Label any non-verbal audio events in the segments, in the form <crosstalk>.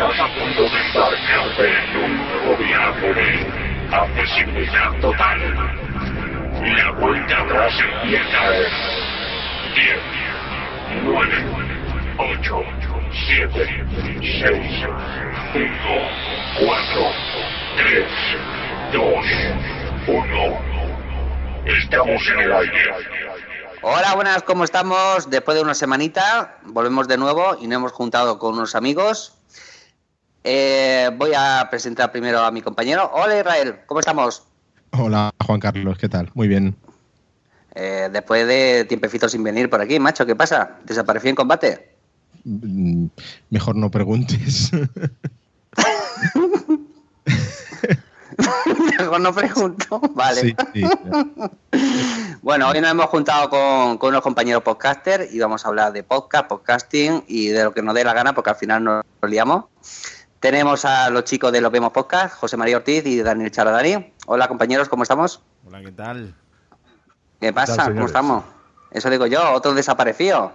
Estás a punto de embarcarte en un nuevo viaje de accesibilidad total. La cuenta atrás empieza en 10, 9, 8, 7, 6, 5, 4, 3, 2, 1. Estamos en el aire. Hola, buenas, ¿cómo estamos? Después de una semanita, volvemos de nuevo y nos hemos juntado con unos amigos. Eh, voy a presentar primero a mi compañero. Hola, Israel, ¿cómo estamos? Hola, Juan Carlos, ¿qué tal? Muy bien. Eh, después de tiempecito sin venir por aquí, macho, ¿qué pasa? ¿Desapareció en combate? Mm, Mejor no preguntes. <laughs> Mejor no pregunto. Vale. Sí, sí. Bueno, hoy nos hemos juntado con, con unos compañeros podcaster y vamos a hablar de podcast, podcasting y de lo que nos dé la gana porque al final nos liamos. Tenemos a los chicos de Los Vemos Podcast, José María Ortiz y Daniel Charadani. Hola compañeros, ¿cómo estamos? Hola, ¿qué tal? ¿Qué pasa? ¿Cómo estamos? Eso digo yo, otro desaparecido.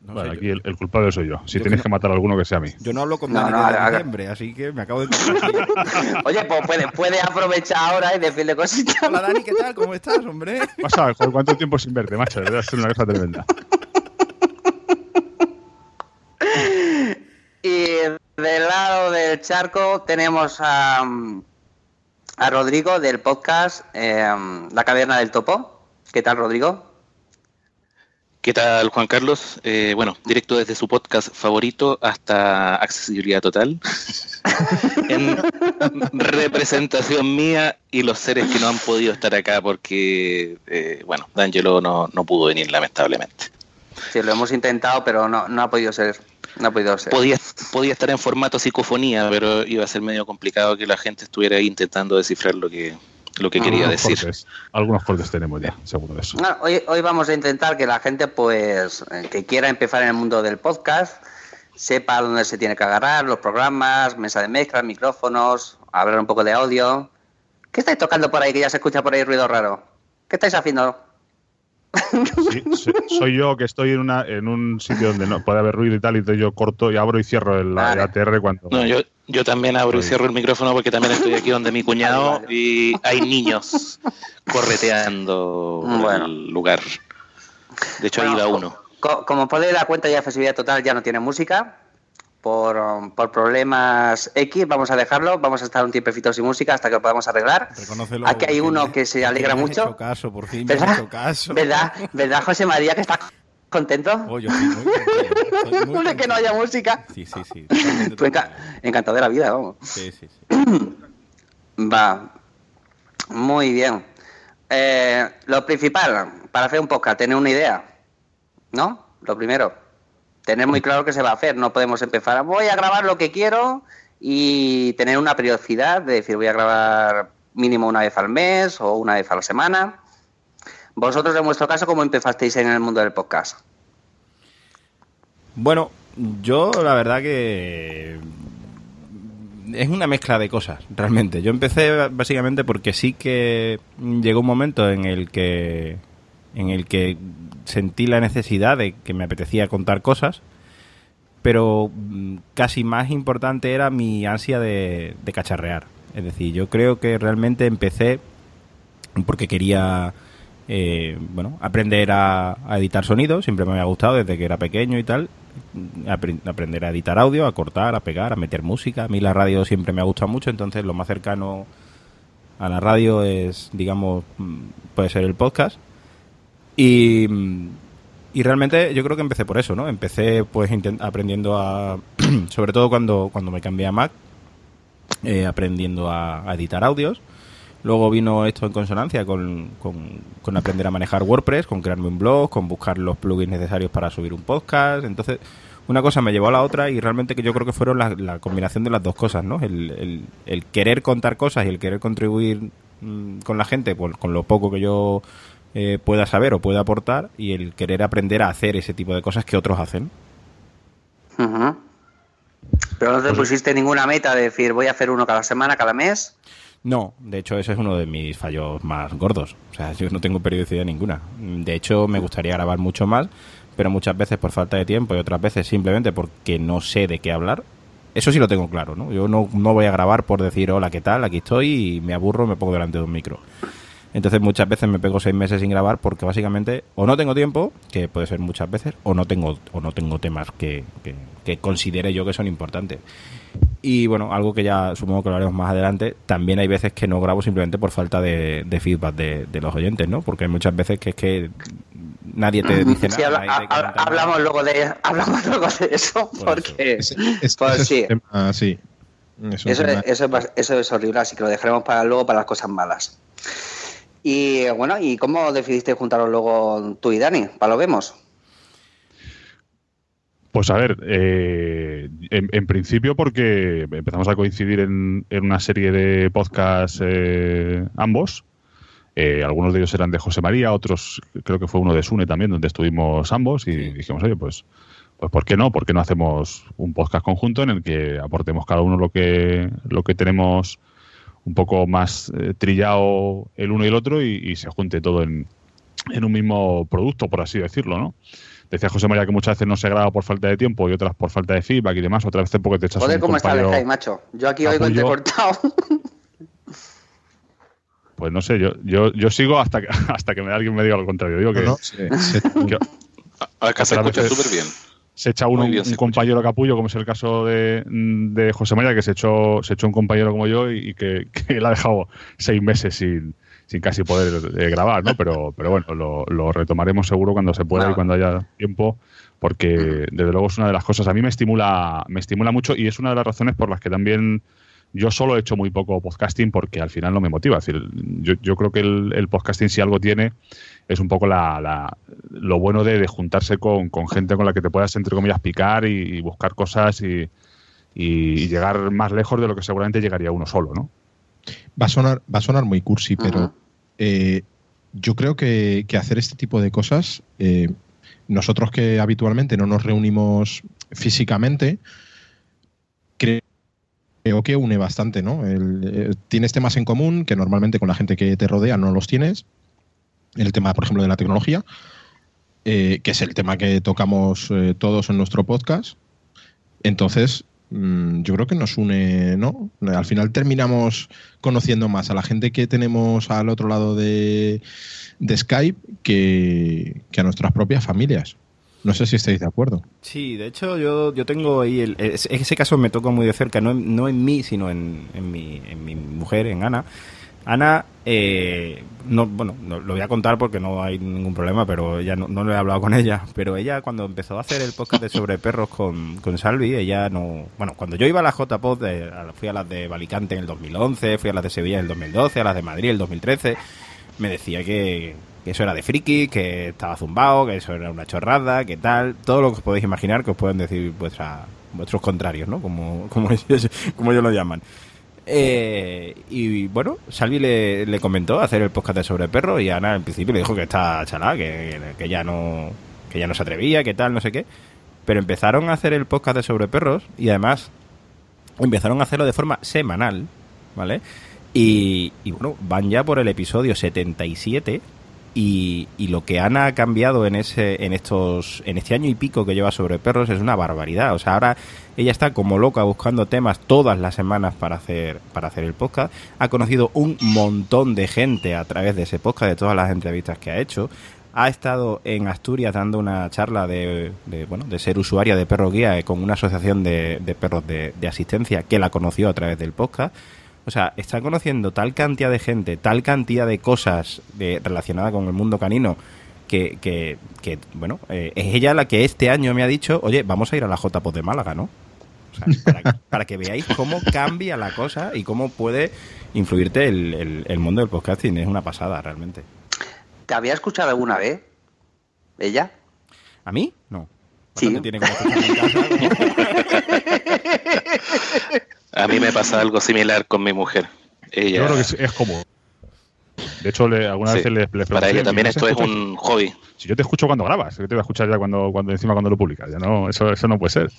No Bueno, aquí el, el culpable soy yo. Si yo tenéis que que matar a alguno, que sea a mí. Yo no hablo con No, Dani no, desde haga- diciembre, así que me acabo de. <laughs> Oye, pues puede, puede aprovechar ahora y decirle cositas. Hola, Dani, ¿qué tal? ¿Cómo estás, hombre? Pasa, ¿cuánto tiempo sin verte, macho? Debe ser una cosa tremenda. <laughs> Y del lado del charco tenemos a, a Rodrigo del podcast eh, La Caverna del Topo. ¿Qué tal, Rodrigo? ¿Qué tal, Juan Carlos? Eh, bueno, directo desde su podcast favorito hasta Accesibilidad Total. <laughs> en representación mía y los seres que no han podido estar acá porque, eh, bueno, D'Angelo no, no pudo venir, lamentablemente. Sí, lo hemos intentado, pero no, no ha podido ser. No ha podido ser. Podía, podía estar en formato psicofonía, pero iba a ser medio complicado que la gente estuviera ahí intentando descifrar lo que, lo que quería Algunos decir. cortes. Algunos cortes tenemos ya, seguro de eso. No, hoy, hoy vamos a intentar que la gente, pues, eh, que quiera empezar en el mundo del podcast, sepa dónde se tiene que agarrar, los programas, mesa de mezcla, micrófonos, hablar un poco de audio. ¿Qué estáis tocando por ahí que ya se escucha por ahí ruido raro? ¿Qué estáis haciendo? Sí, soy yo que estoy en, una, en un sitio donde no puede haber ruido y tal, y entonces yo corto y abro y cierro el, Vale. el ATR cuando. No, yo, yo también abro y cierro el micrófono porque también estoy aquí donde mi cuñado <laughs> Vale, vale. y hay niños correteando Bueno. el lugar. De hecho, ahí Bueno, va co- uno. co- como podéis dar cuenta, ya Flexibilidad Total ya no tiene música. Por, um, por problemas X, vamos a dejarlo. Vamos a estar un tiempecito sin música hasta que lo podamos arreglar. Reconócelo. Aquí hay uno me- que se alegra me mucho. hecho caso, por fin me ¿Verdad? hecho caso. ¿Verdad? ¿Verdad, José María, que está contento? Oh, yo muy contento, muy <laughs> que no haya música. Sí, sí, sí. <laughs> Tú enca- encantado de la vida, vamos. Sí, sí, sí. <clears throat> Va. Muy bien. Eh, lo principal, para hacer un podcast, tener una idea. ¿No? Lo primero. Tener muy claro qué se va a hacer. No podemos empezar. Voy a grabar lo que quiero y tener una periodicidad de decir, voy a grabar mínimo una vez al mes o una vez a la semana. Vosotros, en vuestro caso, ¿cómo empezasteis en el mundo del podcast? Bueno, yo la verdad que es una mezcla de cosas, realmente. Yo empecé básicamente porque sí que llegó un momento en el que en el que sentí la necesidad de que me apetecía contar cosas, pero mm, casi más importante era mi ansia de, cacharrear. Es decir, yo creo que realmente empecé porque quería eh, bueno aprender a, editar sonido siempre me había gustado desde que era pequeño y tal Apre- aprender a editar audio a cortar a pegar a meter música a mí la radio siempre me ha gustado mucho entonces lo más cercano a la radio es digamos mm, puede ser el podcast y y realmente yo creo que empecé por eso no empecé pues aprendiendo a <clears throat> sobre todo cuando cuando me cambié a Mac eh, aprendiendo a, editar audios Luego vino esto en consonancia con, con, con aprender a manejar WordPress, con crearme un blog, con buscar los plugins necesarios para subir un podcast. Entonces, una cosa me llevó a la otra y realmente que yo creo que fueron la, combinación de las dos cosas, ¿no? El, el- el querer contar cosas y el querer contribuir mm, con la gente por- con lo poco que yo eh, pueda saber o pueda aportar y el querer aprender a hacer ese tipo de cosas que otros hacen. Pero no te Pues- pusiste ninguna meta de decir, voy a hacer uno cada semana, cada mes. No, de hecho ese es uno de mis fallos más gordos. O sea, yo no tengo periodicidad ninguna. De hecho, me gustaría grabar mucho más, pero muchas veces por falta de tiempo y otras veces simplemente porque no sé de qué hablar. eso sí lo tengo claro, ¿no? Yo no, no voy a grabar por decir, hola, ¿qué tal? Aquí estoy y me aburro, me pongo delante de un micro. Entonces muchas veces me pego seis meses sin grabar porque básicamente o no tengo tiempo, que puede ser muchas veces, o no tengo, o no tengo temas que, que, que considere yo que son importantes. Y bueno, algo que ya supongo que lo haremos más adelante, también hay veces que no grabo simplemente por falta de, de feedback de, de los oyentes, ¿no? Porque hay muchas veces que es que nadie te dice Sí, nada. habla- nadie te ha- comenta hablamos, luego de, hablamos luego de eso, Por porque Es- es- Pues sí. tema, eso, eso, es, eso es horrible, así que lo dejaremos para luego para las cosas malas. Y bueno, ¿y cómo decidiste juntaros luego tú y Dani? ¿Para lo vemos? Pues a ver, eh, en, en principio porque empezamos a coincidir en, en una serie de podcasts eh, ambos. Eh, algunos de ellos eran de José María, otros creo que fue uno de Sune también, donde estuvimos ambos y dijimos, oye, pues, pues ¿por qué no? ¿Por qué no hacemos un podcast conjunto en el que aportemos cada uno lo que, lo que tenemos un poco más eh, trillado el uno y el otro y, y se junte todo en, en un mismo producto, por así decirlo, ¿no? Decía José María que muchas veces no se graba por falta de tiempo y otras por falta de feedback y demás, otras veces porque te echas Joder, un ¿cómo está el compañero- Skype, macho? Yo aquí oigo entrecortado. <laughs> Pues no sé, yo, yo, yo sigo hasta que, <laughs> hasta que me alguien me diga lo contrario. Digo que, No, no, <laughs> se- se- que Acá se escucha súper bien. Se echa uno bien un, se compañero capullo, como es el caso de, de José María, que se echó, se echó un compañero como yo y, y que, <laughs> que le ha dejado seis meses sin, sin casi poder eh, grabar, ¿no? Pero, pero bueno, lo, lo retomaremos seguro cuando se pueda y cuando haya tiempo, porque desde luego es una de las cosas, a mí me estimula, me estimula mucho y es una de las razones por las que también yo solo he hecho muy poco podcasting porque al final no me motiva. Es decir, yo, yo creo que el, el podcasting si algo tiene es un poco la, la- lo bueno de, de juntarse con, con gente con la que te puedas, entre comillas, picar y, y buscar cosas y, y- y llegar más lejos de lo que seguramente llegaría uno solo, ¿no? va a sonar, va a sonar muy cursi, pero eh, yo creo que, que hacer este tipo de cosas, eh, nosotros que habitualmente no nos reunimos físicamente, cre- creo que une bastante, ¿no? Eh, tienes temas en común que normalmente con la gente que te rodea no los tienes. El tema, por ejemplo, de la tecnología, eh, que es el tema que tocamos eh, todos en nuestro podcast. Entonces, mm, yo creo que nos une, ¿no? Al final terminamos conociendo más a la gente que tenemos al otro lado de, Skype que a nuestras propias familias. No sé si estáis de acuerdo. Sí, de hecho yo, yo tengo ahí, el, ese, caso me tocó muy de cerca, no, en- no en mí, sino en, en, mi, en mi mujer, en Ana. Ana, eh, no, bueno, no, lo voy a contar porque no hay ningún problema, pero ella no, no lo he hablado con ella. Pero ella cuando empezó a hacer el podcast de sobre perros con, con Salvi, ella no, bueno, cuando yo iba a la JPod, fui a las de Valicante en el 2011, fui a las de Sevilla en el 2012, a las de Madrid en el 2013, me decía que, que eso era de friki, que estaba zumbado, que eso era una chorrada, que tal, todo lo que os podéis imaginar que os pueden decir vuestra, vuestros contrarios, ¿no? Como, como, <laughs> ellos, como ellos lo llaman. Eh, y bueno, Salvi le, comentó hacer el podcast de sobre perros y Ana al principio le dijo que está chalá, que, que ya no que ya no se atrevía, que tal, no sé qué. Pero empezaron a hacer el podcast de sobre perros y además empezaron a hacerlo de forma semanal, ¿vale? Y, y bueno, van ya por el episodio 77 y, y lo que Ana ha cambiado en ese en estos en este año y pico que lleva sobre perros es una barbaridad. O sea, ahora ella está como loca buscando temas todas las semanas para hacer para hacer el podcast. Ha conocido un montón de gente a través de ese podcast, de todas las entrevistas que ha hecho. Ha estado en Asturias dando una charla de, de, bueno de ser usuaria de perro guía con una asociación de, de perros de, de asistencia que la conoció a través del podcast. O sea, está conociendo tal cantidad de gente, tal cantidad de cosas de, relacionadas con el mundo canino, que, que, que, bueno, eh, es ella la que este año me ha dicho, oye, vamos a ir a la JPOD de Málaga, ¿no? O sea, para, <laughs> para que veáis cómo cambia la cosa y cómo puede influirte el, el, el mundo del podcasting. Es una pasada, realmente. ¿Te había escuchado alguna vez? ¿Ella? ¿A mí? No. Sí. Tiene como casa, ¿no? <laughs> A mí me pasa algo similar con mi mujer. Ella, Yo creo que es, es cómodo. De hecho, le, alguna sí, vez le, le para ella también ¿me esto es un hobby. Si yo te escucho cuando grabas, que te voy a escuchar ya cuando, cuando encima cuando lo publicas. Ya no, eso, eso no puede ser.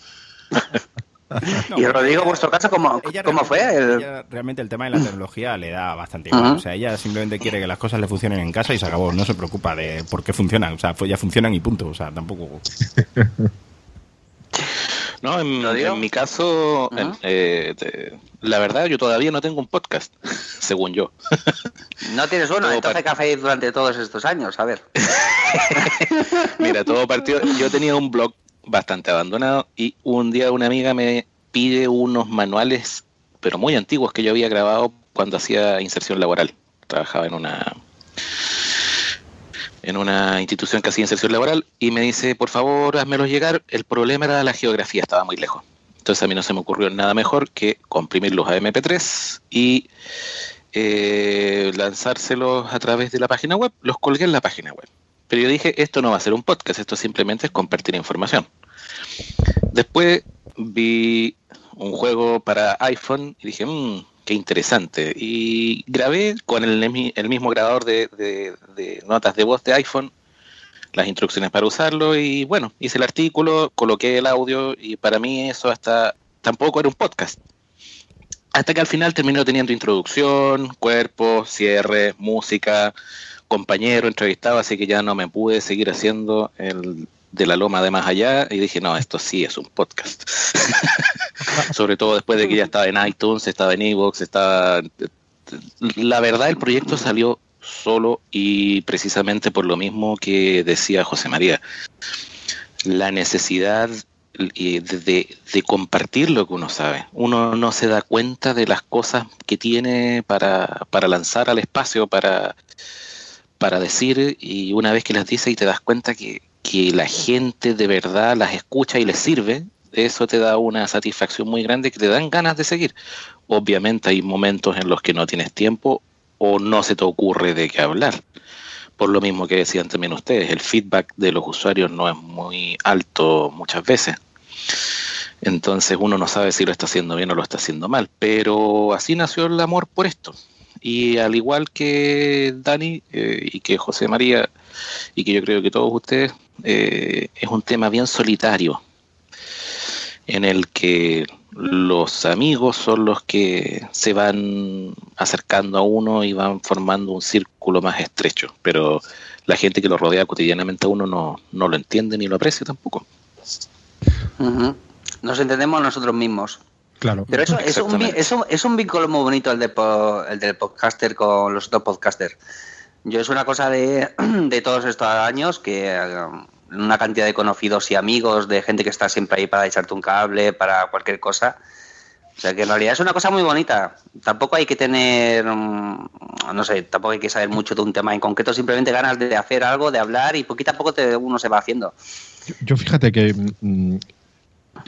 <laughs> No, y Rodrigo, vuestro caso, ¿cómo, cómo fue? realmente- El- ella realmente el tema de la tecnología le da bastante igual. O sea, ella simplemente quiere que las cosas le funcionen en casa y se acabó. No se preocupa de por qué funcionan. O sea, pues ya funcionan y punto. O sea, tampoco. <laughs> No, en, mi caso, en- eh, te- la verdad, yo todavía no tengo un podcast, <laughs> según yo. No tienes uno, Todo entonces ¿qué hacéis durante todos estos años? A ver. <laughs> Mira, todo partido. Yo tenía un blog bastante abandonado y un día una amiga me pide unos manuales, pero muy antiguos que yo había grabado cuando hacía inserción laboral. Trabajaba en una en una institución que hacía inserción laboral y me dice, por favor, házmelos llegar. El problema era la geografía, estaba muy lejos. Entonces a mí no se me ocurrió nada mejor que comprimirlos a MP3 y eh, lanzárselos a través de la página web. Los colgué en la página web. Pero yo dije, esto no va a ser un podcast, esto simplemente es compartir información. Después vi un juego para iPhone y dije, mmm, qué interesante. Y grabé con el, mismo grabador de, de- de notas de voz de iPhone las instrucciones para usarlo y bueno, hice el artículo, coloqué el audio y para mí eso hasta tampoco era un podcast. Hasta que al final terminó teniendo introducción, cuerpo, cierre, música, compañero entrevistado, así que ya no me pude seguir haciendo el de la loma de más allá y dije, no, esto sí es un podcast. <laughs> <laughs> Sobre todo después de que ya estaba en iTunes, estaba en Evox, estaba... La verdad, el proyecto salió solo y precisamente por lo mismo que decía José María, la necesidad de, de- de compartir lo que uno sabe. Uno no se da cuenta de las cosas que tiene para, para lanzar al espacio, para, para decir, y una vez que las dice y te das cuenta que, que la gente de verdad las escucha y les sirve, eso te da una satisfacción muy grande que te dan ganas de seguir. Obviamente hay momentos en los que no tienes tiempo o no se te ocurre de qué hablar. Por lo mismo que decían también ustedes, el feedback de los usuarios no es muy alto muchas veces. Entonces uno no sabe si lo está haciendo bien o lo está haciendo mal. Pero así nació el amor por esto. Y al igual que Dani eh, y que José María y que yo creo que todos ustedes, eh, es un tema bien solitario en el que los amigos son los que se van acercando a uno y van formando un círculo más estrecho, pero la gente que lo rodea cotidianamente a uno no, no lo entiende ni lo aprecia tampoco. Nos entendemos nosotros mismos. Claro. Pero eso es un, es, un, es un vínculo muy bonito el, de po- el del podcaster con los otros podcasters. Yo es una cosa de, <clears throat> de todos estos años que eh, una cantidad de conocidos y amigos, de gente que está siempre ahí para echarte un cable, para cualquier cosa. O sea que en realidad es una cosa muy bonita. Tampoco hay que tener, mm, no sé, tampoco hay que saber mucho de un tema en concreto, simplemente ganas de hacer algo, de hablar y poquito a poco uno se va haciendo. Yo, fíjate que mm,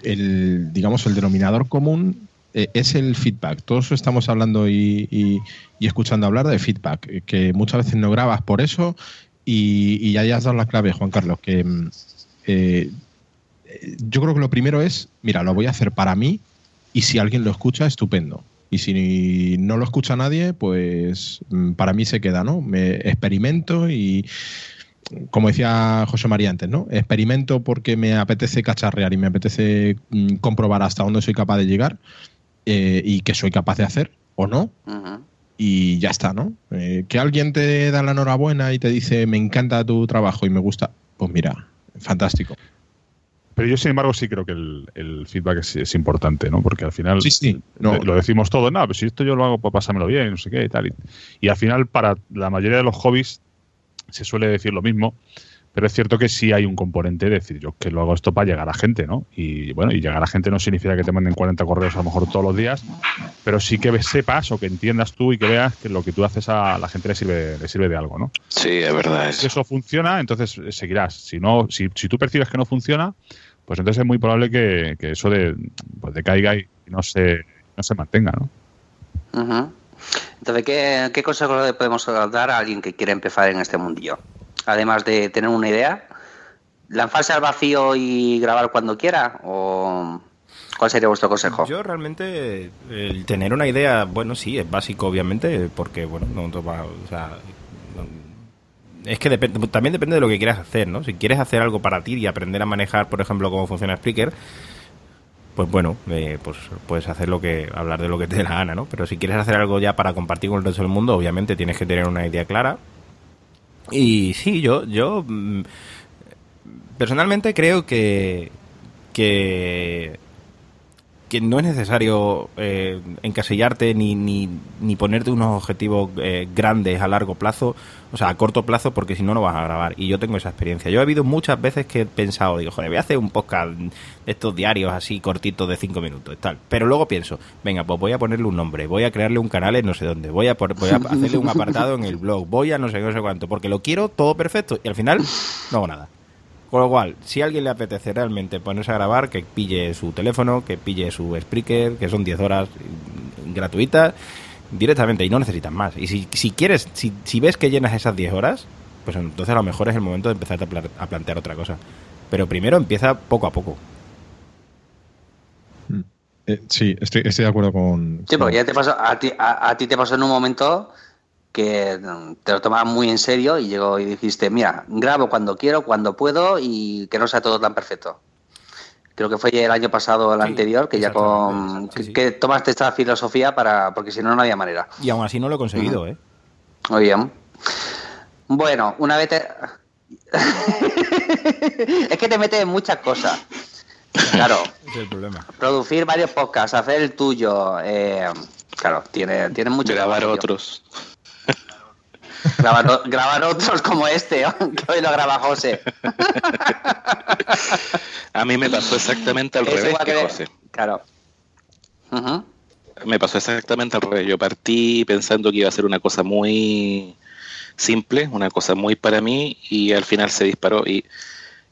el, digamos, el denominador común eh, es el feedback. Todos estamos hablando y, y- y escuchando hablar de feedback, eh, que muchas veces no grabas por eso y, y ya has dado la clave, Juan Carlos, que mm, eh, yo creo que lo primero es, mira, lo voy a hacer para mí y si alguien lo escucha, estupendo. Y si no lo escucha nadie, pues mm, para mí se queda, ¿no? Me experimento y, como decía José María antes, ¿no? Experimento porque me apetece cacharrear y me apetece mm, comprobar hasta dónde soy capaz de llegar eh, y que soy capaz de hacer o no. Y ya está, ¿no? Eh, que alguien te da la enhorabuena y te dice, me encanta tu trabajo y me gusta, pues mira, fantástico. Pero yo, sin embargo, sí creo que el, el feedback es, es importante, ¿no? Porque al final Sí, sí, no. lo decimos todo, no, pues si esto yo lo hago para pasármelo bien, no sé qué y tal. Y, y al final, para la mayoría de los hobbies, se suele decir lo mismo, pero es cierto que sí hay un componente de decir, yo que lo hago esto para llegar a gente, ¿no? Y bueno, y llegar a gente no significa que te manden 40 correos a lo mejor todos los días, pero sí que sepas o que entiendas tú y que veas que lo que tú haces a la gente le sirve, le sirve de algo, ¿no? Sí, es verdad. Si Eso. funciona, entonces eh, seguirás. Si no, si, si tú percibes que no funciona, pues entonces es muy probable que, que eso de, pues decaiga y no se, no se mantenga, ¿no? Entonces, ¿qué, ¿qué consejo le podemos dar a alguien que quiere empezar en este mundillo? Además de tener una idea, ¿lanzarse al vacío y grabar cuando quiera? ¿O cuál sería vuestro consejo? Yo realmente el tener una idea, bueno, sí, es básico obviamente, porque bueno, no te va- o sea, es que depende, también depende de lo que quieras hacer, ¿no? Si quieres hacer algo para ti y aprender a manejar, por ejemplo, cómo funciona Spreaker, pues bueno, eh, pues puedes hacer lo que hablar de lo que te dé la gana, ¿no? Pero si quieres hacer algo ya para compartir con el resto del mundo, obviamente tienes que tener una idea clara. Y sí, yo yo mm, personalmente creo que que que no es necesario eh, encasillarte ni, ni, ni, ponerte unos objetivos eh, grandes a largo plazo, o sea, a corto plazo, porque si no, no vas a grabar. Y yo tengo esa experiencia. Yo he habido muchas veces que he pensado, digo, joder, voy a hacer un podcast de estos diarios así cortitos de cinco minutos, tal. Pero luego pienso, venga, pues voy a ponerle un nombre, voy a crearle un canal en no sé dónde, voy a, por, voy a <laughs> hacerle un apartado en el blog, voy a no sé qué, no sé cuánto, porque lo quiero todo perfecto y al final no hago nada. Con lo cual, si a alguien le apetece realmente ponerse a grabar, que pille su teléfono, que pille su Spreaker, que son 10 horas gratuitas, directamente, y no necesitan más. Y si, si quieres, si, si ves que llenas esas 10 horas, pues entonces a lo mejor es el momento de empezar a, plantear otra cosa. Pero primero empieza poco a poco. Eh, sí, estoy, estoy de acuerdo con. Sí, porque ya te pasó, a ti, a, a ti te pasó en un momento que te lo tomabas muy en serio y llegó y dijiste, mira, grabo cuando quiero, cuando puedo y que no sea todo tan perfecto. Creo que fue el año pasado o el anterior que ya con que, tomaste esta filosofía para porque si no no había manera. Y aún así no lo he conseguido, ¿eh? Muy bien. Bueno, una vez te... <laughs> es que te metes en muchas cosas. Claro. <laughs> es el problema. Producir varios podcasts, hacer el tuyo. Eh, claro, tiene, tiene mucho. Grabar otros. Grabar, grabar, otros como este, <laughs> que hoy lo graba José. A mí me pasó exactamente al revés que, José. Claro. Me pasó exactamente al revés. Yo partí pensando que iba a ser una cosa muy simple, una cosa muy para mí, y al final se disparó. Y,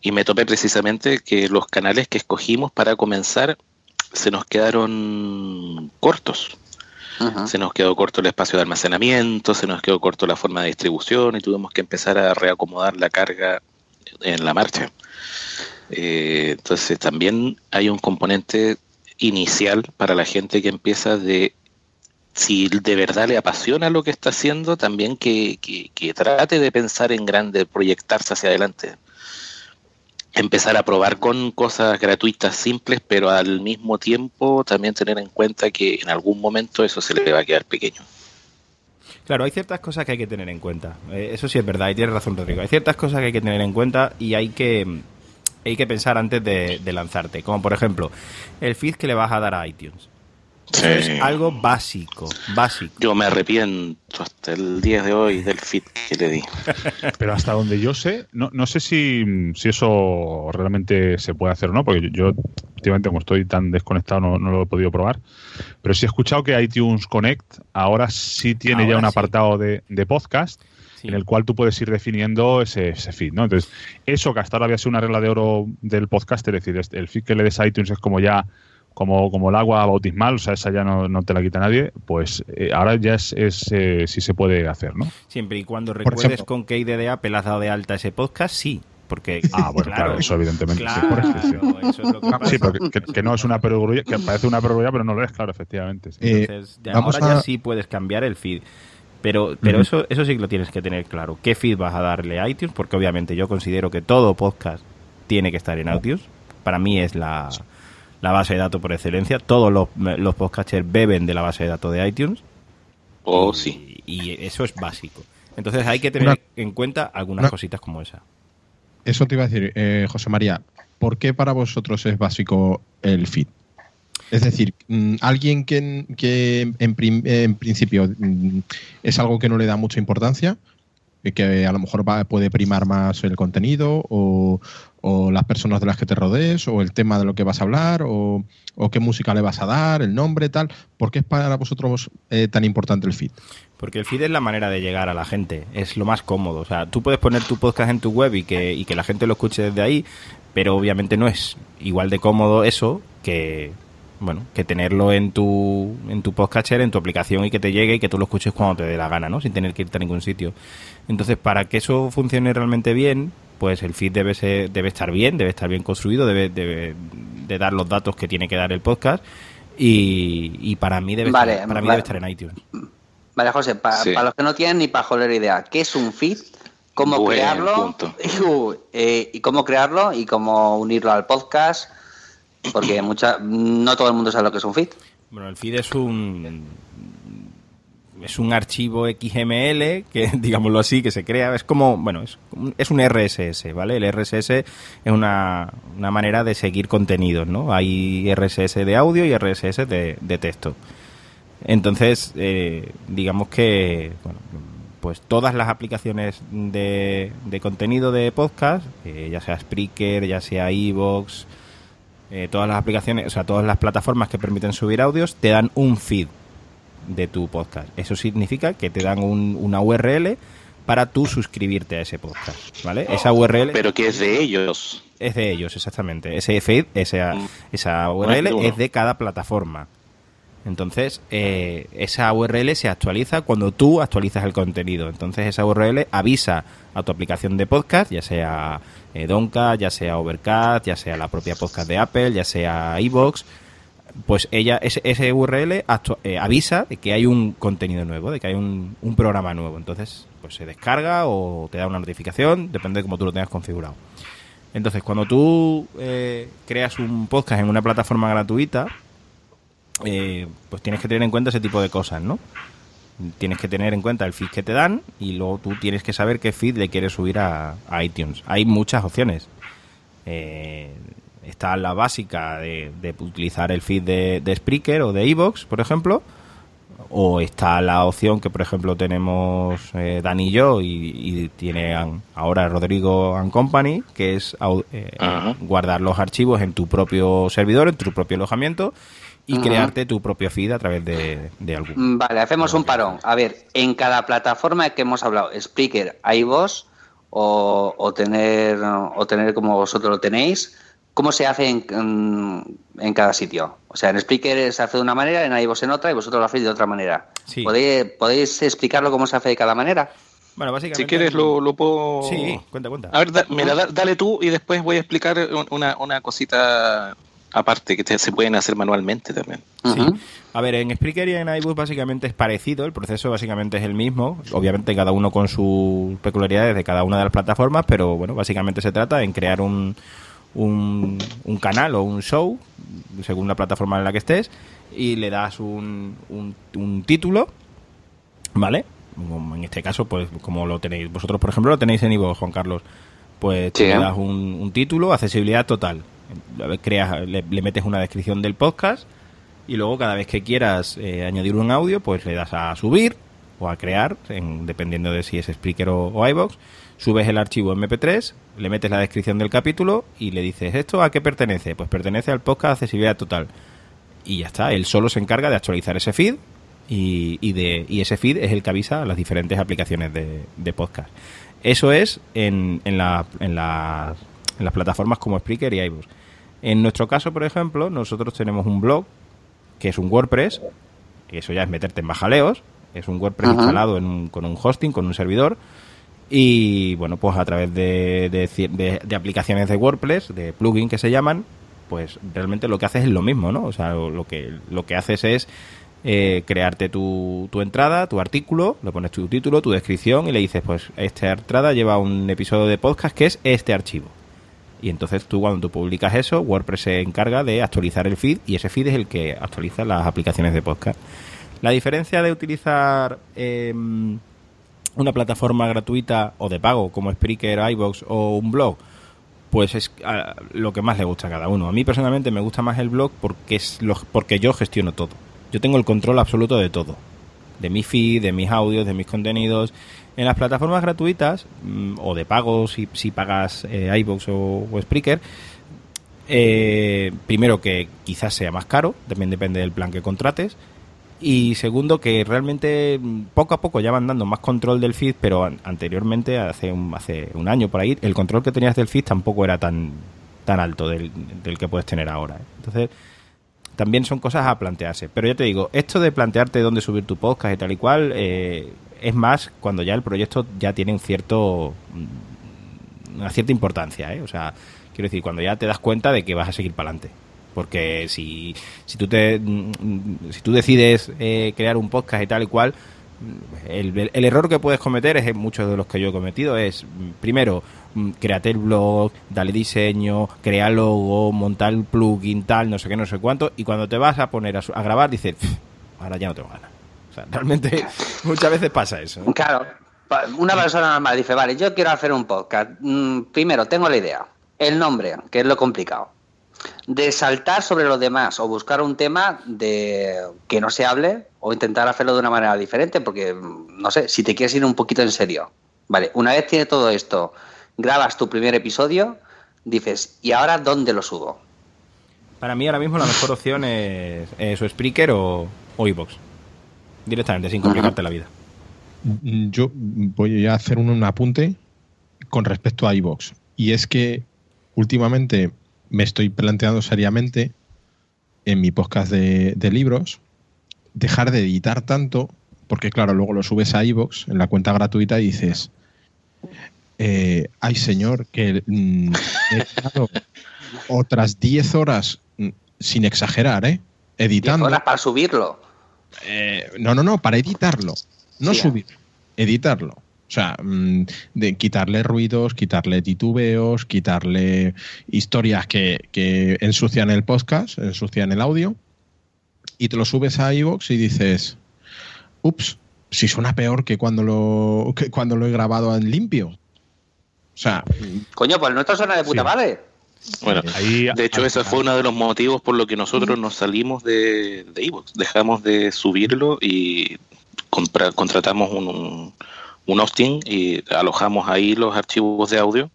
y me topé precisamente que los canales que escogimos para comenzar se nos quedaron cortos. Se nos quedó corto el espacio de almacenamiento, se nos quedó corto la forma de distribución y tuvimos que empezar a reacomodar la carga en la marcha. Eh, entonces también hay un componente inicial para la gente que empieza de si de verdad le apasiona lo que está haciendo, también que, que trate de pensar en grande, proyectarse hacia adelante empezar a probar con cosas gratuitas simples, pero al mismo tiempo también tener en cuenta que en algún momento eso se le va a quedar pequeño. Claro, hay ciertas cosas que hay que tener en cuenta. Eh, eso sí es verdad, y tienes razón, Rodrigo. Hay ciertas cosas que hay que tener en cuenta y hay que, hay que pensar antes de, de lanzarte. Como por ejemplo, el feed que le vas a dar a iTunes. Es algo básico, básico. Yo me arrepiento hasta el día de hoy del fit que le di. <laughs> Pero hasta donde yo sé, no, no sé si, si eso realmente se puede hacer o no, porque yo, últimamente como estoy tan desconectado no, lo he podido probar, pero sí he escuchado que iTunes Connect ahora sí tiene ya un apartado de, podcast en el cual tú puedes ir definiendo ese, ese, feed, ¿no? Entonces, eso que hasta ahora había sido una regla de oro del podcast, es decir, el feed que le des a iTunes es como ya como, como el agua bautismal, o sea, esa ya no, no te la quita nadie, pues eh, ahora ya es, es eh, sí se puede hacer, ¿no? Siempre y cuando recuerdes con qué IDDA has dado de alta ese podcast, sí. Porque, ah, bueno, claro, eso evidentemente sí, por eso sí, pero que, no es una perogrulla, que parece una perogrulla, pero no lo es, claro, efectivamente. Entonces, ahora ya sí puedes cambiar el feed. Pero, pero eso, eso sí que lo tienes que tener claro. ¿Qué feed vas a darle a iTunes? Porque obviamente yo considero que todo podcast tiene que estar en iTunes. Para mí es la, la base de datos por excelencia. Todos los, los podcasters beben de la base de datos de iTunes. Oh, sí. Y eso es básico. Entonces hay que tener en cuenta algunas cositas como esa. Eso te iba a decir, eh, José María, ¿por qué para vosotros es básico el feed? Es decir, mm, alguien que, que en, en, principio mm, es algo que no le da mucha importancia, que a lo mejor puede primar más el contenido o, las personas de las que te rodees o el tema de lo que vas a hablar o, qué música le vas a dar, el nombre, tal. ¿Por qué es para vosotros eh, tan importante el feed? Porque el feed es la manera de llegar a la gente, es lo más cómodo. O sea, tú puedes poner tu podcast en tu web y que, y que la gente lo escuche desde ahí, pero obviamente no es igual de cómodo eso que bueno, que tenerlo en tu, en tu podcatcher, en tu aplicación y que te llegue y que tú lo escuches cuando te dé la gana, ¿no? Sin tener que irte a ningún sitio. Entonces, para que eso funcione realmente bien, pues el feed debe ser, debe estar bien, debe estar bien construido, debe, debe de dar los datos que tiene que dar el podcast y, para mí debe estar, para mí debe estar en iTunes. Vale, José, para los que no tienen ni para joder idea, ¿qué es un feed? ¿Cómo crearlo? <laughs> Eh, y cómo crearlo y cómo unirlo al podcast porque mucha, no todo el mundo sabe lo que es un feed. Bueno, el feed es un es un archivo XML que, <laughs> digámoslo así, que se crea, es como, bueno, es, es un RSS, ¿vale? El RSS es una, una manera de seguir contenidos, ¿no? Hay RSS de audio y RSS de, texto. Entonces, eh, digamos que, bueno, pues todas las aplicaciones de, de contenido de podcast, eh, ya sea Spreaker, ya sea Evox, eh, todas las aplicaciones, o sea, todas las plataformas que permiten subir audios, te dan un feed de tu podcast. Eso significa que te dan un- una URL para tú suscribirte a ese podcast, ¿vale? Esa URL Pero que es de ellos. es de ellos, exactamente. Ese feed, esa, Mm. esa URL es de cada plataforma. Entonces, eh, esa URL se actualiza cuando tú actualizas el contenido. Entonces, esa URL avisa a tu aplicación de podcast, ya sea eh, Donka, ya sea Overcast, ya sea la propia podcast de Apple, ya sea iVoox, pues ella, ese, ese URL actu- eh, avisa de que hay un contenido nuevo, de que hay un, un programa nuevo. Entonces, pues se descarga o te da una notificación, depende de cómo tú lo tengas configurado. Entonces, cuando tú eh, creas un podcast en una plataforma gratuita, eh, pues tienes que tener en cuenta ese tipo de cosas, ¿no? Tienes que tener en cuenta el feed que te dan y luego tú tienes que saber qué feed le quieres subir a, a iTunes. Hay muchas opciones. Eh, está la básica de, de utilizar el feed de, de Spreaker o de Evox, por ejemplo. O está la opción que, por ejemplo, tenemos eh, Dani y yo y, y tiene ahora Rodrigo and Company, que es eh, guardar los archivos en tu propio servidor, en tu propio alojamiento y Ajá. crearte tu propio feed a través de, de algún. Mm, Vale, hacemos un parón. A ver, en cada plataforma que hemos hablado, Spreaker, iVoox o, o tener o tener como vosotros lo tenéis, ¿cómo se hace en, en, en cada sitio? O sea, en Spreaker se hace de una manera, en iVoox en otra y vosotros lo hacéis de otra manera. Sí. ¿Podéis, ¿Podéis explicarlo cómo se hace de cada manera? Bueno, básicamente. Si quieres lo, lo puedo... Sí, cuenta, cuenta. A ver, da- mira, da- dale tú y después voy a explicar un- una, una cosita aparte que te- se pueden hacer manualmente también. Sí. A ver, en Spreaker y en iBooks básicamente es parecido, el proceso básicamente es el mismo, obviamente cada uno con sus peculiaridades de cada una de las plataformas, pero bueno, básicamente se trata en crear un, un, un canal o un show, según la plataforma en la que estés, y le das un, un, un título, ¿vale? Como en este caso, pues como lo tenéis, vosotros por ejemplo lo tenéis en iVoox, Juan Carlos, pues Sí. le das un, un título, accesibilidad total, creas, le, le metes una descripción del podcast, y luego cada vez que quieras eh, añadir un audio, pues le das a subir o a crear, en- dependiendo de si es Spreaker o, o iVoox, subes el archivo MP3, le metes la descripción del capítulo y le dices, ¿esto a qué pertenece? Pues pertenece al podcast Accesibilidad Total. Y ya está, él solo se encarga de actualizar ese feed y, y de, y ese feed es el que avisa a las diferentes aplicaciones de, de podcast. Eso es en, en, la- en las- en las plataformas como Spreaker y iVoox. En nuestro caso, por ejemplo, nosotros tenemos un blog que es un WordPress, y eso ya es meterte en bajaleos, es un WordPress Ajá. instalado en un- con un hosting, con un servidor, y bueno, pues a través de, de ci- de- de aplicaciones de WordPress, de plugin que se llaman, pues realmente lo que haces es lo mismo, ¿no? O sea, lo que, lo que haces es eh, crearte tu, tu entrada, tu artículo, le pones tu título, tu descripción y le dices, pues esta entrada lleva un episodio de podcast que es este archivo. Y entonces tú cuando tú publicas eso, WordPress se encarga de actualizar el feed y ese feed es el que actualiza las aplicaciones de podcast. La diferencia de utilizar eh, una plataforma gratuita o de pago como Spreaker, iVoox o un blog, pues es ah, lo que más le gusta a cada uno. A mí personalmente me gusta más el blog porque es lo, porque yo gestiono todo. Yo tengo el control absoluto de todo. De mi feed, de mis audios, de mis contenidos. En las plataformas gratuitas, mm, o de pago, si, si pagas eh, iVoox o, o Spreaker, eh, primero que quizás sea más caro, también depende del plan que contrates. Y segundo, que realmente mm, poco a poco ya van dando más control del feed, pero an- anteriormente, hace un, hace un año por ahí, el control que tenías del feed tampoco era tan, tan alto del, del que puedes tener ahora. ¿eh? Entonces, también son cosas a plantearse. Pero ya te digo, esto de plantearte dónde subir tu podcast y tal y cual, eh, es más cuando ya el proyecto ya tiene un cierto mm, una cierta importancia, ¿eh? O sea, quiero decir, cuando ya te das cuenta de que vas a seguir para adelante. Porque si, si tú te mm, si tú decides eh, crear un podcast y tal y cual, mm, el, el error que puedes cometer es muchos de los que yo he cometido es mm, primero mm, créate el blog, dale diseño, crea logo, montar el plugin tal, no sé qué, no sé cuánto, y cuando te vas a poner a, a grabar dices, "Pff, ahora ya no tengo ganas. sea, realmente <laughs> muchas veces pasa eso. ¿eh? Claro, una persona normal dice, vale, yo quiero hacer un podcast. Mm, Primero, tengo la idea. El nombre, que es lo complicado. De saltar sobre los demás o buscar un tema de que no se hable o intentar hacerlo de una manera diferente, porque, mm, no sé, si te quieres ir un poquito en serio. Vale, una vez tienes todo esto, grabas tu primer episodio, dices, ¿y ahora dónde lo subo? Para mí ahora mismo la mejor opción es, es o Spreaker o, o iVoox. Directamente, sin complicarte la vida. Mm, Yo voy a hacer un, un apunte con respecto a iVoox. Y es que últimamente me estoy planteando seriamente en mi podcast de, de libros dejar de editar tanto, porque claro, luego lo subes a iVoox en la cuenta gratuita y dices, eh, ay señor, que mm, he estado otras 10 horas, mm, sin exagerar, ¿eh? Editando. horas para subirlo. Eh, no, no, no, para editarlo. No Sí. subir, editarlo. O sea, mm, de quitarle ruidos, quitarle titubeos, quitarle historias que, que ensucian el podcast, ensucian el audio, y te lo subes a iVoox y dices, ups, si suena peor que cuando lo, que cuando lo he grabado en limpio. O sea, Coño, pues nuestro suena de puta Sí. madre. Bueno, Ahí, de hecho, ese fue uno de los motivos por lo que nosotros nos salimos de, de Evox. Dejamos de subirlo y compra- contratamos un, un, un hosting y alojamos ahí los archivos de audio.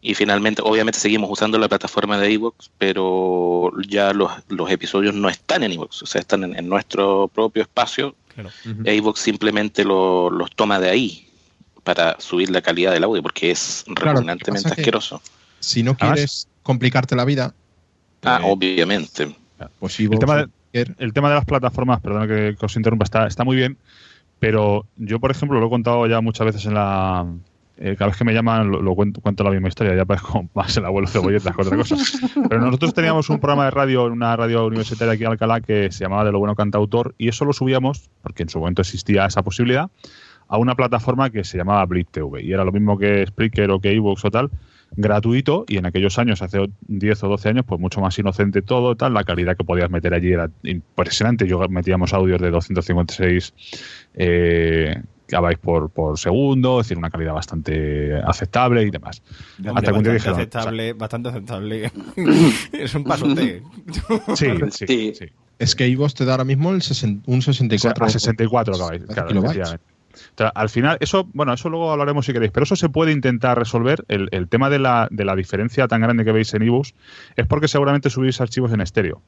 Y finalmente, obviamente, seguimos usando la plataforma de Evox, pero ya los, los episodios no están en Evox, o sea, están en, en nuestro propio espacio. Claro. Evox simplemente lo- los toma de ahí para subir la calidad del audio, porque es Claro, asqueroso. si no Además- quieres complicarte la vida, Ah, pues, obviamente. pues El iVoox, tema de- Spreaker, el tema de las plataformas, perdón que, que os interrumpa, está, está muy bien, pero yo, por ejemplo, lo he contado ya muchas veces en la... eh, cada vez que me llaman lo, cuento, cuento la misma historia, ya parezco <laughs> más el abuelo cebolletas que otra cosa. Pero nosotros teníamos un programa de radio una radio universitaria aquí en Alcalá que se llamaba De lo bueno cantautor y eso lo subíamos, porque en su momento existía esa posibilidad, a una plataforma que se llamaba Blip TV. Y era lo mismo que Spreaker o que Evox o tal, gratuito y en aquellos años, hace 10 o 12 años, pues mucho más inocente todo, tal, la calidad que podías meter allí era impresionante. Yo metíamos audios de 256 eh, por, por segundo, es decir, una calidad bastante aceptable y demás. Hombre, Hasta bastante dijeron, aceptable, bastante aceptable. <laughs> es un pasote. Sí, <laughs> sí, Sí. sí. es que iVoox te da ahora mismo el sesen- un O sea, 64. a 64 acabáis, claro, kilobytes. efectivamente. O sea, al final, eso, bueno, eso luego hablaremos si queréis, pero eso se puede intentar resolver. El, el tema de la, de la diferencia tan grande que veis en ebooks es porque seguramente subís archivos en estéreo.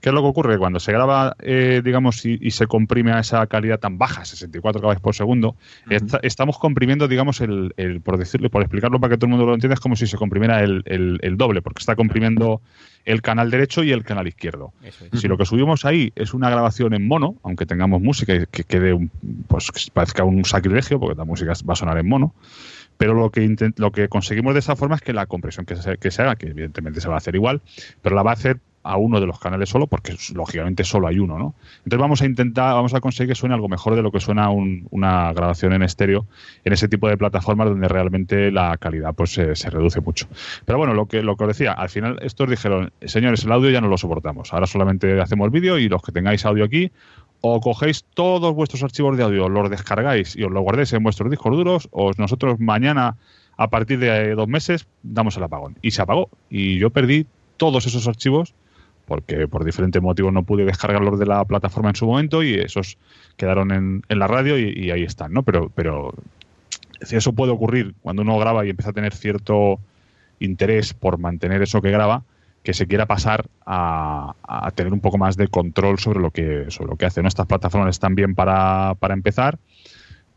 ¿Qué es lo que ocurre? Cuando se graba, eh, digamos, y, y se comprime a esa calidad tan baja, 64 KB por segundo, esta- estamos comprimiendo, digamos, el, el- por decirle, por explicarlo para que todo el mundo lo entienda, es como si se comprimiera el- el doble, porque está comprimiendo el canal derecho y el canal izquierdo. Eso es. Si lo que subimos ahí es una grabación en mono, aunque tengamos música y que quede un, pues que parezca un sacrilegio, porque la música va a sonar en mono, pero lo que lo que conseguimos de esa forma es que la compresión que se, que se haga, que evidentemente se va a hacer igual, pero la va a hacer a uno de los canales solo, porque lógicamente solo hay uno, ¿no? Entonces vamos a intentar, vamos a conseguir que suene algo mejor de lo que suena un- una grabación en estéreo en ese tipo de plataformas donde realmente la calidad pues se, reduce mucho. Pero bueno, lo que, lo que os decía, al final estos dijeron, señores, el audio ya no lo soportamos, ahora solamente hacemos vídeo y los que tengáis audio aquí, o cogéis todos vuestros archivos de audio, los descargáis y os los guardéis en vuestros discos duros, o nosotros mañana, a partir de dos meses, damos el apagón. Y se apagó. Y yo perdí todos esos archivos porque por diferentes motivos no pude descargarlos de la plataforma en su momento y esos quedaron en, en la radio y, ahí están, ¿no? Pero, pero eso puede ocurrir cuando uno graba y empieza a tener cierto interés por mantener eso que graba, que se quiera pasar a, tener un poco más de control sobre lo que, sobre lo que hace. ¿no? Estas plataformas están bien para, para empezar,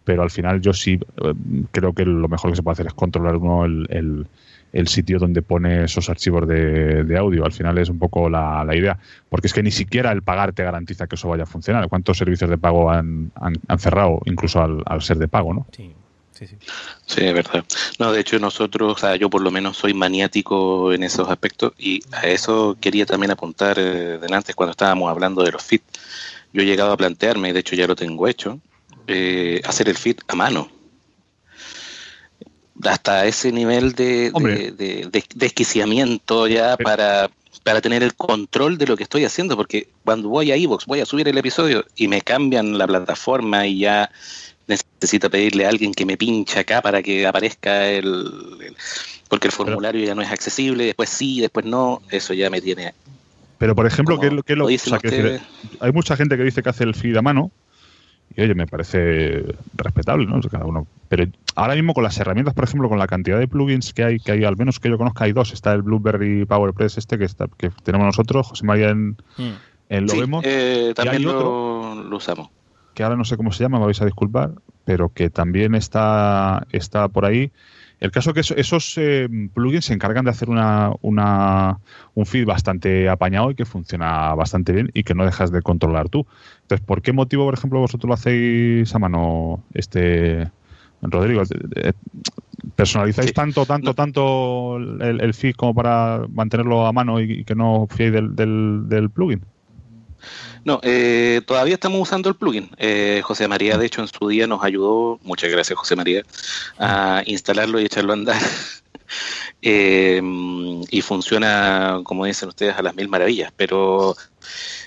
pero al final yo sí eh, creo que lo mejor que se puede hacer es controlar uno el- el sitio donde pone esos archivos de, de audio. Al final es un poco la, la idea, porque es que ni siquiera el pagar te garantiza que eso vaya a funcionar. ¿Cuántos servicios de pago han, han- han cerrado, incluso al, al ser de pago? ¿no? Sí, sí, sí. Sí, es verdad. No, de hecho nosotros, o sea, yo por lo menos soy maniático en esos aspectos y a eso quería también apuntar eh, delante cuando estábamos hablando de los fit. Yo he llegado a plantearme, y de hecho ya lo tengo hecho, eh, hacer el fit a mano. Hasta ese nivel de, de, de- de desquiciamiento ya para, para tener el control de lo que estoy haciendo, porque cuando voy a Evox, voy a subir el episodio y me cambian la plataforma y ya necesito pedirle a alguien que me pinche acá para que aparezca el, el- porque el formulario ya no es accesible, después sí, después no, eso ya me tiene. Pero, por ejemplo, ¿qué es lo que o sea, decir, hay mucha gente que dice que hace el feed a mano y oye, me parece respetable, ¿no? O sea, Cada uno. Pero ahora mismo con las herramientas, por ejemplo, con la cantidad de plugins que hay, que hay al menos que yo conozca, hay dos. Está el Blueberry PowerPress este que está, que tenemos nosotros, José María en, Mm. en lo Sí, vemos, eh, también hay lo, lo usamos. que ahora no sé cómo se llama, me vais a disculpar, pero que también está, está por ahí. El caso es que eso- esos eh, plugins se encargan de hacer una, una- un feed bastante apañado y que funciona bastante bien y que no dejas de controlar tú. Entonces, ¿por qué motivo, por ejemplo, vosotros lo hacéis a mano, este Rodrigo? Eh, ¿Personalizáis Sí. tanto, tanto, No. tanto el, el feed como para mantenerlo a mano y, y que no fiéis del, del, del plugin? No, eh, todavía estamos usando el plugin. Eh, José María, de hecho, en su día nos ayudó, muchas gracias José María, a instalarlo y echarlo a andar. <laughs> Eh, y funciona, como dicen ustedes, a las mil maravillas. Pero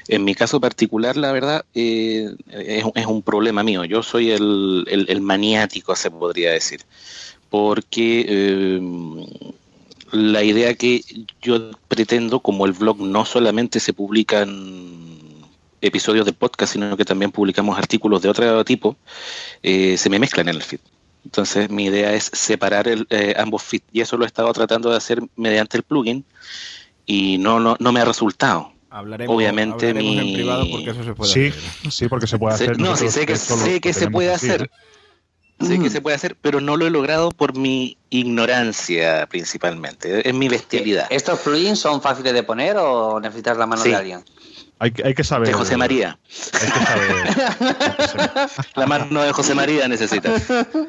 en mi caso particular, la verdad, eh, es, un- es un problema mío. Yo soy el, el- el maniático, se podría decir. Porque eh, la idea que yo pretendo, como el blog no solamente se publican episodios de podcast, sino que también publicamos artículos de otro tipo, eh, se me mezclan en el feed. Entonces mi idea es separar el, eh, ambos feeds y eso lo he estado tratando de hacer mediante el plugin y no, no, no me ha resultado. Hablaremos, Obviamente hablaremos mi- en privado porque eso se puede Sí, hacer. sí, porque se puede hacer. no, sí sé que, sé que se puede hacer. ¿eh? Sé Mm. que se puede hacer, pero no lo he logrado por mi ignorancia principalmente. Es mi bestialidad. ¿Estos plugins son fáciles de poner o necesitas la mano Sí. de alguien? Hay, que- hay que saber. De José María. Hay que saber, <laughs> La mano de José María necesita.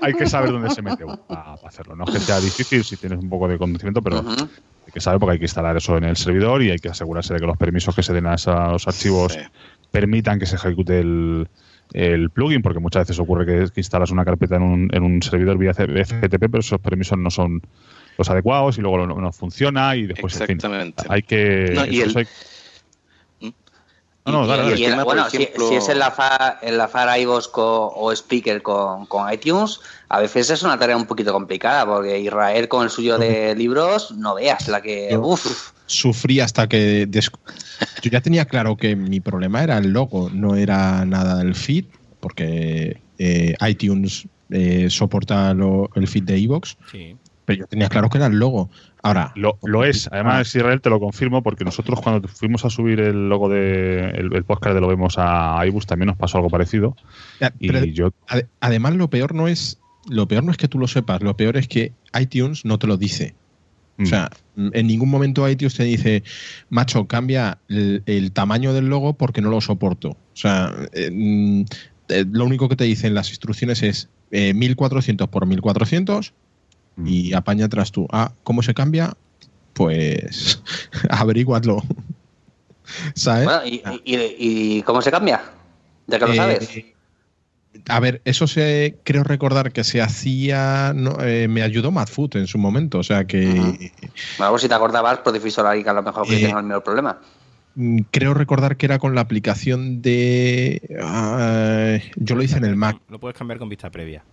hay que saber dónde se mete para hacerlo. No es que sea difícil si tienes un poco de conocimiento, pero hay que saber porque hay que instalar eso en el servidor y hay que asegurarse de que los permisos que se den a esos archivos Sí. permitan que se ejecute el, el plugin, porque muchas veces ocurre que, que instalas una carpeta en un, en un servidor vía FTP, pero esos permisos no son los adecuados y luego no, no funciona y después, en fin, Exactamente. hay que... No, y eso el- hay- No, no, Y- y bueno, si- ejemplo- si, es enlazar, enlazar iVoox o Speaker con, con iTunes, a veces es una tarea un poquito complicada, porque Israel con el suyo de libros, no veas la que... Yo- Uf, Sufrí hasta que... des- Yo ya tenía claro que mi problema era el logo, no era nada del feed, porque eh, iTunes eh, soporta lo- el feed de iVoox, Sí. pero yo tenía claro que era el logo. Ahora, Lo, lo es. Además, Israel, te lo confirmo, porque nosotros cuando fuimos a subir el logo de el, el podcast de Lo Vemos a iBus también nos pasó algo parecido. Ya, Y pero yo ade- además lo peor no es lo peor no es que tú lo sepas, lo peor es que iTunes no te lo dice. O mm, sea, en ningún momento iTunes te dice, macho, cambia el, el tamaño del logo porque no lo soporto. O sea, eh, eh, lo único que te dicen las instrucciones es eh, 1400 por 1400 mm. Y apaña atrás tú. Ah, ¿cómo se cambia? Pues <laughs> averíguatlo. ¿Sabes? bueno, y, y- y cómo se cambia? ¿Ya que lo Eh, sabes? A ver, eso se creo recordar que se hacía, no, eh, me ayudó Madfoot en su momento, o sea que Ujú. Bueno, pues si te acordabas, por que a lo mejor que Eh, tengo el mismo problema. mm, creo recordar que era con la aplicación de, ah, yo lo hice en el Mac, Lo puedes cambiar con vista previa.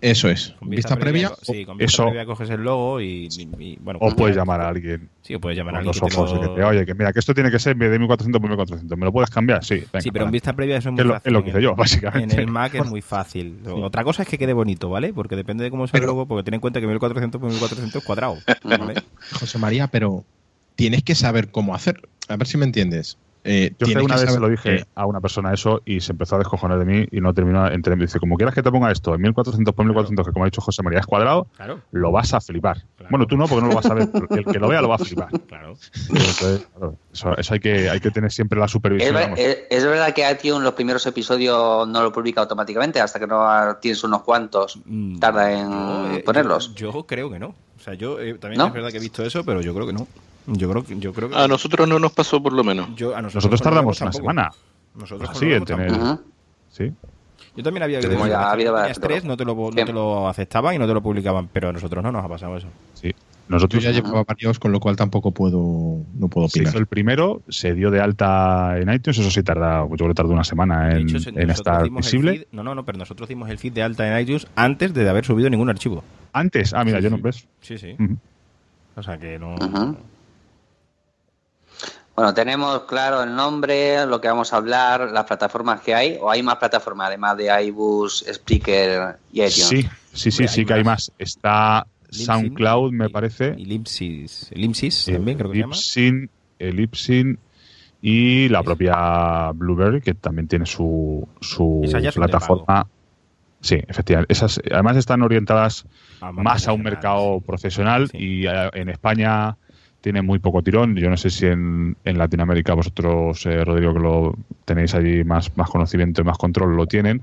Eso es, Con vista previa. Sí, con vista Eso- previa coges el logo y, y- y, bueno. o pues puedes ya- llamar a alguien Sí, o puedes llamar a alguien los que te ojos y lo- que te, oye, que mira, que esto tiene que ser en vez de 1400 por 1400. ¿Me lo puedes cambiar? Sí, venga, Sí, pero en vista previa eso es muy Que es lo- fácil. es lo que hice yo, el- básicamente. En el Mac es muy fácil. <laughs> Otra cosa es que quede bonito, ¿vale? Porque depende de cómo sea el Pero- logo, porque ten en cuenta que 1400 por 1400 es cuadrado. ¿vale? <laughs> José María, pero tienes que saber cómo hacer. A ver si me entiendes. Eh, Yo una que vez se lo dije que- a una persona eso y se empezó a descojonar de mí y no terminó entre me dice, como quieras que te ponga esto en 1400 por 1400, que como ha dicho José María es cuadrado, Claro, lo vas a flipar. Claro. Bueno, tú no, porque no lo vas a ver, pero el que lo vea lo va a flipar. <laughs> claro. Entonces, claro, eso, eso hay que hay que tener siempre la Es, supervisión. vamos. es- es verdad que iTunes los primeros episodios no lo publica automáticamente hasta que no tienes unos cuantos. Mm, Tarda en eh, ponerlos. Yo, yo creo que no. O sea, yo eh, también ¿No? es verdad que he visto eso, pero yo creo que no. Yo creo que. Yo creo que A nosotros no nos pasó por lo menos. yo- a nosotros, tardamos una semana. Nosotros Lo en tener-. Sí. Yo también había Como ya ha habido tenías bastante tres, no te, lo, no Sí. te lo aceptaban y no te lo publicaban, pero a nosotros no nos ha pasado eso. Sí. Yo Nosotros ya llevaba varios, con lo cual tampoco puedo, no puedo se opinar. hizo el primero, se dio de alta en iTunes, eso sí tarda, yo creo que tardó una semana en, hecho, se- en nosotros estar visible. feed- no, no, no, pero nosotros dimos el feed de alta en iTunes antes de haber subido ningún archivo. Antes, ah, mira, Sí, yo no sí. ves. Sí, sí. O sea que no. Ujú. Bueno, tenemos claro el nombre, lo que vamos a hablar, las plataformas que hay, o hay más plataformas además de iBus, Spreaker y iTunes. Sí, sí, sí, sí que hay más. Está SoundCloud, me parece. Y. Limpsys Eh, también, creo que se llama. Libsyn, Elipsyn y la propia Blueberry, que también tiene su, su plataforma. Sí, efectivamente. Esas además están orientadas Ah, más a un mercado profesional Sí. y eh, en España tiene muy poco tirón. Yo no sé si en, en Latinoamérica vosotros, eh, Rodrigo, que lo tenéis allí más, más conocimiento y más control, lo tienen.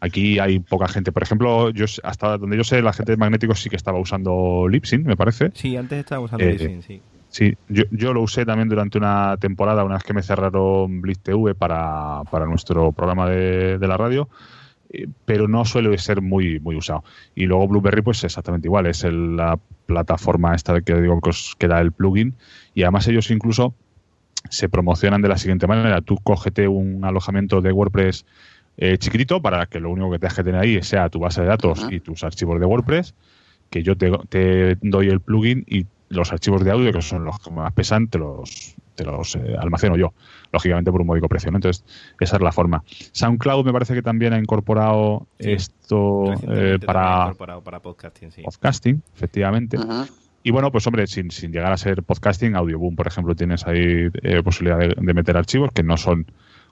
Aquí hay poca gente. Por ejemplo, yo hasta donde yo sé, la gente de Magnéticos sí que estaba usando Lipsyn, me parece. Sí, antes estaba usando Eh, Libsyn, sí. Sí, yo, yo lo usé también durante una temporada, una vez que me cerraron Blitz TV para, para nuestro programa de, de la radio, eh, pero no suele ser muy, muy usado. Y luego Blueberry, pues exactamente igual, es el- la plataforma esta que digo que os queda el plugin, y además ellos incluso se promocionan de la siguiente manera, tú cógete un alojamiento de WordPress eh, chiquitito para que lo único que tengas que tener ahí sea tu base de datos y tus archivos de WordPress, que yo te, te doy el plugin y los archivos de audio, que son los que más pesan, te los, te los eh, almaceno yo, lógicamente por un módico precio. ¿no? Entonces, esa es la forma. SoundCloud me parece que también ha incorporado Sí, esto eh, para incorporado para podcasting, sí. podcasting, efectivamente. Y bueno, pues hombre, sin, sin llegar a ser podcasting, Audioboom, por ejemplo, tienes ahí eh, posibilidad de, de meter archivos que no son,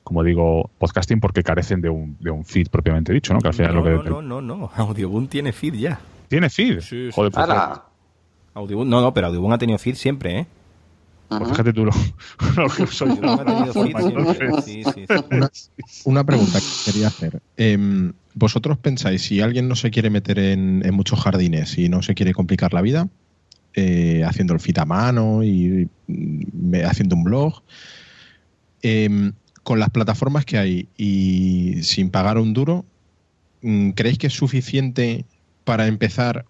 como digo, podcasting porque carecen de un, de un feed propiamente dicho, ¿no? Que al final no, lo que no, no, no, no. <laughs> Audioboom tiene feed ya. tiene feed. Sí, sí. Joder, pues. Audioboom, no, no, pero Audioboom ha tenido feed siempre, ¿eh? Pues fíjate tú lo, <laughs> lo que soy yo. Una, una pregunta que quería hacer. ¿Vosotros pensáis, si alguien no se quiere meter en, en muchos jardines y no se quiere complicar la vida, eh, haciendo el fit a mano y mm, me- haciendo un blog, em, con las plataformas que hay y sin pagar un duro, mm, ¿creéis que es suficiente para empezar?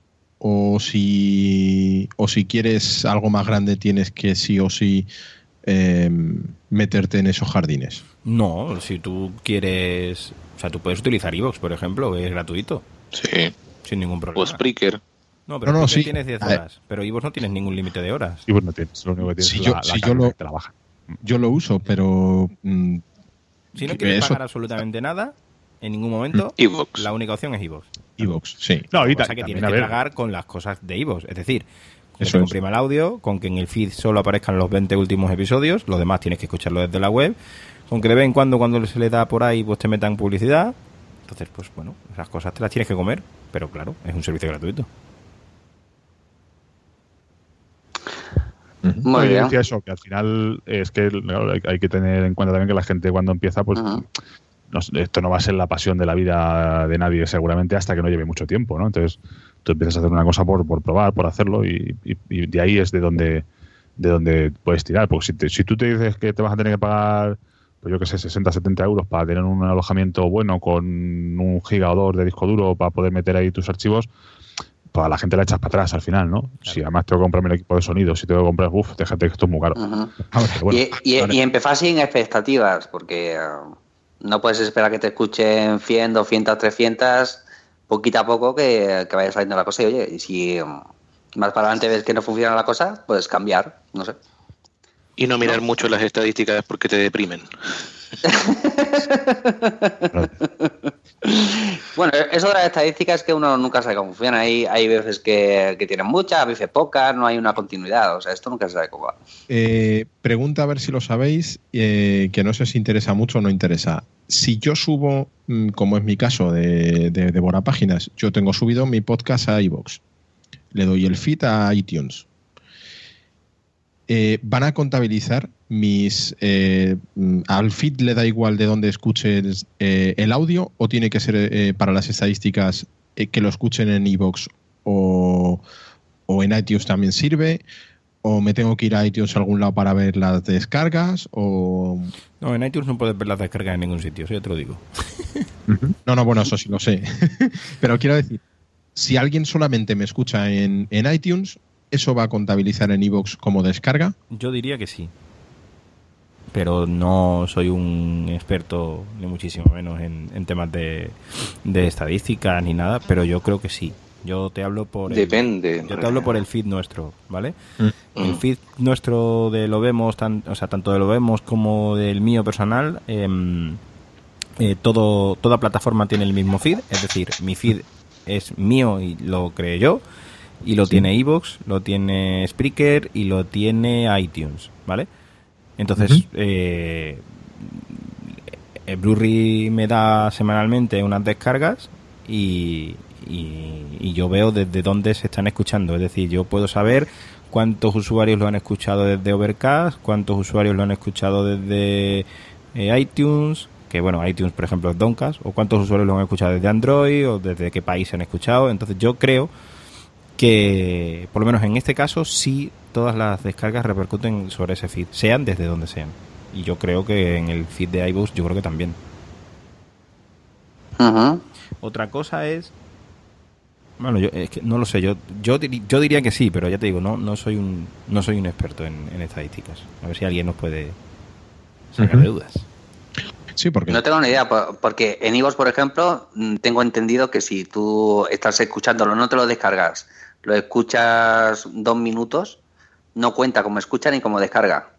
O si, o si quieres algo más grande, tienes que sí o sí em, meterte en esos jardines. No, si tú quieres. O sea, tú puedes utilizar Evox, por ejemplo, es gratuito, Sí. sin ningún problema. O Spreaker. No, pero No, no, sí. tienes 10 A ver. horas. Pero Evox no tienes ningún límite de horas. Y bueno, tienes, lo único que tienes Si es yo- la, si la yo lo- que te la baja. Yo lo uso, pero mm, Si no que quieres eso- pagar absolutamente nada, en ningún momento, Evox. la única opción es Evox. Evox, sí. No, y pasa es que tienes que pagar con las cosas de Evox. Es decir, con que Eso te es. comprima el audio, con que en el feed solo aparezcan los 20 últimos episodios, los demás tienes que escucharlo desde la web, con que de vez en cuando cuando se le da por ahí pues te metan publicidad. Entonces, pues bueno, esas cosas te las tienes que comer, pero claro, es un servicio gratuito. Muy bien. decía eso, que al final es que hay, que tener en cuenta también que la gente cuando empieza, pues. No esto no va a ser la pasión de la vida de nadie seguramente hasta que no lleve mucho tiempo, ¿no? Entonces tú empiezas a hacer una cosa por, por probar, por hacerlo y, y- y de ahí es de donde de donde puedes tirar. Porque si, te- si tú te dices que te vas a tener que pagar, pues yo qué sé, 60, 70 euros para tener un alojamiento bueno con un giga o dos de disco duro para poder meter ahí tus archivos, pues a la gente la echas para atrás al final, ¿no? Si además tengo que comprarme el equipo de sonido, si tengo que comprar, uff, déjate que esto es muy caro. <laughs> Bueno, y, y- empezar sin expectativas, porque eh, no puedes esperar que te escuchen 100, 200, 300, poquito a poco que, que vaya saliendo la cosa. Y oye, y si mm, más para adelante ves que no funciona la cosa, puedes cambiar, no sé. Y no mirar mucho las estadísticas porque te deprimen. <laughs> Bueno, eso de las estadísticas es que uno nunca sabe cómo funciona. Hay, veces que, que tienen muchas, a veces pocas, no hay una continuidad. O sea, esto nunca se sabe cómo va. Eh, pregunta a ver si lo sabéis, eh, que no sé si interesa mucho o no interesa. Si yo subo, mm, como es mi caso de, de páginas, yo tengo subido mi podcast a iVoox. Le doy el feed a iTunes. Eh, ¿Van a contabilizar mis... eh, mm, al feed le da igual de dónde escuches eh, el audio o tiene que ser eh, para las estadísticas eh, que lo escuchen en iVoox o, o en iTunes también sirve? o me tengo que ir a iTunes a algún lado para ver las descargas o No, en iTunes no puedes ver las descargas en ningún sitio, eso ya te lo digo. <laughs> no no bueno eso sí lo sé <laughs> pero quiero decir si alguien solamente me escucha en, en iTunes ¿eso va a contabilizar en iVoox como descarga? Yo diría que sí. Pero no soy un experto, ni muchísimo menos, en, en temas de, de estadística ni nada, pero yo creo que sí. Yo te hablo por el- Depende. yo te hablo por el feed nuestro, ¿vale? Mm. El feed nuestro de lo vemos, tan, o sea, tanto de lo vemos como del mío personal, em, eh, todo, toda plataforma tiene el mismo feed, es decir, mi feed es mío y lo creé yo, y lo tiene Evox, lo tiene Spreaker y lo tiene iTunes, ¿vale? Entonces, eh, el Blu-ray me da semanalmente unas descargas y, y- y yo veo desde dónde se están escuchando. Es decir, yo puedo saber cuántos usuarios lo han escuchado desde Overcast, cuántos usuarios lo han escuchado desde eh, iTunes, que bueno, iTunes por ejemplo es Doncast, o cuántos usuarios lo han escuchado desde Android, o desde qué país se han escuchado. Entonces yo creo que, por lo menos en este caso, sí todas las descargas repercuten sobre ese feed, sean desde donde sean. Y yo creo que en el feed de iVoox yo creo que también. Otra cosa es. Bueno, yo es que no lo sé. Yo yo, yo diría que sí, pero ya te digo, no no soy un no soy un experto en, en estadísticas. A ver si alguien nos puede sacar de dudas. Sí, porque No tengo ni idea, por- porque en iVoox, por ejemplo, mm, tengo entendido que si tú estás escuchándolo, no te lo descargas, lo escuchas dos minutos, no cuenta como escucha ni como descarga.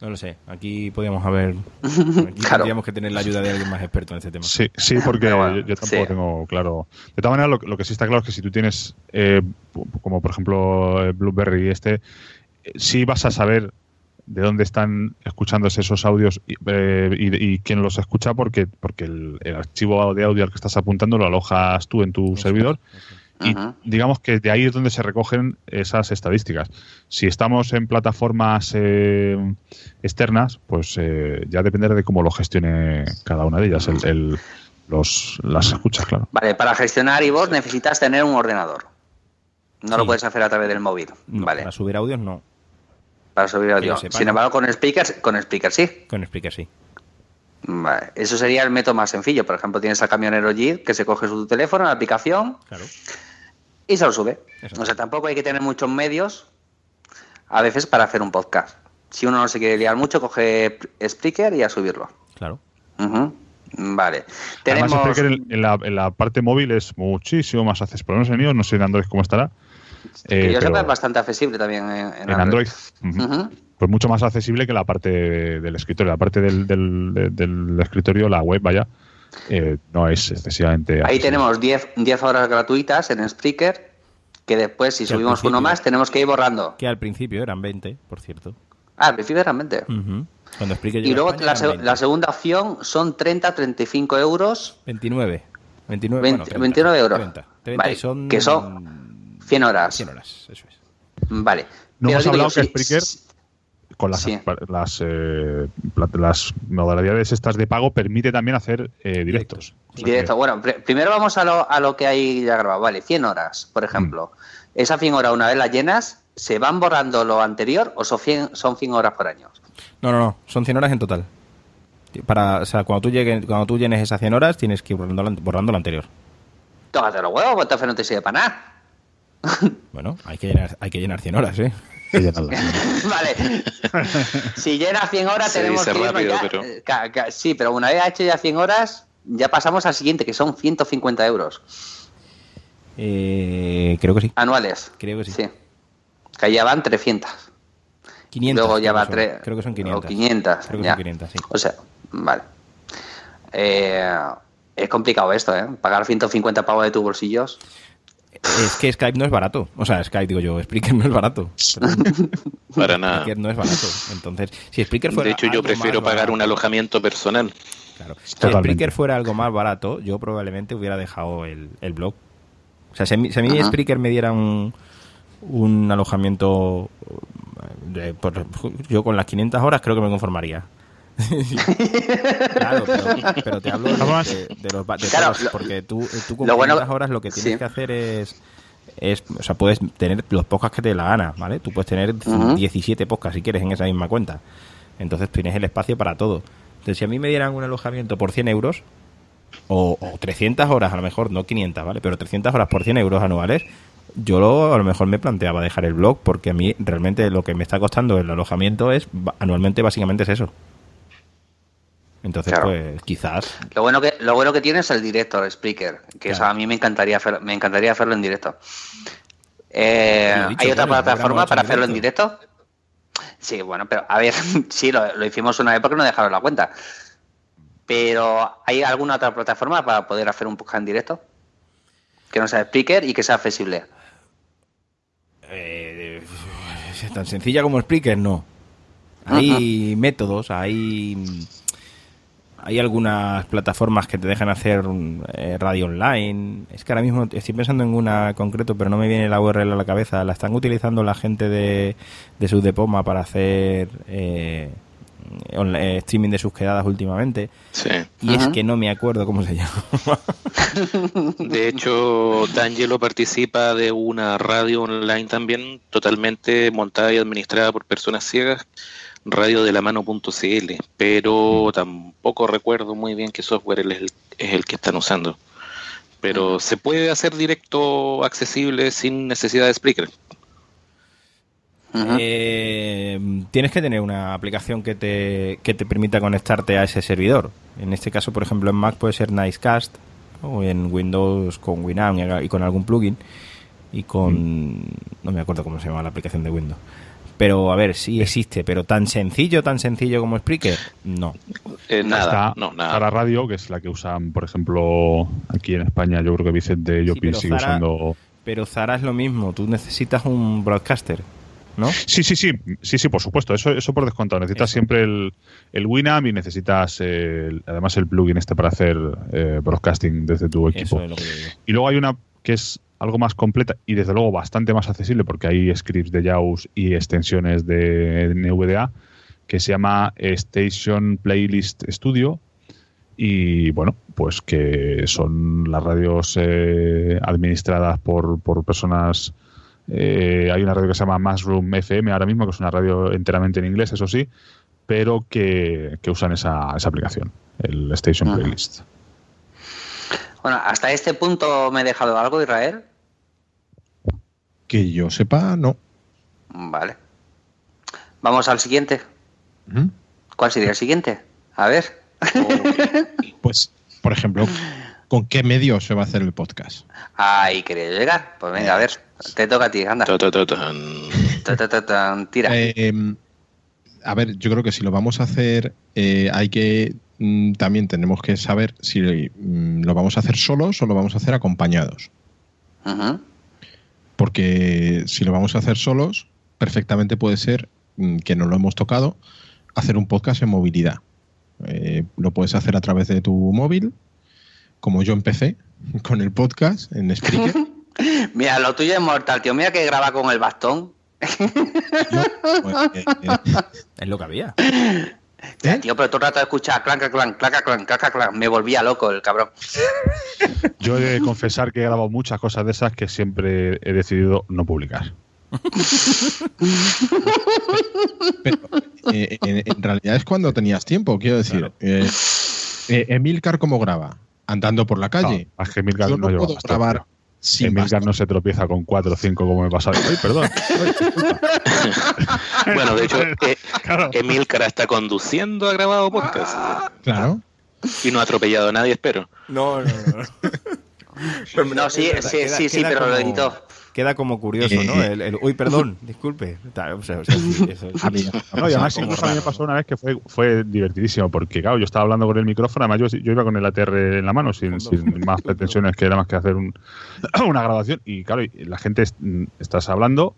No lo sé. Aquí podríamos haber. <laughs> Aquí Claro. tendríamos que tener la ayuda de alguien más experto en este tema. Sí, sí, porque <laughs> bueno, yo, yo tampoco sí. tengo claro. De todas maneras, lo, lo que sí está claro es que si tú tienes, eh, como por ejemplo eh, Blueberry este, eh, sí vas a saber de dónde están escuchándose esos audios y, eh, y- y quién los escucha porque porque el, el archivo de audio al que estás apuntando lo alojas tú en tu servidor y digamos que de ahí es donde se recogen esas estadísticas. Si estamos en plataformas eh, externas, pues eh, ya dependerá de cómo lo gestione cada una de ellas, el, el- los, las escuchas, claro. Vale, para gestionar iVoox necesitas tener un ordenador. No lo puedes hacer a través del móvil. No, vale, Para subir audios no. para subir audio. yo sepa, Sin no. embargo, con speakers, con speakers sí. Con Spreaker sí. Vale, eso sería el método más sencillo. Por ejemplo, tienes al camionero Jeep que se coge su teléfono, la aplicación Claro. Y se lo sube. O sea, tampoco hay que tener muchos medios a veces para hacer un podcast. Si uno no se quiere liar mucho, coge Spreaker y a subirlo. Claro. Vale. Tenemos... Además, Spreaker en, en la, en la parte móvil es muchísimo más accesible. Por lo menos en iOS, no sé en Android cómo estará. que eh, yo sepa es bastante accesible también en, en en Android. Pues mucho más accesible que la parte del escritorio. La parte del, del- de- del escritorio, la web, vaya, eh, no es excesivamente Ahí accesible. tenemos 10, 10 horas gratuitas en Spreaker, que después, si Que subimos uno más, tenemos que ir borrando. Que al principio eran 20, por cierto. Ah, al principio realmente. Ujú. Cuando Spreaker Y llegó a luego España la, eran se- 20. la segunda opción son 30, 35 euros, 29. 29, 20 bueno, 30, 29 euros. 30. 30 Vale, y son... que son 100 horas. 100 horas, eso es. Vale. No Pero hemos hablado yo, que Spreaker- sí, con las, Sí. las, eh, las modalidades estas de pago permite también hacer eh, directos. Directo. que- Bueno, pr- primero vamos a lo, a lo que hay ya grabado. Vale, 100 horas, por ejemplo. Mm. Esas 100 horas, una vez las llenas, ¿se van borrando lo anterior o son 100, son 100 horas por año? No, no, no. Son 100 horas en total. Para, o sea, cuando tú, llegues, cuando tú llenes esas 100 horas, tienes que ir borrando, borrando lo anterior. Tócate los huevos, pues entonces no te sirve para nada. <laughs> Bueno, hay que llenar, hay que llenar 100 horas, ¿eh? <laughs> vale. Si llenas 100 horas, Se tenemos que rápido, ya- pero- eh, ca- ca- Sí, pero una vez hecho ya 100 horas, ya pasamos al siguiente, que son 150 euros Eh, creo que sí. anuales. Creo que sí. Sí. Que ya van 300. 500. Luego ya creo va que son. tres. Creo que son 500. O 500. Creo que ya. son 500, sí. O sea, vale. Eh, es complicado esto, ¿eh? Pagar 150 pavos de tus bolsillos. Es que Skype no es barato. O sea, Skype, digo yo, Spreaker no es barato. <laughs> Para nada. Spreaker no es barato. Entonces, si Spreaker fuera De hecho, yo prefiero pagar barato- un alojamiento personal. Claro. Si. Spreaker fuera algo más barato, yo probablemente hubiera dejado el, el blog. O sea, si a mí, si a mí Ajá. Spreaker me diera un, un alojamiento, de- por- yo con las 500 horas creo que me conformaría. <laughs> claro, pero, pero te hablo de, Vamos. de- de los de Claro, todos, lo- porque tú, tú con bueno- 500 horas lo que tienes sí. que hacer es es, o sea, puedes tener los podcasts que te dé la gana, ¿vale? Tú puedes tener Ujú. 17 podcasts si quieres en esa misma cuenta. Entonces tienes el espacio para todo. Entonces, si a mí me dieran un alojamiento por 100 euros, o, o 300 horas a lo mejor, no 500, ¿vale? Pero 300 horas por 100 euros anuales, yo lo- a lo mejor me planteaba dejar el blog porque a mí realmente lo que me está costando el alojamiento es anualmente básicamente es eso. Entonces, Claro. pues quizás Lo bueno que lo bueno que tiene es el directo, el Spreaker, que eso a mí me encantaría hacer, me encantaría hacerlo en directo. Eh, dicho, ¿Hay otra plataforma para hacerlo en directo? Sí, bueno, pero a ver, <laughs> sí, lo, lo hicimos una vez porque no dejaron la cuenta. Pero ¿hay alguna otra plataforma para poder hacer un podcast en directo? Que no sea Spreaker y que sea accesible. eh, <laughs> es tan sencilla como Spreaker, no. Hay <laughs> métodos, hay hay algunas plataformas que te dejan hacer un, eh, radio online. Es que ahora mismo estoy pensando en una concreto, pero no me viene la URL a la cabeza. La están utilizando la gente de, de Subdepoma para hacer eh, eh, streaming de sus quedadas últimamente. Sí. Y es que no me acuerdo cómo se <laughs> llama. De hecho, D'Angelo participa de una radio online también, totalmente montada y administrada por personas ciegas, radio de la mano.cl, pero tampoco recuerdo muy bien qué software es el, es el que están usando. Pero se puede hacer directo accesible sin necesidad de Spreaker. Eh, tienes que tener una aplicación que te, que te permita conectarte a ese servidor. En este caso, por ejemplo, en Mac puede ser Nicecast o en Windows con Winamp y- y con algún plugin y con... No me acuerdo cómo se llama la aplicación de Windows. Pero a ver, sí existe, pero tan sencillo, tan sencillo como Spreaker, no. Eh, nada, Está no, nada. Zara Radio, que es la que usan, por ejemplo, aquí en España, yo creo que Vicente Llopin pero sigue Zara- usando. Pero Zara es lo mismo, tú necesitas un broadcaster, ¿no? Sí, sí, sí, sí, sí, por supuesto, eso, eso por descontado. Necesitas Eso. siempre el, el Winamp y necesitas el- además el plugin este para hacer eh, broadcasting desde tu equipo. Eso es lo que digo. Y luego hay una que es algo más completa y desde luego bastante más accesible porque hay scripts de JAWS y extensiones de NVDA que se llama Station Playlist Studio y bueno, pues que son las radios eh, administradas por, por personas eh, hay una radio que se llama Mushroom FM ahora mismo, que es una radio enteramente en inglés, eso sí, pero que, que usan esa, esa aplicación, el Station Ajá. Bueno, hasta este punto me he dejado algo, Israel. Que yo sepa, no. Vale. Vamos al siguiente. ¿Cuál sería el siguiente? A ver. <laughs> Pues, por ejemplo, ¿con qué medio se va a hacer el podcast? Ahí quería llegar. Pues venga, a ver. Te toca a ti, anda. Tira. Eh, a ver, yo creo que si lo vamos a hacer, eh, hay que también tenemos que saber si mm, lo vamos a hacer solos o lo vamos a hacer acompañados. Porque si lo vamos a hacer solos, perfectamente puede ser mm, que no lo hemos tocado, hacer un podcast en movilidad. Eh, lo puedes hacer a través de tu móvil, como yo empecé <laughs> con el podcast en Spreaker. <laughs> Mira, lo tuyo es mortal, tío. Mira que graba con el bastón. <laughs> Yo, pues, eh, eh, Es lo que había. ¿Eh? Tío, pero todo el rato escuchaba clanca, clan, claca, clan, claca, clan. Me volvía loco el cabrón. <laughs> Yo he de confesar que he grabado muchas cosas de esas que siempre he decidido no publicar. Pero eh, en, en realidad es cuando tenías tiempo, quiero decir. Eh, eh, Emilcar, ¿cómo graba? Andando por la calle. No, es que Emilcar Yo no no puedo grabar. Sin Emilcar bastón. no se tropieza con cuatro o cinco como me pasa. Ay, perdón. <laughs> Bueno, de hecho, eh, Claro. Emilcar está conduciendo a grabado podcast Claro. y no ha atropellado a nadie, espero. No, no, no. <laughs> No, sí, sí, sí, sí, pero lo editó. Queda como curioso, ¿no? El, el- uy, perdón, disculpe. O sea, o sea, sí, eso- A mí- No, y además <laughs> incluso a mí me pasó una vez que fue, fue divertidísimo, porque claro, yo estaba hablando con el micrófono, además yo, yo iba con el ATR en la mano, sin, sin <laughs> más pretensiones que era más que hacer un- <clears throat> una grabación, y claro, y la gente, mm, estás hablando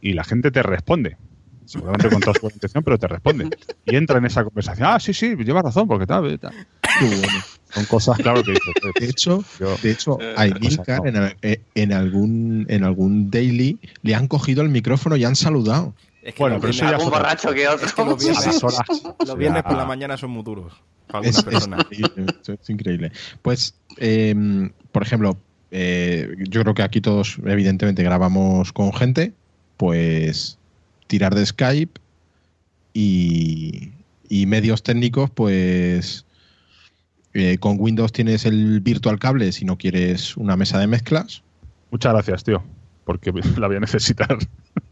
y la gente te responde. Seguramente con toda su intención, pero te responde. <laughs> Y entra en esa conversación. Ah, sí, sí, llevas razón, porque tal. tal. Qué bueno. Son cosas, claro, que dices, De pues, hecho, yo- de hecho Eh, a Emilcar no. en, al- eh, en algún en algún daily le han cogido el micrófono y han saludado. Es que Bueno, pero eso ya es borracho que otro. Es que los viernes, <laughs> las horas. los viernes por la mañana son muy duros para Es, algunas es personas. es- es increíble. Pues, eh, por ejemplo, eh, yo creo que aquí todos, evidentemente, grabamos con gente, pues tirar de Skype y, y medios técnicos, pues eh, con Windows tienes el virtual cable si no quieres una mesa de mezclas. Muchas gracias, tío. porque <laughs> la voy a necesitar.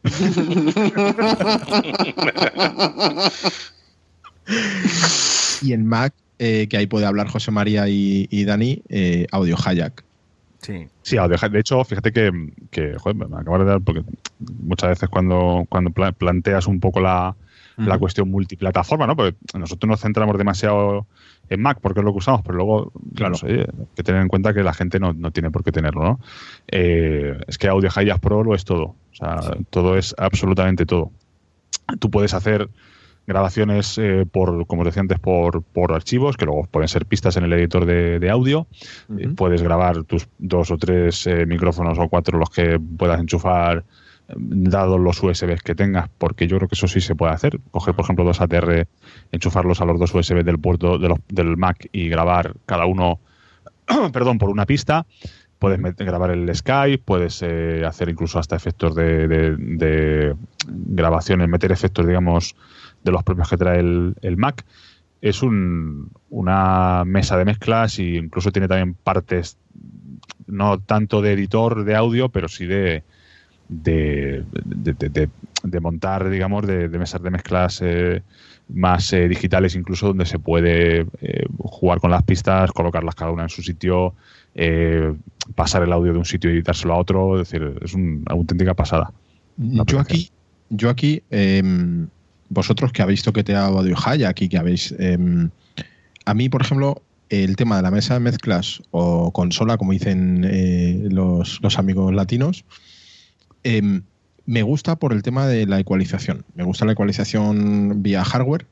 <laughs> y en Mac, eh, que ahí puede hablar José María y, y Dani, eh, Audio Hayak. Sí. Sí. De hecho, fíjate que, que joder, me acabo de dar, porque muchas veces cuando, cuando pla- planteas un poco la, la Ujú. cuestión multiplataforma, ¿no? Porque nosotros nos centramos demasiado en Mac porque es lo que usamos, pero luego, claro, Claro. oye, hay que tener en cuenta que la gente no, no tiene por qué tenerlo, ¿no? Eh, es que Audio Hijack Pro lo es todo. O sea, todo es absolutamente todo. Tú puedes hacer grabaciones eh, por, como os decía antes, por, por archivos, que luego pueden ser pistas en el editor de, de audio. Eh, puedes grabar tus dos o tres eh, micrófonos o cuatro los que puedas enchufar, eh, dados los USBs que tengas, porque yo creo que eso sí se puede hacer. Coger, por ejemplo, dos ATR, enchufarlos a los dos USB del puerto de los- del Mac y grabar cada uno, <clears throat> perdón, por una pista. Puedes grabar el Skype, puedes eh, hacer incluso hasta efectos de, de- de grabaciones, meter efectos, digamos, de los propios que trae el, el Mac. Es un- una mesa de mezclas e incluso tiene también partes, no tanto de editor de audio, pero sí de, de, de- de- de- de montar, digamos, de, mesas de mezclas eh, más eh, digitales, incluso donde se puede eh, jugar con las pistas, colocarlas cada una en su sitio, pasar el audio de un sitio y editárselo a otro. Es decir, es una auténtica pasada. Yo aquí, yo aquí em, vosotros que habéis toqueteado Audio Hayak y que habéis... em, a mí, por ejemplo, el tema de la mesa de mezclas o consola, como dicen eh, los, los amigos latinos, em, me gusta por el tema de la ecualización. Me gusta la ecualización vía hardware,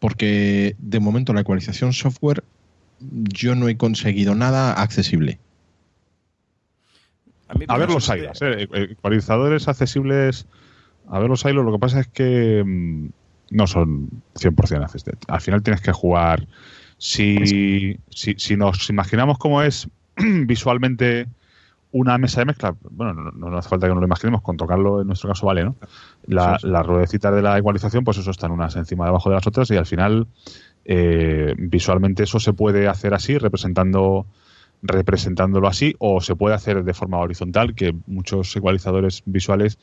porque de momento la ecualización software yo no he conseguido nada accesible. A, mí, A ver los personalmente- Ailas, eh, ecualizadores accesibles. A ver los lo que pasa es que mm, no son 100% accesibles. Al final tienes que jugar. Si, si, si nos imaginamos cómo es <clears throat> visualmente una mesa de mezcla, bueno, no, no- hace falta que nos lo imaginemos, con tocarlo en nuestro caso vale, ¿no? La, Sí, sí. Las ruedecitas de la igualización, pues eso están unas encima debajo de las otras y al final eh, visualmente eso se puede hacer así, representando representándolo así, o se puede hacer de forma horizontal, que muchos ecualizadores visuales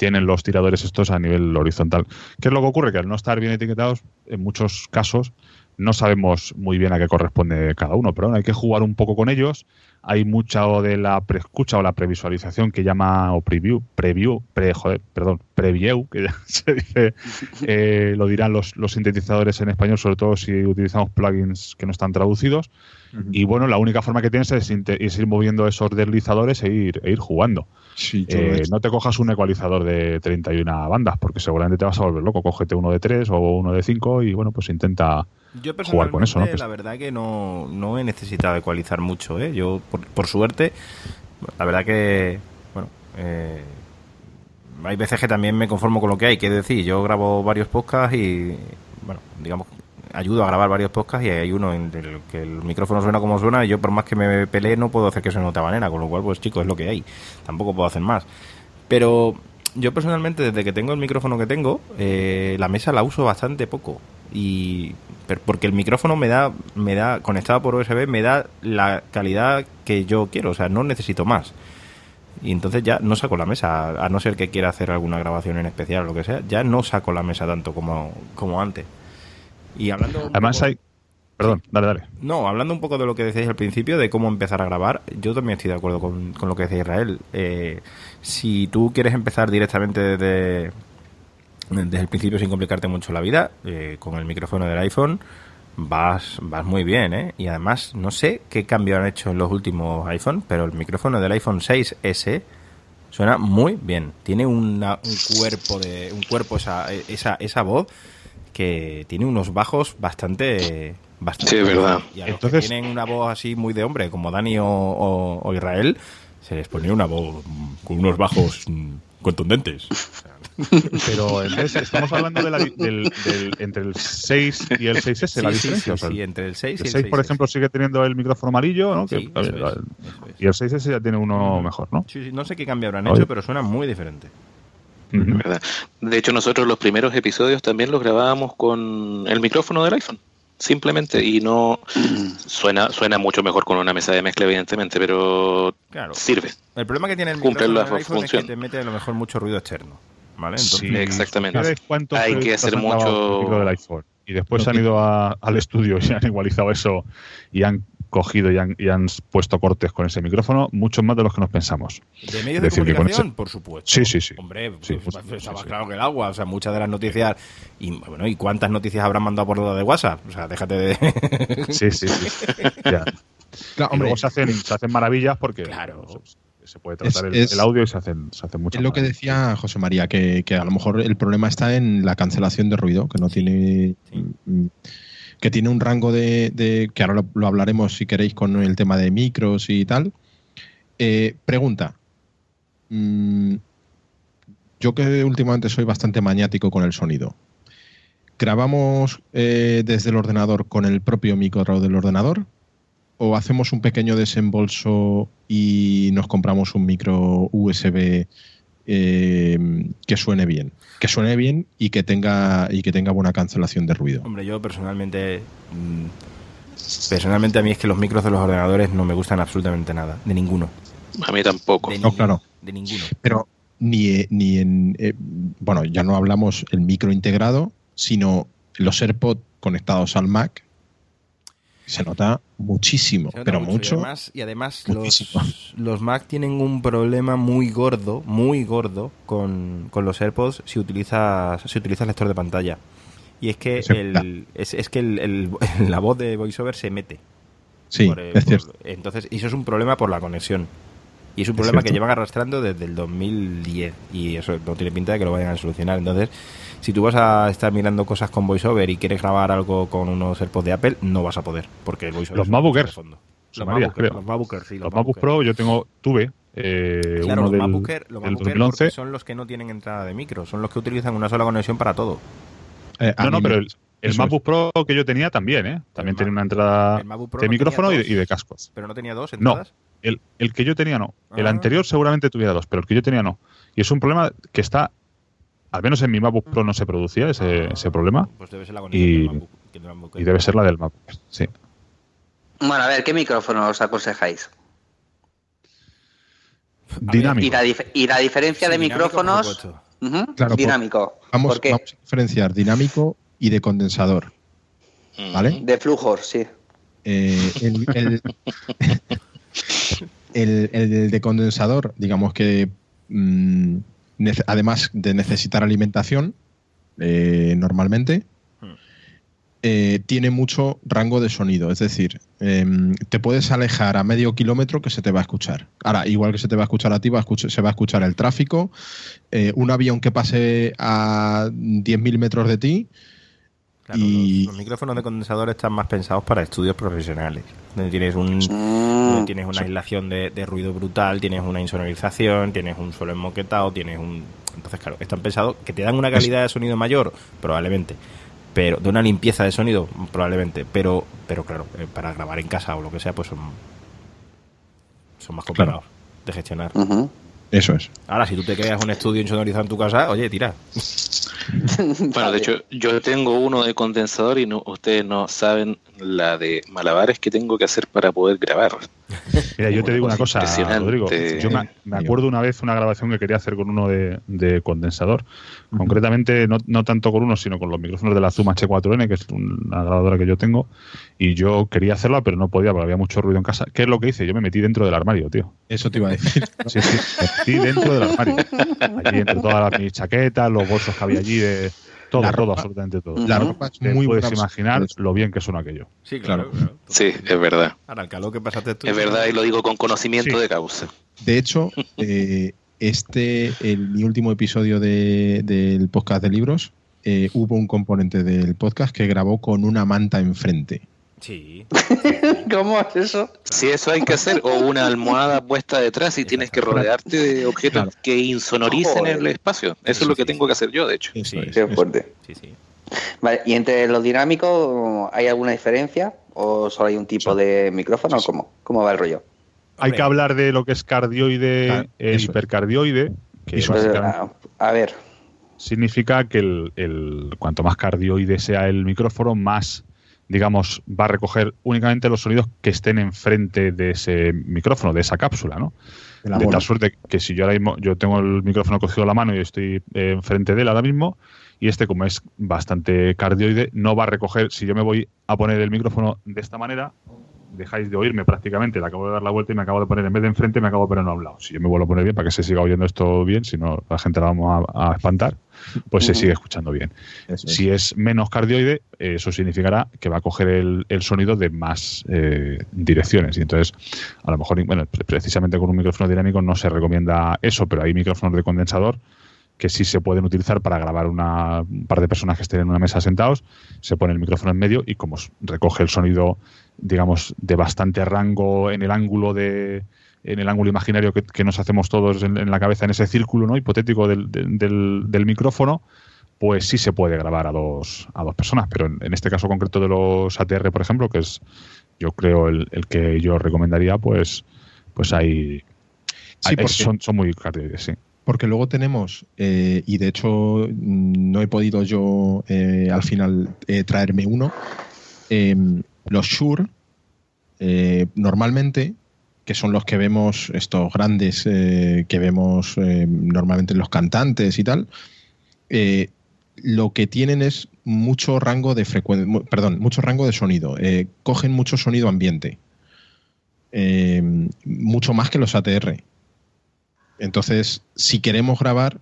tienen los tiradores estos a nivel horizontal. ¿Qué es lo que ocurre? Que al no estar bien etiquetados, en muchos casos no sabemos muy bien a qué corresponde cada uno, pero bueno, hay que jugar un poco con ellos. Hay mucha o de la preescucha o la previsualización que llama, o preview, preview, pre, joder, perdón, preview, que ya <laughs> se dice, eh, lo dirán los, los sintetizadores en español, sobre todo si utilizamos plugins que no están traducidos. Y bueno, la única forma que tienes es, ir moviendo esos deslizadores e ir, e ir jugando. Sí, Eh, no te cojas un ecualizador de 31 bandas, porque seguramente te vas a volver loco. Cógete uno de 3 o uno de 5 y bueno, pues intenta. Yo jugar con eso, ¿no? personalmente, la verdad que no, no he necesitado ecualizar mucho, ¿eh? Yo, por, por suerte, la verdad que, bueno, eh, hay veces que también me conformo con lo que hay, que decir, yo grabo varios podcasts y, bueno, digamos, ayudo a grabar varios podcasts y hay uno en el que el micrófono suena como suena y yo por más que me pelee no puedo hacer que suene de otra manera, con lo cual, pues chicos, es lo que hay. Tampoco puedo hacer más. Pero yo personalmente, desde que tengo el micrófono que tengo, eh, la mesa la uso bastante poco. Y porque el micrófono me da, me da, conectado por USB, me da la calidad que yo quiero, o sea, no necesito más. Y entonces ya no saco la mesa, a no ser que quiera hacer alguna grabación en especial o lo que sea, ya no saco la mesa tanto como, como antes. Y hablando Además, poco- hay. Perdón, dale, dale. no, hablando un poco de lo que decíais al principio, de cómo empezar a grabar, yo también estoy de acuerdo con, con lo que decía Israel. Eh, si tú quieres empezar directamente desde, desde el principio sin complicarte mucho la vida, eh, con el micrófono del iPhone, vas, vas muy bien, ¿eh? Y además, no sé qué cambio han hecho en los últimos iPhone, pero el micrófono del iPhone 6S suena muy bien. Tiene una- un cuerpo de, un cuerpo esa, esa, esa voz que tiene unos bajos bastante, bastante Sí, es verdad. y a los Entonces- que tienen una voz así muy de hombre, como Dani o, o- o Israel, se les ponía una voz con unos bajos mm, contundentes. <laughs> Pero entonces estamos hablando de la del, del- entre el 6 y el 6S, la Sí, sí, diferencia. sí, o sea, sí, entre el 6 y el el 6, por 6S. ejemplo, sigue teniendo el micrófono amarillo, ¿no? Que, Sí, ver, es, eso es. y el 6S ya tiene uno mejor, ¿no? Sí, sí, no sé qué cambio habrán Oye. hecho, pero suena muy diferente. ¿verdad? De hecho, nosotros los primeros episodios también los grabábamos con el micrófono del iPhone. Simplemente, y no <clears throat> suena, suena mucho mejor con una mesa de mezcla, evidentemente, pero Claro. sirve. El problema que tiene el Cumple la iPhone es que función. te mete a lo mejor mucho ruido externo. ¿Vale? Entonces, Sí, Exactamente. ¿sabes cuántos Hay que hacer mucho- del iPhone? Y después han ido a- al estudio y <laughs> han igualizado eso y han cogido y han, y han puesto cortes con ese micrófono, muchos más de los que nos pensamos. ¿De medios de decir, comunicación? ese- por supuesto. Sí, sí, sí. Hombre, Sí, pues, pues, está sí, más sí. claro que el agua. O sea, muchas de las noticias. Y bueno, ¿y cuántas noticias habrán mandado por lo de WhatsApp? O sea, déjate de. <laughs> Sí, sí, sí. Ya. Claro, Y hombre, luego se hacen, se hacen maravillas porque Claro. se, se puede tratar Es- el, es- el audio y se hacen, se hacen muchas Es lo que decía José María, que, que a lo mejor el problema está en la cancelación de ruido, que no tiene. Sí. mm, que tiene un rango de. que ahora lo, lo hablaremos si queréis con el tema de micros y tal. Eh, pregunta. Mm, yo que últimamente soy bastante maniático con el sonido. ¿Grabamos eh, desde el ordenador con el propio micro del ordenador? ¿O hacemos un pequeño desembolso y nos compramos un micro USB eh, que suene bien? Que suene bien y que tenga y que tenga buena cancelación de ruido. Hombre, yo personalmente. mm, Personalmente, a mí es que los micros de los ordenadores no me gustan absolutamente nada. De ninguno. A mí tampoco. De No, ninguno, claro. De ninguno. Pero ni, ni en. eh, bueno, ya no hablamos el micro integrado, sino los AirPods conectados al Mac. Se nota muchísimo, Se nota pero mucho, mucho. Y además, y además muchísimo. los, <laughs> los Mac tienen un problema muy gordo, muy gordo con, con los AirPods si utilizas, si utilizas lector de pantalla. Y es que, el, es, es que el- el- <laughs> la voz de VoiceOver se mete. sí, por, es por- cierto. entonces, y eso es un problema por la conexión. Y es un Es problema que llevan arrastrando desde el 2010. Y eso no tiene pinta de que lo vayan a solucionar. Entonces, si tú vas a estar mirando cosas con VoiceOver y quieres grabar algo con unos AirPods de Apple, no vas a poder. Porque el VoiceOver Los es una MacBook cosa Air. de fondo. José Los María, MacBook, creo. los sí, Los los MacBook. Pro yo tengo, tuve eh, Claro, uno los del, MacBook Air, los del MacBook Air 2011. porque son los que no tienen entrada de micro, son los que utilizan una sola conexión para todo. Eh, No, no, pero el, el MacBook Pro que yo tenía también, ¿eh? También El tenía una entrada de no micrófono y de, dos. y de cascos. Pero no tenía dos No. entradas. El, el que yo tenía no. El Ah. anterior seguramente tuviera dos, pero el que yo tenía no. Y es un problema que está, al menos en mi MacBook Pro no se producía ese, ese problema Pues debe ser la conexión Y- del MacBook, del MacBook Air. y debe ser la del MacBook. Sí. Bueno, a ver, ¿qué micrófono os aconsejáis? Dinámico. Y la, dif- y la diferencia Sí, de micrófonos. Ujú, Claro, por- dinámico. Vamos, ¿Por qué? vamos a diferenciar dinámico y de condensador. Mm. ¿Vale? De flujos, sí. Eh, el, el- <laughs> el- el de condensador, digamos que mm, además de necesitar alimentación, eh, normalmente, Hmm. eh, tiene mucho rango de sonido. Es decir, em, te puedes alejar a medio kilómetro que se te va a escuchar. Ahora, igual que se te va a escuchar a ti, va a escuch- se va a escuchar el tráfico. eh, un avión que pase a 10.000 metros de ti. Claro, Y- los, los micrófonos de condensador están más pensados para estudios profesionales, donde tienes un donde tienes una aislación de, de ruido brutal, tienes una insonorización, tienes un suelo enmoquetado, tienes un entonces claro, están pensados que te dan una calidad de sonido mayor, probablemente, pero de una limpieza de sonido, probablemente, pero pero claro, eh, para grabar en casa o lo que sea, pues son son más complicados de gestionar. ujú. Eso es. Ahora, si tú te creas un estudio insonorizado en tu casa, oye, tira. Bueno, de hecho, yo tengo uno de condensador y no, ustedes no saben la de malabares que tengo que hacer para poder grabar. Mira, yo te digo una cosa. Rodrigo. Yo me, me acuerdo una vez una grabación que quería hacer con uno de, de condensador. Concretamente, no, no tanto con uno, sino con los micrófonos de la Zoom H4N, que es una grabadora que yo tengo. Y yo quería hacerla, pero no podía porque había mucho ruido en casa. ¿Qué es lo que hice? Yo me metí dentro del armario, tío. Eso te iba a decir. <laughs> Sí, sí, me metí dentro del armario. Allí entre todas mis chaquetas, los bolsos que había allí, de todo, La todo, ropa- absolutamente todo. La ropa es muy puedes buena imaginar lo bien que suena aquello. Sí, claro, Sí, es verdad. Ahora, el calor que pasaste tú. Es verdad y lo digo con conocimiento Sí. de causa. De hecho, eh, este, el, mi último episodio de- del podcast de libros, eh, hubo un componente del podcast que grabó con una manta enfrente. Sí. <laughs> ¿Cómo es eso? Si eso hay que hacer, o una almohada puesta detrás y tienes que rodearte de objetos Claro. que insonoricen Joder. el espacio. Eso es lo que tengo que hacer yo, de hecho. Sí, es, Qué fuerte. Sí, sí. Vale, ¿y entre los dinámicos hay alguna diferencia? ¿O solo hay un tipo de micrófono? ¿O ¿Cómo? ¿Cómo va el rollo? Hay que hablar de lo que es cardioide e es. hipercardioide, que Eso Pues, básicamente a, a ver, significa que el, el- cuanto más cardioide sea el micrófono, más digamos, va a recoger únicamente los sonidos que estén enfrente de ese micrófono, de esa cápsula, ¿no? De tal suerte que si yo ahora mismo yo tengo el micrófono cogido a la mano y estoy eh, enfrente de él ahora mismo y este como es bastante cardioide no va a recoger si yo me voy a poner el micrófono de esta manera dejáis de oírme prácticamente le acabo de dar la vuelta y me acabo de poner en vez de enfrente me acabo de poner a un lado si yo me vuelvo a poner bien para que se siga oyendo esto bien si no la gente la vamos a, a espantar pues se sigue escuchando bien. Eso si es menos cardioide, eso significará que va a coger el, el sonido de más eh, direcciones. Y entonces, a lo mejor, bueno, pre- precisamente con un micrófono dinámico no se recomienda eso, pero hay micrófonos de condensador que sí se pueden utilizar para grabar una, un par de personas que estén en una mesa sentados. Se pone el micrófono en medio y como recoge el sonido, digamos, de bastante rango en el ángulo de en el ángulo imaginario que, que nos hacemos todos en, en la cabeza en ese círculo no hipotético del, del- micrófono pues sí se puede grabar a dos, a dos personas, pero en, en este caso concreto de los ATR, por ejemplo, que es yo creo el, el que yo recomendaría, pues, pues hay, Sí, hay- son, son muy sí. Porque luego tenemos, eh, y de hecho mm, no he podido yo eh, al final eh, traerme uno, eh, los Shure, eh, normalmente, que son los que vemos, estos grandes que vemos eh, normalmente en los cantantes y tal, lo que tienen es mucho rango de frecuencia, perdón, mucho rango de sonido. cogen mucho sonido ambiente. Eh, mucho más que los ATR. Entonces, si queremos grabar,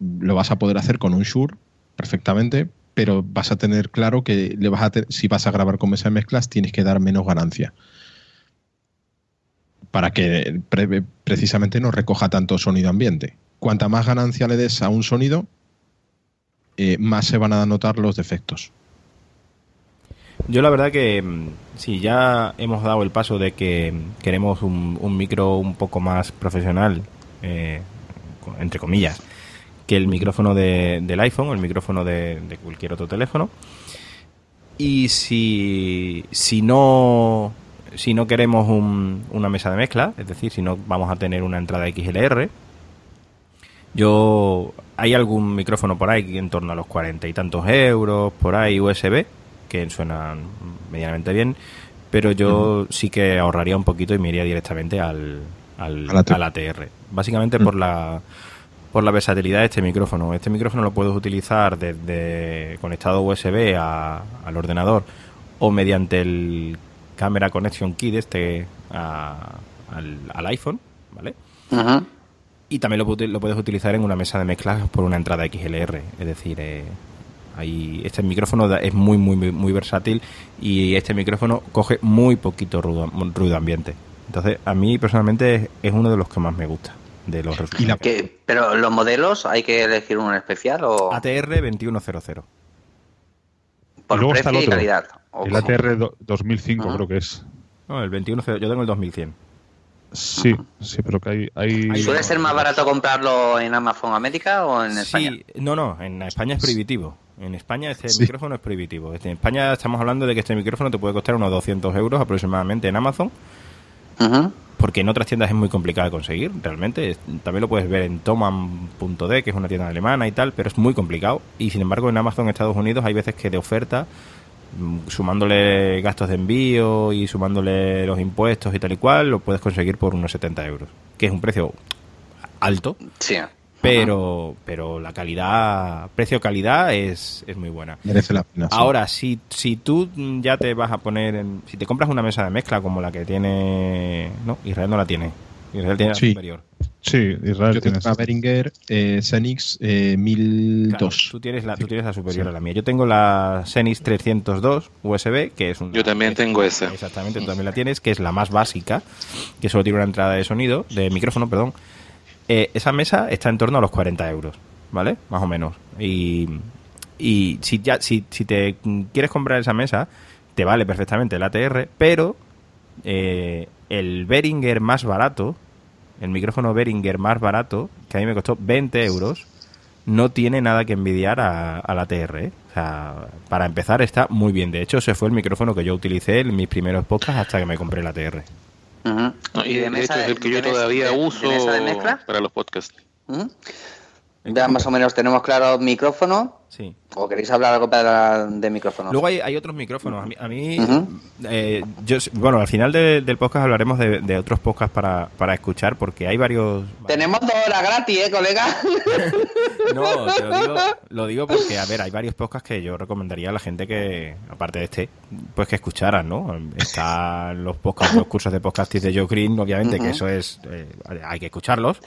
lo vas a poder hacer con un Shure perfectamente, pero vas a tener claro que le vas a si vas a grabar con mesa de mezclas, tienes que dar menos ganancia. Para que pre- precisamente no recoja tanto sonido ambiente. Cuanta más ganancia le des a un sonido, eh, más se van a notar los defectos. Yo la verdad que mm, si ya hemos dado el paso de que mm, queremos un micro un poco más profesional, eh, entre comillas, que el micrófono de- del iPhone o el micrófono de, de cualquier otro teléfono. Y si, si no si no queremos un- una mesa de mezcla, es decir, si no vamos a tener una entrada XLR, yo hay algún micrófono por ahí en torno a los cuarenta y tantos euros, por ahí USB, que suenan medianamente bien, pero yo sí que ahorraría un poquito y me iría directamente al, al, Al ATR. al ATR. Básicamente Mm. por la por la versatilidad de este micrófono. Este micrófono lo puedes utilizar desde conectado USB a- al ordenador o mediante el Camera Connection Kit este a- al, al iPhone, ¿vale? Y también lo, lo puedes utilizar en una mesa de mezclas por una entrada XLR. Es decir, eh, ahí, este micrófono da- es muy, muy, muy, muy versátil y este micrófono coge muy poquito ruido, ruido ambiente. Entonces, a mí personalmente es, es uno de los que más me gusta. De los Y la- ¿Qué? ¿Pero los modelos hay que elegir uno en especial o ATR 2100. por y luego está precio el y otro, calidad? ¿O El? ATR do- 2005 Ajá. creo que es. No, el 2100, yo tengo el 2100. Sí, sí, pero que hay... hay Ahí ¿Suele ser más barato comprarlo en Amazon América o en España? Sí, no, no, en España es prohibitivo. En España este Sí. micrófono es prohibitivo. Este- En España estamos hablando de que este micrófono te puede costar unos 200 euros aproximadamente en Amazon, Ujú. porque en otras tiendas es muy complicado de conseguir, realmente. También lo puedes ver en toman.de, que es una tienda alemana y tal, pero es muy complicado. Y sin embargo en Amazon Estados Unidos hay veces que de oferta, mm, sumándole gastos de envío y sumándole los impuestos y tal y cual, lo puedes conseguir por unos 70 euros, que es un precio alto, Sí. Pero pero la calidad precio calidad es, es muy buena Merece la pena. sí. ahora si si tú ya te vas a poner en, si te compras una mesa de mezcla como la que tiene no Israel no la tiene Israel tiene la superior Sí, Israel Yo tengo tienes... una Behringer eh, Xenix eh, 1002. Claro, tú tienes la tú tienes la superior a la mía yo tengo la Xenix 302 USB que es una Yo también tengo esa. exactamente tú también la tienes que es la más básica que solo tiene una entrada de sonido de micrófono perdón Eh, esa mesa está en torno a los 40 euros, ¿vale? Más o menos. Y, si, ya, si, te quieres comprar esa mesa, te vale perfectamente el ATR, pero eh, el Behringer más barato, el micrófono Behringer más barato, que a mí me costó 20 euros, no tiene nada que envidiar a- al ATR. ¿eh? O sea, para empezar está muy bien. De hecho, ese fue el micrófono que yo utilicé en mis primeros podcasts hasta que me compré el Ujú. No, y de, mesa hecho es el que yo todavía de- uso de mezcla? para los podcasts. Ya más o menos tenemos claro micrófono. Sí. ¿O queréis hablar algo para de micrófono? Luego hay, hay otros micrófonos. A mí, a mí, eh, yo, bueno, al final de- del podcast hablaremos de, de otros podcasts para, para escuchar, porque hay varios. Tenemos dos horas gratis, ¿eh, colega? <laughs> No, te lo digo, lo digo porque, a ver, hay varios podcasts que yo recomendaría a la gente que, aparte de este, pues que escucharan, ¿no? Están los podcasts, los cursos de podcasting de Joe Green, obviamente, que eso es, eh, hay que escucharlos.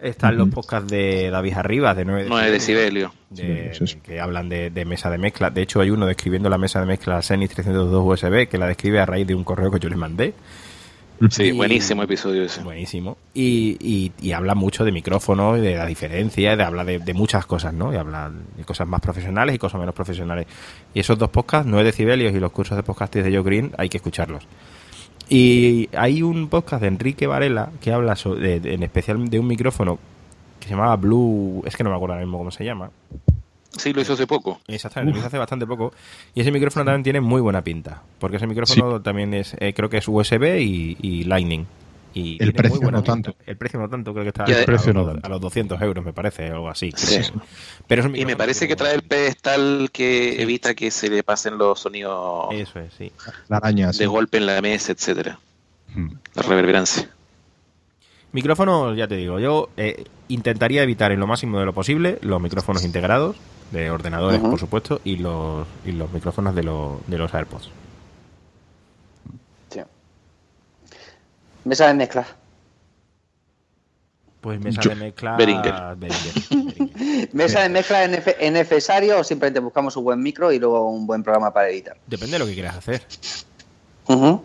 Están los podcasts de David Arribas, de 9 9 decibelios. de- Sí, sí, sí. que hablan de, de mesa de mezcla. De hecho, hay uno describiendo la mesa de mezcla Zenith 302 USB que la describe a raíz de un correo que yo le mandé. Sí, Y- buenísimo episodio ese. Buenísimo. Y, y, y habla mucho de micrófono y de la diferencia, de habla de, de muchas cosas, ¿no? Y habla de cosas más profesionales y cosas menos profesionales. Y esos dos podcasts, 9 decibelios y los cursos de podcasting de Joe Green, hay que escucharlos. Y hay un podcast de Enrique Varela que habla sobre, de- en especial de un micrófono que se llamaba Blue, es que no me acuerdo ahora mismo cómo se llama, Sí, lo hizo hace poco. Exactamente, lo hizo hace bastante poco. Y ese micrófono también tiene muy buena pinta. Porque ese micrófono también es, eh, creo que es USB y, y Lightning. Y El precio no pinta. tanto. El precio no tanto, creo que está a, el precio a no los, tanto. a los 200 euros, me parece, o algo así. Sí. Pero es un Y me parece que trae el pedestal que evita que se le pasen los sonidos Eso es, sí. La araña, sí. de golpe en la mesa, etcétera. Hmm. La reverberancia. Micrófonos, ya te digo, yo eh, intentaría evitar en lo máximo de lo posible los micrófonos integrados, de ordenadores, por supuesto, y los, y los micrófonos de, los de los AirPods. Mesa de mezcla. Pues mesa Yo- de mezcla. Behringer. Behringer, <laughs> Behringer. ¿Mesa de mezcla es nece- es necesario o simplemente buscamos un buen micro y luego un buen programa para editar? Depende de lo que quieras hacer. Ujú.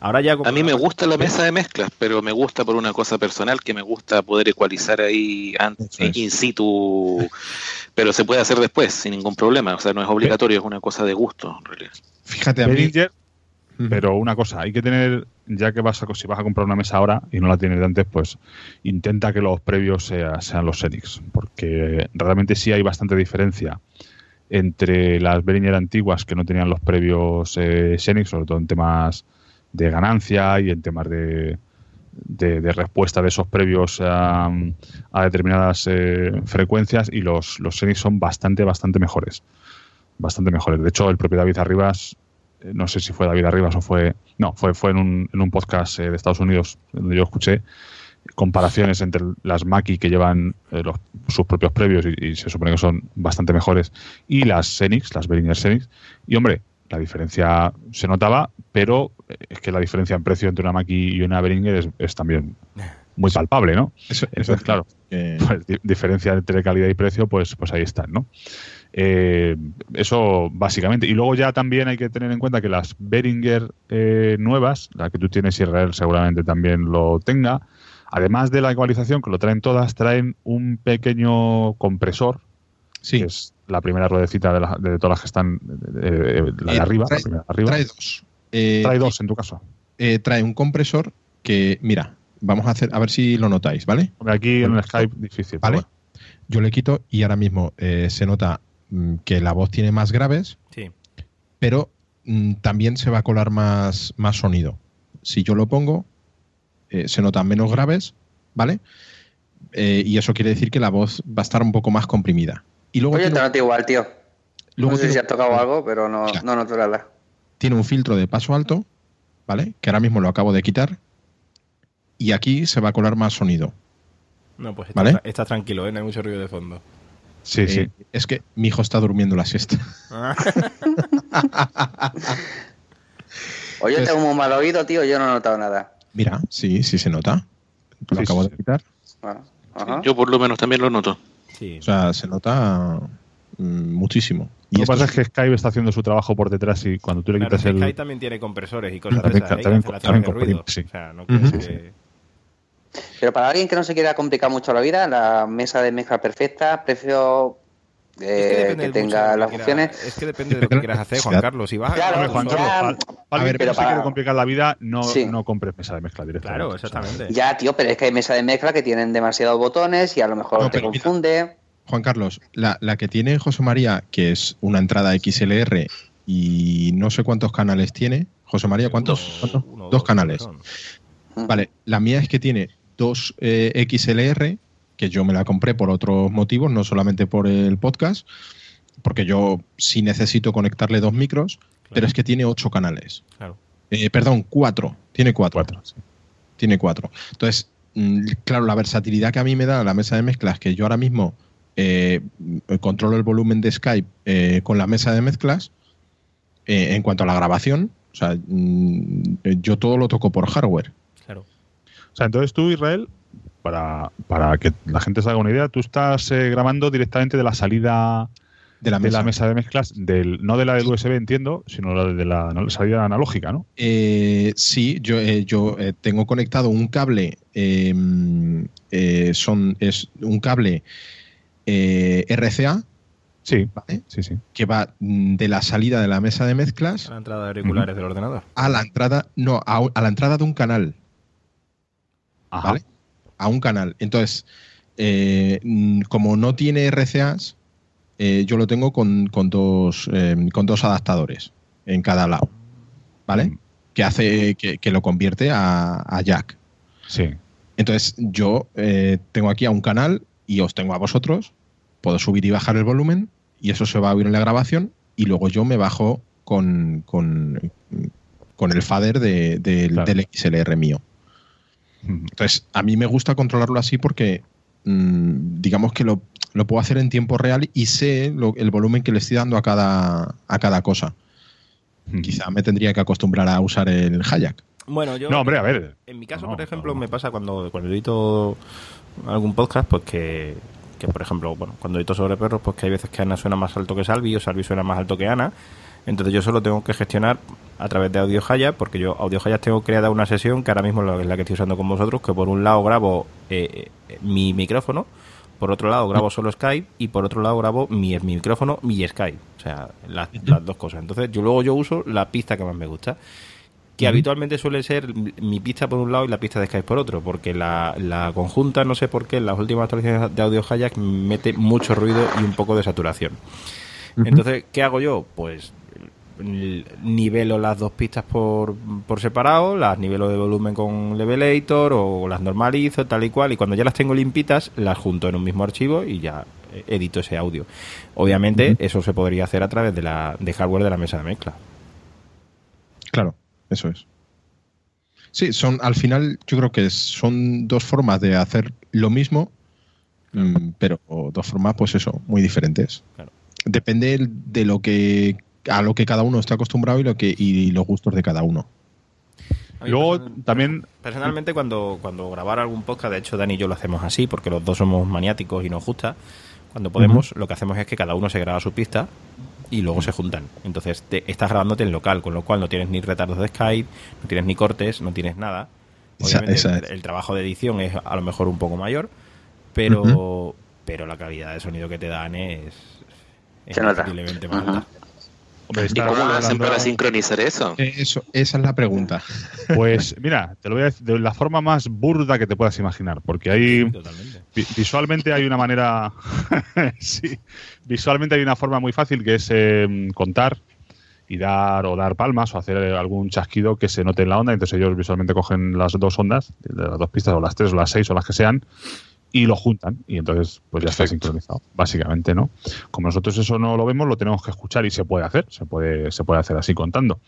Ahora ya A mí me gusta la mesa de mezclas, pero me gusta por una cosa personal que me gusta poder ecualizar ahí an- Eso es. in situ, pero se puede hacer después sin ningún problema. O sea, no es obligatorio, es una cosa de gusto en realidad. Fíjate a mí. Pero una cosa, hay que tener, ya que vas a, si vas a comprar una mesa ahora y no la tienes de antes, pues intenta que los previos sea- sean los Xenix, porque realmente sí hay bastante diferencia entre las Behringer antiguas que no tenían los previos eh, sobre todo en temas de ganancia y en temas de, de, respuesta de esos previos a, determinadas eh, frecuencias y los, los son bastante, bastante mejores. Bastante mejores. De hecho, el propio David Arribas no sé si fue David Arribas o fue. No, fue, fue en, un, en un podcast eh, de Estados Unidos donde yo escuché comparaciones entre las Mackie que llevan eh, los- sus propios previos y, y se supone que son bastante mejores y las Xenix, las Behringer Xenix. Y hombre, la diferencia se notaba, pero eh, es que la diferencia en precio entre una Mackie y una Behringer es, es también muy palpable, ¿no? Eso, eso Entonces, claro, pues, di- diferencia entre calidad y precio, pues, pues ahí están, ¿no? Eh, eso básicamente. Y luego ya también hay que tener en cuenta que las Behringer eh, nuevas, la que tú tienes Israel seguramente también lo tenga, además de la ecualización, que lo traen todas, traen un pequeño compresor, sí, que es la primera ruedecita de, la- de todas las que están, eh, la de arriba, trae- la primera de arriba. trae dos. Trae dos en tu caso. trae un compresor que, mira, vamos a hacer, a ver si lo notáis, ¿vale? Aquí en el Skype difícil. ¿Vale? Yo le quito y ahora mismo eh, se nota que la voz tiene más graves, Sí. pero mm, también se va a colar más, más sonido. Si yo lo pongo, eh, se notan menos graves, ¿vale? Eh, y eso quiere decir que la voz va a estar un poco más comprimida. Y luego, Oye, te noto igual, tío. luego no sé si tiene- has tocado algo, pero no, no noto nada. tiene un filtro de paso alto, ¿vale? Que ahora mismo lo acabo de quitar. Y aquí se va a colar más sonido. No, pues está, ¿Vale? está tranquilo, ¿eh? no hay mucho ruido de fondo. Sí, Eh, sí. Es que mi hijo está durmiendo la siesta. Oye, Pues- tengo muy mal oído, tío. Yo no he notado nada. Mira, sí, sí se nota. Lo Sí, acabo sí, de quitar. Ah, ajá. Yo por lo menos también lo noto. Sí. O sea, se nota mm, muchísimo. Y Lo que pasa es- que Skype está haciendo su trabajo por detrás y cuando tú le Claro, quitas el. Sky también tiene compresores y cosas También- de esas, ¿eh? también- de también ruido. comprime, sí. O sea, no crees Ujú. que... Pero para alguien que no se quiera complicar mucho la vida, la mesa de mezcla perfecta, eh, depende que mucho tenga las que funciones. quieras- Es que depende de lo que quieras hacer, Juan <laughs> Carlos. Si vas a Claro, Hombre, Juan ya- Carlos, para, para A alguien ver, pero quiere para- complicar la vida, no, Sí. no compres mesa de mezcla directamente. Claro, exactamente. Ya, tío, pero es que hay mesa de mezcla que tienen demasiados botones y a lo mejor No, te mira. confunde. Juan Carlos, la, la que tiene José María, que es una entrada XLR y no sé cuántos canales tiene. José María, ¿cuántos? Uno, ¿Cuántos? uno, dos canales. Ujú. Vale, la mía es que tiene dos eh, XLR que yo me la compré por otros motivos, no solamente por el podcast, porque yo sí necesito conectarle dos micros, pero es que tiene ocho canales. Claro. Eh, perdón, cuatro. Tiene cuatro. Cuatro, sí. Tiene cuatro. Entonces, mm, claro, la versatilidad que a mí me da la mesa de mezclas, que yo ahora mismo eh, controlo el volumen de Skype eh, con la mesa de mezclas, en cuanto a la grabación, o sea, mm, yo todo lo toco por hardware. O sea, entonces tú, Israel, para, para que la gente se haga una idea, tú estás eh, grabando directamente de la salida De la de mesa. la mesa de mezclas, del, no de la del USB, entiendo, sino la de la, no, la salida analógica, ¿no? Eh, sí, yo, eh, yo eh, tengo conectado un cable, eh, eh, son, es un cable eh, RCA, Sí, ¿vale? sí, sí. que va de la salida de la mesa de mezclas A la entrada de auriculares del ordenador. a la entrada, no, a, a la entrada de un canal, Ajá. ¿vale? A un canal. Entonces, eh, como no tiene RCAs, eh, yo lo tengo con, con dos, eh, con dos adaptadores en cada lado, ¿vale? Mm. Que hace que, que lo convierte a, a jack. Sí. Entonces, yo tengo aquí a un canal y os tengo a vosotros. Puedo subir y bajar el volumen y eso se va a oír en la grabación y luego yo me bajo con, con, con el fader de- del- Claro. del XLR mío. Entonces, a mí me gusta controlarlo así porque mm, digamos que lo, lo puedo hacer en tiempo real y sé lo- el volumen que le estoy dando a cada, a cada cosa. Mm. Quizá me tendría que acostumbrar a usar el Hayak. Bueno, yo. No, hombre, a ver. En mi caso, No, por ejemplo, no. me pasa cuando, cuando edito algún podcast, pues que, que, por ejemplo, bueno, cuando edito sobre perros, pues que hay veces que Ana suena más alto que Salvi o Salvi suena más alto que Ana. Entonces yo solo tengo que gestionar a través de Audio Hayas, porque yo Audio Hayas tengo creada una sesión que ahora mismo es la- que estoy usando con vosotros, que por un lado grabo eh, eh, mi micrófono, por otro lado grabo solo Skype y por otro lado grabo mi, mi micrófono, mi Skype. O sea, las, las dos cosas. Entonces yo luego yo uso la pista que más me gusta que habitualmente suele ser mi pista por un lado y la pista de Skype por otro, porque la, la conjunta, no sé por qué, en las últimas actualizaciones de Audio Hayak mete mucho ruido y un poco de saturación. Entonces, ¿qué hago yo? Pues nivelo las dos pistas por, por separado, las nivelo de volumen con Levelator o las normalizo, tal y cual, y cuando ya las tengo limpitas, las junto en un mismo archivo y ya edito ese audio. Obviamente, eso se podría hacer a través de la de hardware de la mesa de mezcla. Claro, eso es. Sí, son al final yo creo que son dos formas de hacer lo mismo, mm, pero dos formas, pues eso, muy diferentes. Claro. Depende de lo que a lo que cada uno está acostumbrado y lo que y los gustos de cada uno. Luego personal- también Personalmente, cuando, cuando grabar algún podcast, de hecho, Dani y yo lo hacemos así, porque los dos somos maniáticos y nos gusta. Cuando podemos, lo que hacemos es que cada uno se graba su pista y luego se juntan. Entonces, te, estás grabándote en local, con lo cual no tienes ni retardos de Skype, no tienes ni cortes, no tienes nada. Obviamente, esa el, trabajo de edición es a lo mejor un poco mayor, pero, pero la calidad de sonido que te dan es, es Se nota. increíblemente más alta. hombre, ¿Y cómo lo hacen para sincronizar eso? Eso, esa es la pregunta. <laughs> Pues mira, te lo voy a decir de la forma más burda que te puedas imaginar, porque hay visualmente hay una manera, <laughs> sí, visualmente hay una forma muy fácil que es eh, contar y dar o dar palmas o hacer eh, algún chasquido que se note en la onda. Entonces ellos visualmente cogen las dos ondas, las dos pistas o las tres o las seis o las que sean y lo juntan y entonces pues ya está sincronizado, básicamente, ¿no? Como nosotros eso no lo vemos, lo tenemos que escuchar y se puede hacer, se puede, se puede hacer así contando.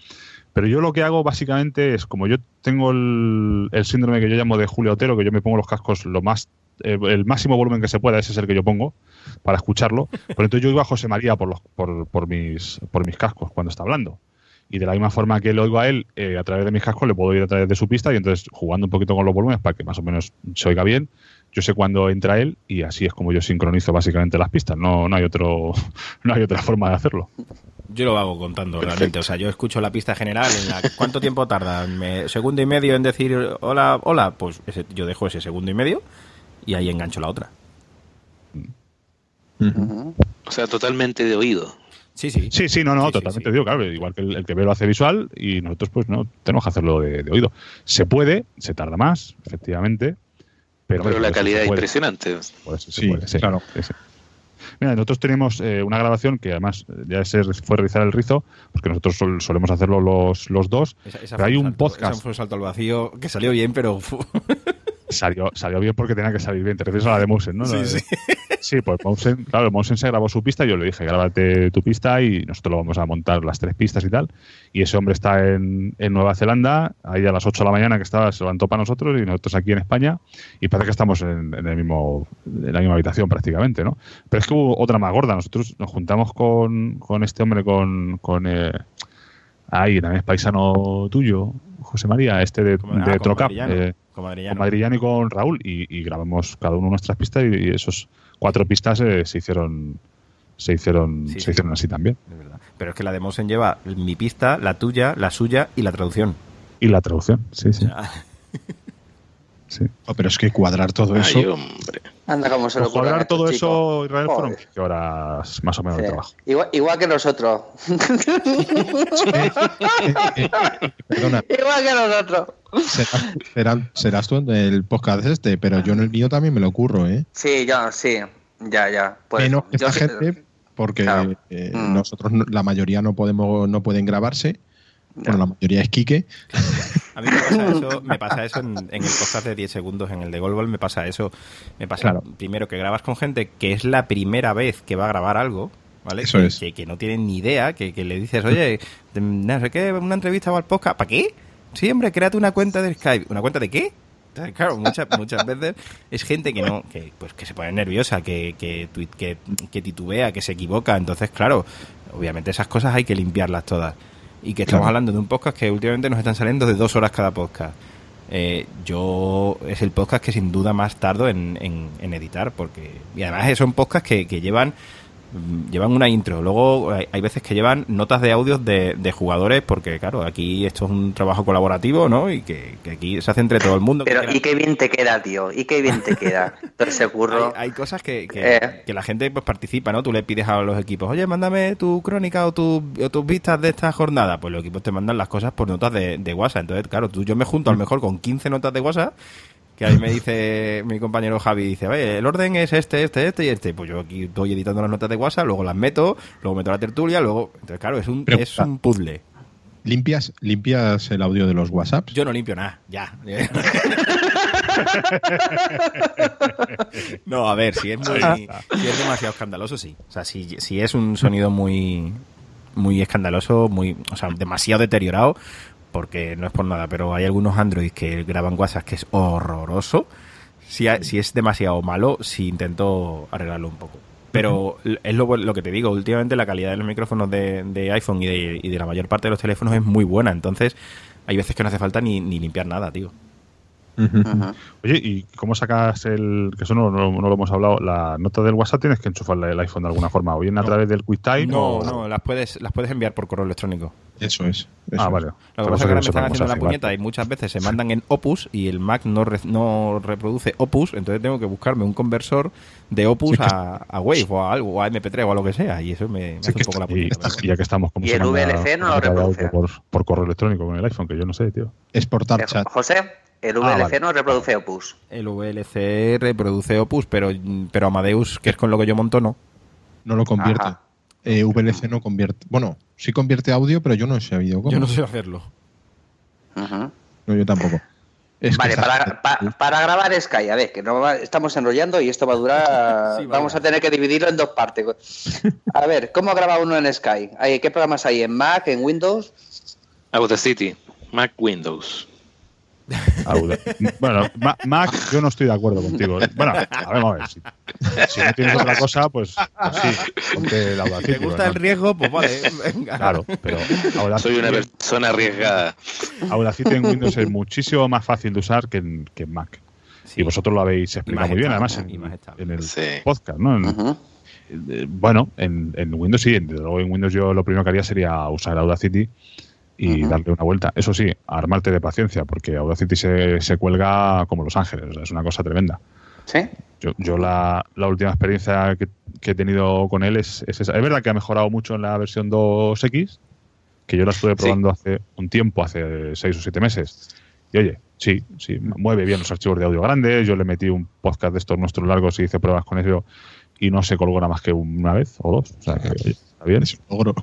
Pero yo lo que hago básicamente es, como yo tengo el, el síndrome que yo llamo de Julio Otero, que yo me pongo los cascos lo más eh, el máximo volumen que se pueda, ese es el que yo pongo para escucharlo. Por entonces yo oigo a José María por, los, por, por, mis, por mis cascos cuando está hablando. Y de la misma forma que le oigo a él eh, a través de mis cascos, le puedo oír a través de su pista y entonces jugando un poquito con los volúmenes para que más o menos se oiga bien. Yo sé cuándo entra él y así es como yo sincronizo básicamente las pistas. No, no hay otro, <laughs> no hay otra forma de hacerlo. Yo lo hago contando realmente. O sea, yo escucho la pista general. En la, ¿Cuánto tiempo tarda? Me- segundo y medio en decir hola, hola. Pues ese- yo dejo ese segundo y medio y ahí engancho la otra. O sea, totalmente de oído. Sí, sí. Sí, sí, no, no, Sí, sí, totalmente sí. digo, claro, igual que el, el que ve lo hace visual y nosotros pues no tenemos que hacerlo de, de oído. Se puede, se tarda más, efectivamente, pero, la calidad es impresionante. por eso se Sí, puede, sí, claro. sí, sí. Mira, nosotros tenemos eh, una grabación que además ya se fue rizar el rizo, porque nosotros sol- solemos hacerlo los, los dos. Esa- esa Pero hay un salto- podcast. esa fue un salto al vacío que salió bien, pero salió, salió bien porque tenía que salir bien. Te refieres a la de Mousen, ¿no? Sí, La de- sí. Sí, pues Mousen, claro, Mousen se grabó su pista y yo le dije, grábate tu pista y nosotros lo vamos a montar las tres pistas y tal. Y ese hombre está en, en Nueva Zelanda, ahí a las 8 de la mañana que estaba, se levantó para nosotros y nosotros aquí en España y parece que estamos en, en el mismo, en la misma habitación prácticamente, ¿no? Pero es que hubo otra más gorda. Nosotros nos juntamos con, con este hombre, con... con eh, ahí, también es paisano tuyo, José María, este de, ah, de Trocap. Madrillano, eh, con con Madrillano. Madrillano y con Raúl y, y grabamos cada uno nuestras pistas y, y esos cuatro pistas eh, se hicieron se hicieron Sí, se sí. hicieron así también Es verdad. Pero es que la de Mosen lleva mi pista, la tuya, la suya y la traducción. y la traducción sí sí, O sea, sí. Oh, pero es que cuadrar todo eso. Ay, hombre. Anda como se lo cuadrar ocurran todo estos eso. Israel fueron Joder. 15 horas más o menos de Sí. trabajo Igual, igual que nosotros. <laughs> <laughs> Perdona, igual que nosotros. serás, serás- serás tú en el podcast este, pero yo en el mío también me lo ocurro, ¿eh? Sí, yo, sí. Ya, ya. Pues, Menos que yo esta sí- gente, porque Claro. eh, Mm. nosotros, no- la mayoría no podemos no pueden grabarse. Bueno, la mayoría es Quique. a mí me pasa <laughs> eso, me pasa eso en, en el podcast de 10 segundos, en el de Golball me pasa eso. Me pasa Claro. primero que grabas con gente que es la primera vez que va a grabar algo, ¿vale? Eso que, es. que, que no tienen ni idea, que, que le dices, oye, no sé qué, una entrevista o al podcast, ¿para qué? Sí, hombre, créate una cuenta de Skype. ¿Una cuenta de qué? Claro, muchas, muchas veces es gente que no, que pues que se pone nerviosa, que, que, que, que titubea, que se equivoca. Entonces, claro, obviamente esas cosas hay que limpiarlas todas. Y que estamos Claro. hablando de un podcast que últimamente nos están saliendo de dos horas cada podcast. Eh, yo es el podcast que sin duda más tardo en, en- en editar porque y además son podcasts que, que llevan llevan una intro luego hay, hay veces que llevan notas de audios de, de jugadores porque claro aquí esto es un trabajo colaborativo no y que, que aquí se hace entre todo el mundo Pero, y qué bien te queda, tío. Y qué bien te queda. Todo ese curro. hay, hay cosas que, que, Eh. que la gente pues participa, ¿no? Tú le pides a los equipos, oye, mándame tu crónica o, tu, o tus vistas de esta jornada. Pues los equipos te mandan las cosas por notas de, de WhatsApp. Entonces, claro, tú yo me junto a lo mejor con 15 notas de WhatsApp, que ahí me dice mi compañero Javi, dice, oye, el orden es este, este, este y este. Pues yo aquí estoy editando las notas de WhatsApp, luego las meto, luego meto la tertulia, luego... Entonces, claro, es un, Pero- es un puzzle. ¿Limpias, ¿Limpias el audio de los WhatsApps? Yo no limpio nada, ya. <laughs> no, a ver, si es muy, si es demasiado escandaloso, sí. O sea, si, si es un sonido muy, muy escandaloso, muy, o sea, demasiado deteriorado, porque no es por nada, pero hay algunos Android que graban WhatsApp que es horroroso. Si, ha- si es demasiado malo, sí intento arreglarlo un poco. Pero es lo, lo que te digo, últimamente la calidad de los micrófonos de, de iPhone y de, y de la mayor parte de los teléfonos es muy buena, entonces hay veces que no hace falta ni, ni limpiar nada, tío. Oye y cómo sacas el que eso no, no- no lo hemos hablado la nota del WhatsApp tienes que enchufarle el iPhone de alguna forma o bien a No. través del QuickTime No, o- no, las puedes, las puedes enviar por correo electrónico. Eso es. eso ah es. vale Lo que pasa es que ahora me están haciendo la puñeta y muchas veces se mandan en Opus y el Mac no, re- no reproduce Opus, entonces tengo que buscarme un conversor de Opus Sí, a, a Wave o a algo, o a MP3 o a lo que sea, y eso me, me Sí, hace un poco la está- puñeta. y ya que estamos, ¿cómo Y el VLC no lo reproduce. Por, por correo electrónico con el iPhone, que yo no sé, tío. Exportar Eh, chat. José, el Ah, VLC vale. no reproduce Opus. El VLC reproduce Opus, pero, pero Amadeus, que es con lo que yo monto, no. No lo convierte. Eh, VLC no convierte. Bueno, sí convierte audio, pero yo no he sabido cómo. Yo no sé hacerlo. No, yo tampoco. Es Vale, para, pa- para grabar Sky, a ver, que no va- estamos enrollando y esto va a durar. <laughs> Sí, vamos a a tener que dividirlo en dos partes. A ver, ¿cómo graba uno en Sky? Hay- ¿Qué programas hay? ¿En Mac? ¿En Windows? Audacity, Mac Windows. Auda- bueno, Ma- Mac, yo no estoy de acuerdo contigo. Bueno, a ver, vamos a ver. Si, si no tienes otra cosa, pues, pues sí, ponte el Audacity. ¿Te gusta ¿no? el riesgo? Pues vale, venga. Claro, pero Audacity, Soy una persona arriesgada. Audacity en Windows es muchísimo más fácil de usar que en, que en Mac. Sí. Y vosotros lo habéis explicado muy bien, además, en, en el Sí. podcast, ¿no? En- eh, bueno, en, en Windows sí, desde luego en Windows yo lo primero que haría sería usar Audacity y darle una vuelta. Eso sí, armarte de paciencia, porque Audacity se, se cuelga como Los Ángeles, o sea, es una cosa tremenda. ¿Sí? Yo, yo la, la última experiencia que, que he tenido con él es, es esa. Es verdad que ha mejorado mucho en la versión 2X, que yo la estuve probando hace un tiempo, hace seis o siete meses. Y oye, sí, sí, mueve bien los archivos de audio grandes. Yo le metí un podcast de estos nuestros largos y hice pruebas con ello y no se colgó nada más que una vez o dos. O sea, que, oye, está bien. es un logro.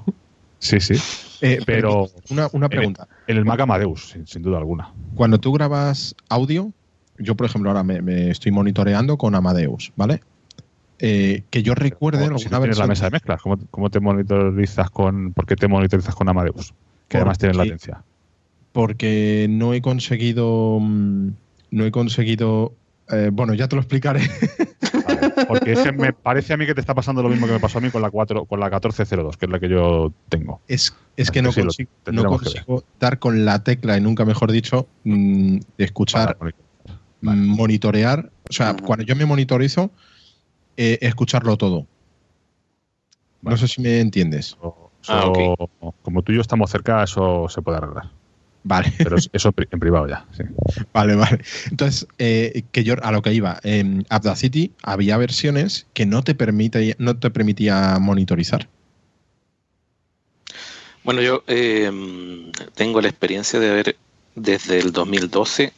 Sí, sí. Eh, Pero- una, una pregunta. En el Mac Amadeus, sin, sin duda alguna. Cuando tú grabas audio, yo por ejemplo ahora me, me estoy monitoreando con Amadeus, ¿vale? Eh, que yo recuerde Como si alguna tienes la mesa de mezclas. ¿Cómo, cómo te monitorizas con. ¿Por qué te monitorizas con Amadeus? Que además tiene latencia. porque no he conseguido mm, no he conseguido eh, bueno ya te lo explicaré <laughs> Porque es que me parece a mí que te está pasando lo mismo que me pasó a mí con la 4, con la 1402, que es la que yo tengo. es, es que no Sí, consigo, no consigo dar con la tecla y nunca mejor dicho mm, de escuchar mm, monitorear. O sea cuando yo me monitorizo eh, escucharlo todo. No sé si me entiendes. Eso- Ah. Como tú y yo estamos cerca, eso se puede arreglar. Vale <laughs> Pero es- eso en privado ya. sí. Vale, vale. Entonces, eh, que yo a lo que iba, en Audacity había versiones que no te permite, no te permitía monitorizar. Bueno, yo eh, tengo la experiencia de haber, desde el 2012,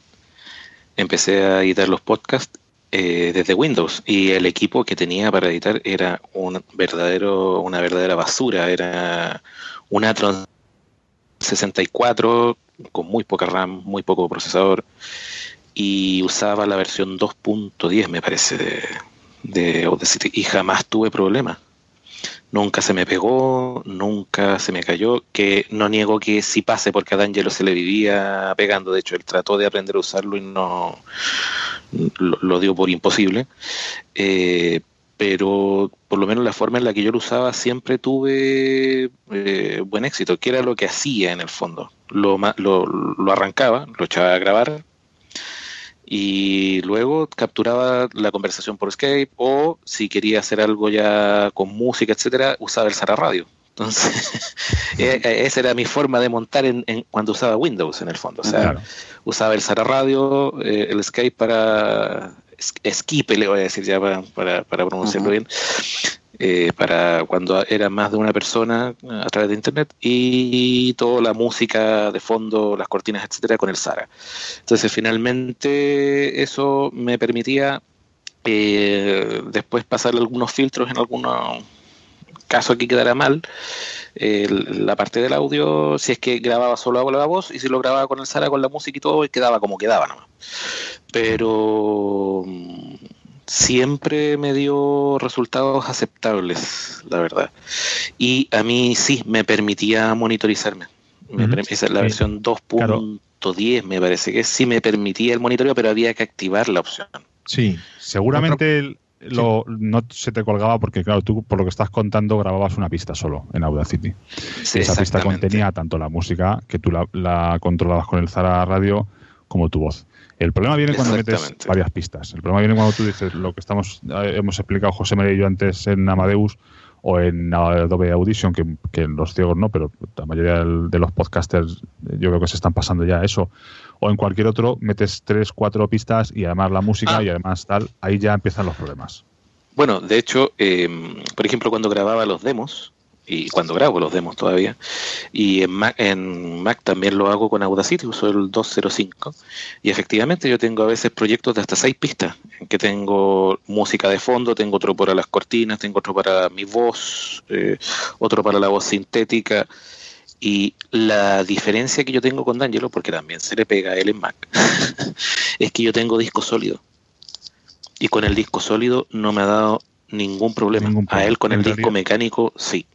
empecé a editar los podcasts eh, desde Windows y el equipo que tenía para editar era un verdadero, una verdadera basura, era un Atron 64 con muy poca RAM, muy poco procesador y usaba la versión 2.10 me parece de, de y jamás tuve problemas. Nunca se me pegó, nunca se me cayó, que no niego que sí pase porque a D'Angelo se le vivía pegando, de hecho él trató de aprender a usarlo y no lo, lo dio por imposible, Eh, pero por lo menos la forma en la que yo lo usaba siempre tuve eh, buen éxito, que era lo que hacía en el fondo. Lo, lo, lo arrancaba, lo echaba a grabar y luego capturaba la conversación por Skype o si quería hacer algo ya con música, etcétera, usaba el Sara Radio. Entonces, eh, <laughs> eh, esa era mi forma de montar en, en- cuando usaba Windows en el fondo. O sea, Claro. usaba el Sara Radio, eh, el Skype para es- Skype, le voy a decir ya para, para, para pronunciarlo bien, eh, para cuando era más de una persona a través de internet y toda la música de fondo, las cortinas, etcétera, con el Sara. Entonces, finalmente, eso me permitía eh, después pasar algunos filtros en algunos casos que quedara mal. eh, la parte del audio, si es que grababa solo con la voz y si lo grababa con el Sara, con la música y todo, quedaba como quedaba nomás. Pero mm, siempre me dio resultados aceptables, la verdad. Y a mí sí me permitía monitorizarme. La versión 2.10, me parece que sí me permitía el monitoreo, pero había que activar la opción. Sí. Seguramente el- lo, no se te colgaba porque, claro, tú por lo que estás contando grababas una pista solo en Audacity. Sí, Esa pista contenía tanto la música, que tú la, la controlabas con el Zara Radio, como tu voz. El problema viene cuando metes varias pistas. El problema viene cuando tú dices lo que estamos eh, hemos explicado José María y yo antes en Amadeus o en Adobe Audition, que, que los ciegos no, pero la mayoría de los podcasters yo creo que se están pasando ya a eso. O en cualquier otro, metes tres, cuatro pistas y además la música Ah. y además tal, ahí ya empiezan los problemas. Bueno, de hecho, eh, por ejemplo, cuando grababa los demos, y cuando grabo los demos todavía, y en Mac, en Mac también lo hago con Audacity, uso el 205, y efectivamente yo tengo a veces proyectos de hasta seis pistas, en que tengo música de fondo, tengo otro para las cortinas, tengo otro para mi voz, eh, otro para la voz sintética, y la diferencia que yo tengo con D'Angelo, porque también se le pega a él en Mac, <laughs> es que yo tengo disco sólido. Y con el disco sólido no me ha dado ningún problema. Ningún A él con el disco mecánico, sí.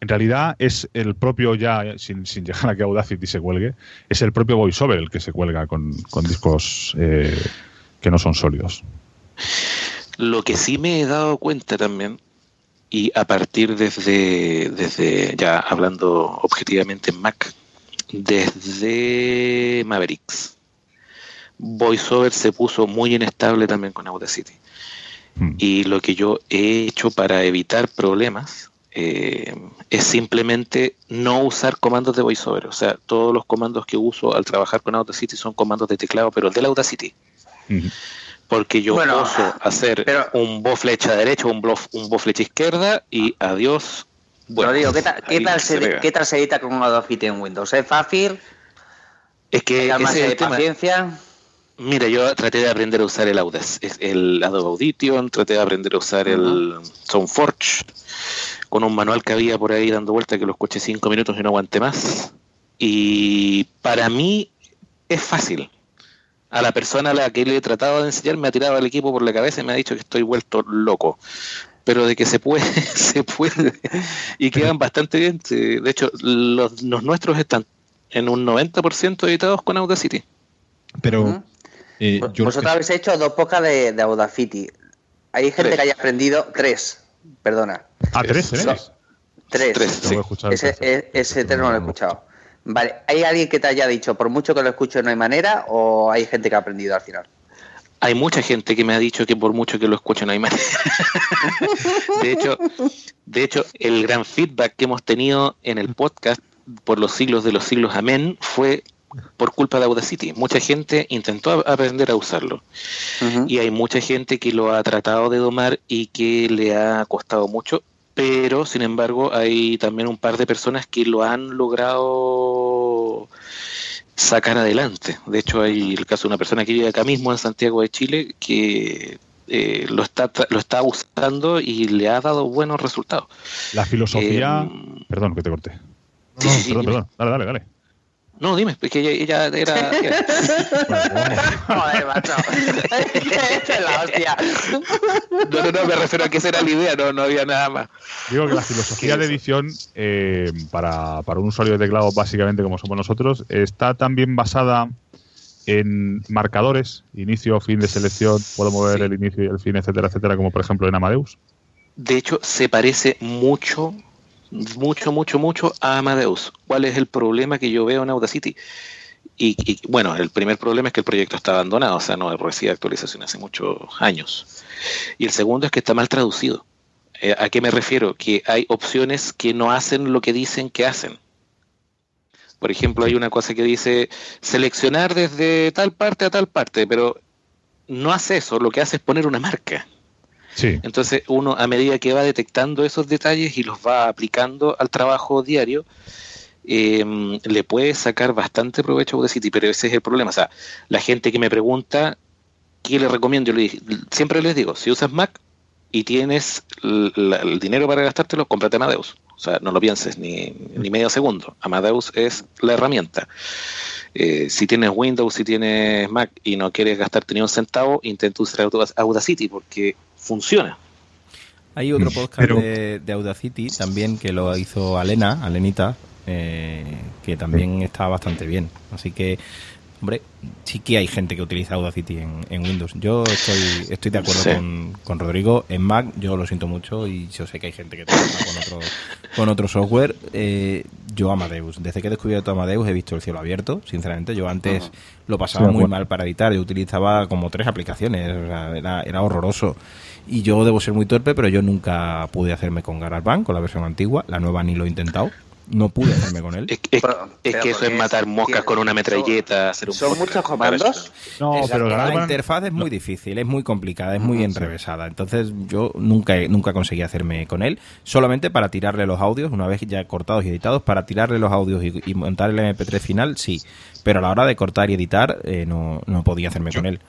En realidad es el propio, ya sin, sin llegar a que Audacity se cuelgue, es el propio VoiceOver el que se cuelga con, con discos eh, que no son sólidos. Lo que sí me he dado cuenta también, y a partir desde, desde ya hablando objetivamente en Mac, desde Mavericks, VoiceOver se puso muy inestable también con Audacity. Hmm. Y lo que yo he hecho para evitar problemas eh, es simplemente no usar comandos de VoiceOver. O sea, todos los comandos que uso al trabajar con Audacity son comandos de teclado, pero del Audacity. Porque yo Bueno, oso hacer pero- un bo flecha derecha, un bo, un bo flecha izquierda y adiós. Bueno, digo, ¿qué tal, <laughs> qué tal se se. ¿qué tal se edita con Audacity en Windows? ¿Es fácil? Es que ¿Hay más ese es de el tema. paciencia? Mira, yo traté de aprender a usar el Audacity, el Adobe Audition, traté de aprender a usar el SoundForge con un manual que había por ahí dando vuelta que lo escuché cinco minutos y no aguanté más. Y para mí es fácil. a la persona a la que le he tratado de enseñar me ha tirado el equipo por la cabeza y me ha dicho que estoy vuelto loco. Pero de que se puede, <laughs> se puede. Y quedan bastante bien. De hecho, los, los nuestros están en un 90% editados con Audacity. Pero eh, yo Vosotros habéis hecho dos pocas de, de Audacity. Hay gente Tres. que haya aprendido tres. Perdona. Ah, tres. Tres. Tres, sí. Ese, tercero. e- ese termo no lo he escuchado. Vale, ¿hay alguien que te haya dicho, por mucho que lo escuche no hay manera, o hay gente que ha aprendido al final? Hay mucha gente que me ha dicho que por mucho que lo escuchen no hay manera. <laughs> de hecho, de hecho, el gran feedback que hemos tenido en el podcast por los siglos de los siglos amén fue por culpa de Audacity. Mucha gente intentó aprender a usarlo y hay mucha gente que lo ha tratado de domar y que le ha costado mucho, pero sin embargo hay también un par de personas que lo han logrado sacar adelante. De hecho, hay el caso de una persona que vive acá mismo en Santiago de Chile que eh, lo está tra- lo está usando y le ha dado buenos resultados. La filosofía. Eh, Perdón, que te corté. Sí, sí, sí, perdón, perdón. Dale, dale, dale. No, dime, es que ella, ella <laughs> era... Joder, macho. Esta es la hostia. No, no, no, me refiero a que esa era la idea, no, no había nada más. Digo que la filosofía de edición eh, para, para un usuario de teclado, básicamente como somos nosotros, está también basada en marcadores, inicio, fin de selección, puedo mover Sí. el inicio y el fin, etcétera, etcétera, como por ejemplo en Amadeus. De hecho, se parece mucho, mucho, mucho, mucho a Amadeus. ¿Cuál es el problema que yo veo en Audacity? Y, y, bueno, el primer problema es que el proyecto está abandonado, o sea, no recibe actualización hace muchos años. Y el segundo es que está mal traducido. Eh, ¿A qué me refiero? Que hay opciones que no hacen lo que dicen que hacen. Por ejemplo, hay una cosa que dice seleccionar desde tal parte a tal parte, pero no hace eso, lo que hace es poner una marca. Sí, Entonces uno a medida que va detectando esos detalles y los va aplicando al trabajo diario, eh, le puede sacar bastante provecho a Audacity, pero ese es el problema. O sea, la gente que me pregunta qué le recomiendo, yo siempre les digo, si usas Mac y tienes el dinero para gastártelo, cómprate Amadeus. O sea, no lo pienses ni, ni medio segundo. Amadeus es la herramienta. Eh, si tienes Windows, si tienes Mac y no quieres gastarte ni un centavo, intenta usar Audacity porque funciona. Hay otro podcast Pero- de, de Audacity también que lo hizo Alena, Alenita, eh, que también está bastante bien. Así que, hombre, sí que hay gente que utiliza Audacity en, en Windows. Yo estoy, estoy de acuerdo Sí. con, con Rodrigo. En Mac yo lo siento mucho y yo sé que hay gente que trabaja con otro, con otro software. Eh, yo Amadeus. Desde que he descubierto Amadeus he visto el cielo abierto, sinceramente. Yo antes lo pasaba Sí, muy bueno. mal para editar. Yo utilizaba como tres aplicaciones. o sea, era, era horroroso. Y yo debo ser muy torpe, pero yo nunca pude hacerme con GarageBand, con la versión antigua. La nueva ni lo he intentado. No pude hacerme con él. Es, es- Pero- es que eso es matar moscas con una metralleta. hacer un ¿Son podcast. muchos comandos? no, Exacto, pero la GarageBand- interfaz es muy difícil, es muy complicada, es muy enrevesada. Entonces yo nunca, nunca conseguí hacerme con él, solamente para tirarle los audios, una vez ya cortados y editados, para tirarle los audios y, y montar el MP3 final, sí. Pero a la hora de cortar y editar, eh, no, no podía hacerme con él.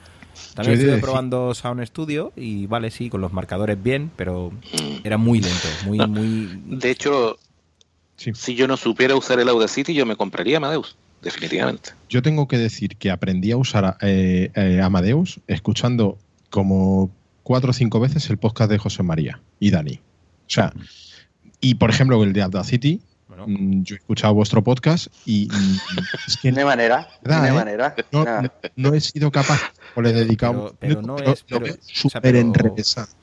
También yo he de estuve decir- probando Sound Studio y vale, sí, con los marcadores bien, pero era muy lento, muy, No, muy... De hecho, Sí. si yo no supiera usar el Audacity, yo me compraría Amadeus, definitivamente. Yo tengo que decir que aprendí a usar eh, eh, Amadeus escuchando como cuatro o cinco veces el podcast de José María y Dani. O sea, y por ejemplo el de Audacity, Bueno, mm, yo he escuchado vuestro podcast y es que De manera. ¿Verdad, De eh? manera. no, no- no he sido capaz o le he dedicado Pero- pero no es- pero- o sea,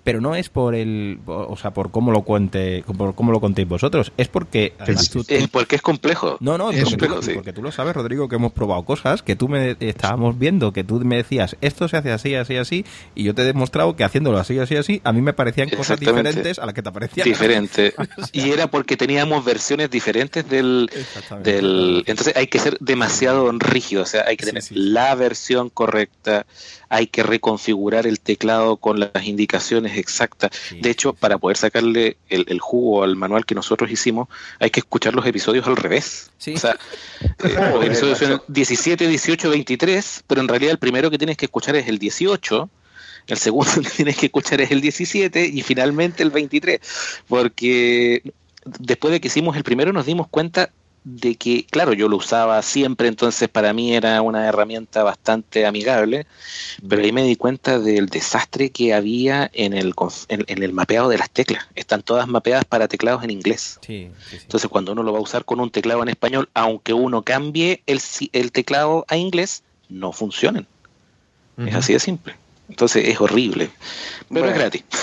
pero- no es por el, o sea, por cómo lo cuente, por cómo lo contéis vosotros, es porque además tú- Es porque es complejo. No, no, Es porque, tú, complejo, sí. porque tú lo sabes, Rodrigo, que hemos probado cosas, que tú me estábamos viendo, que tú me decías, esto se hace así, así, así, y yo te he demostrado que haciéndolo así, así, así, a mí me parecían cosas diferentes a las que te parecían. Diferente. <laughs> Y era porque teníamos versiones diferentes del, del... Entonces hay que ser demasiado rígido, o sea, hay que Sí, tener sí. la versión correcta, hay que reconfigurar el teclado con las indicaciones exactas. Sí, De hecho, para poder sacarle el, el jugo al manual que nosotros hicimos, hay que escuchar los episodios al revés. Sí. O sea, eh, <laughs> los episodios son 17, 18, 23, pero en realidad el primero que tienes que escuchar es el 18, el segundo <laughs> que tienes que escuchar es el 17 y finalmente el 23, porque después de que hicimos el primero nos dimos cuenta de que, claro, yo lo usaba siempre, entonces para mí era una herramienta bastante amigable, pero ahí me di cuenta del desastre que había en el, en, en el mapeado de las teclas. Están todas mapeadas para teclados en inglés. Sí, sí, sí. Entonces cuando uno lo va a usar con un teclado en español, aunque uno cambie el, si- el teclado a inglés, no funcionan. Es así de simple. Entonces es horrible. Pero es Bueno. gratis. <laughs>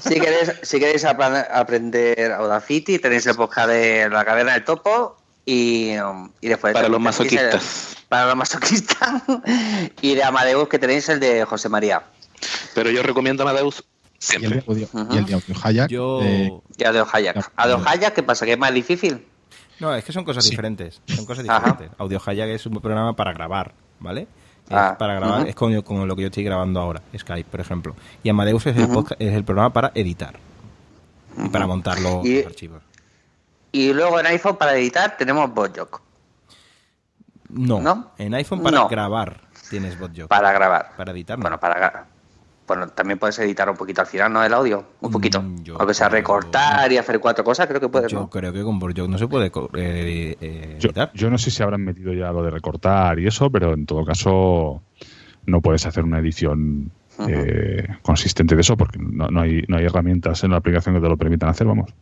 Si queréis, si queréis aprender Audacity, tenéis el podcast de La Caverna del Topo y, um, y después... Para los el- masoquistas. para los masoquistas. <laughs> y de Amadeus que tenéis el de José María. Pero yo recomiendo Amadeus Y el siempre. de audio, y el de audio Hayak, Yo... eh, Y Adeo Hayak. Ya. Adeo Hayak, ¿qué pasa? ¿Que es más difícil? No, es que son cosas Sí. diferentes. Son cosas Ajá. diferentes. Audio Hayak es un programa para grabar, ¿vale? Es Ah, para grabar, es como lo que yo estoy grabando ahora, Skype, por ejemplo. Y Amadeus es el, es el programa para editar y para montar los, Y- los archivos. Y luego en iPhone para editar tenemos Botjock No, ¿No? en iPhone para No. grabar tienes BotJock. para grabar. Para editar, no. Bueno, para bueno, también puedes editar un poquito al final, ¿no? El audio, un Mm, poquito. yo Aunque sea creo- recortar y hacer cuatro cosas, creo que puedes, Yo ¿no? creo que con BotJock no se puede eh, eh, Yo, editar. yo no sé si habrán metido ya lo de recortar y eso, pero en todo caso no puedes hacer una edición eh, consistente de eso porque no, no hay, no hay herramientas en la aplicación que te lo permitan hacer, vamos.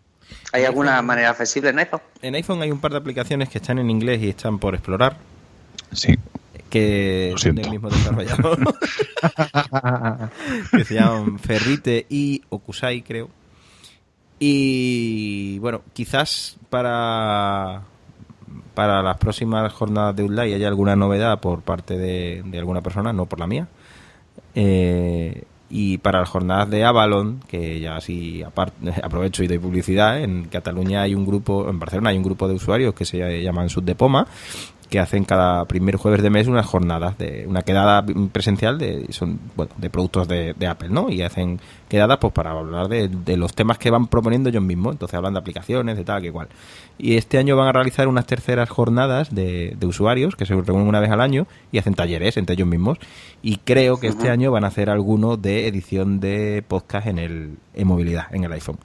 ¿Hay alguna manera accesible en iPhone? En iPhone hay un par de aplicaciones que están en inglés y están por explorar, Sí. Que son del mismo desarrollador, <laughs> que se llaman Ferrite y Okusai, creo. Y bueno, quizás para para las próximas jornadas de Ulay haya alguna novedad por parte de, de alguna persona, no por la mía. Eh, y para las jornadas de Avalon, que ya así <laughs> aprovecho y doy publicidad, en Cataluña hay un grupo, en Barcelona hay un grupo de usuarios que se llaman Sud de Poma, que hacen cada primer jueves de mes unas jornadas de una quedada presencial de son bueno de productos de, de Apple no y hacen quedadas pues para hablar de, de los temas que van proponiendo ellos mismos. Entonces hablan de aplicaciones de tal que cual. Y este año van a realizar unas terceras jornadas de, de usuarios que se reúnen una vez al año y hacen talleres entre ellos mismos. Y creo que este año van a hacer alguno de edición de podcast en el en movilidad en el iPhone.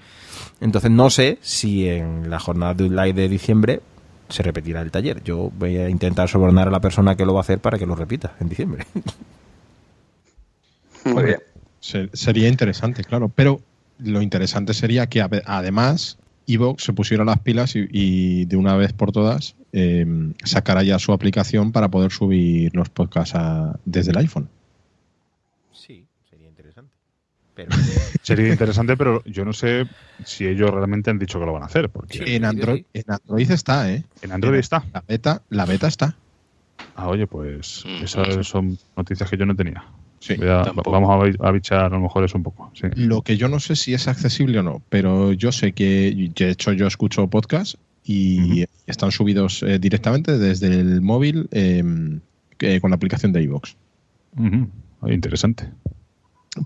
Entonces no sé si en la jornada de un live de diciembre se repetirá el taller. Yo voy a intentar sobornar a la persona que lo va a hacer para que lo repita en diciembre. <laughs> Muy bien. Se- sería interesante, claro. Pero lo interesante sería que ade- además Evox se pusiera las pilas y, y de una vez por todas eh, sacara ya su aplicación para poder subir los podcasts a- desde el iPhone. Sería interesante. Pero <laughs> Sería interesante, pero yo no sé si ellos realmente han dicho que lo van a hacer, porque Sí. En Android, en Android está, ¿eh? en Android está. La beta, la beta está. Ah, oye, pues Mm. esas son noticias que yo no tenía. Sí. Voy a- Tampoco. vamos a, bi- a bichar a lo mejor eso un poco. Sí. Lo que yo no sé si es accesible o no, pero yo sé que, de hecho, yo escucho podcast y están subidos eh, directamente desde el móvil eh, que- con la aplicación de iVoox. Interesante.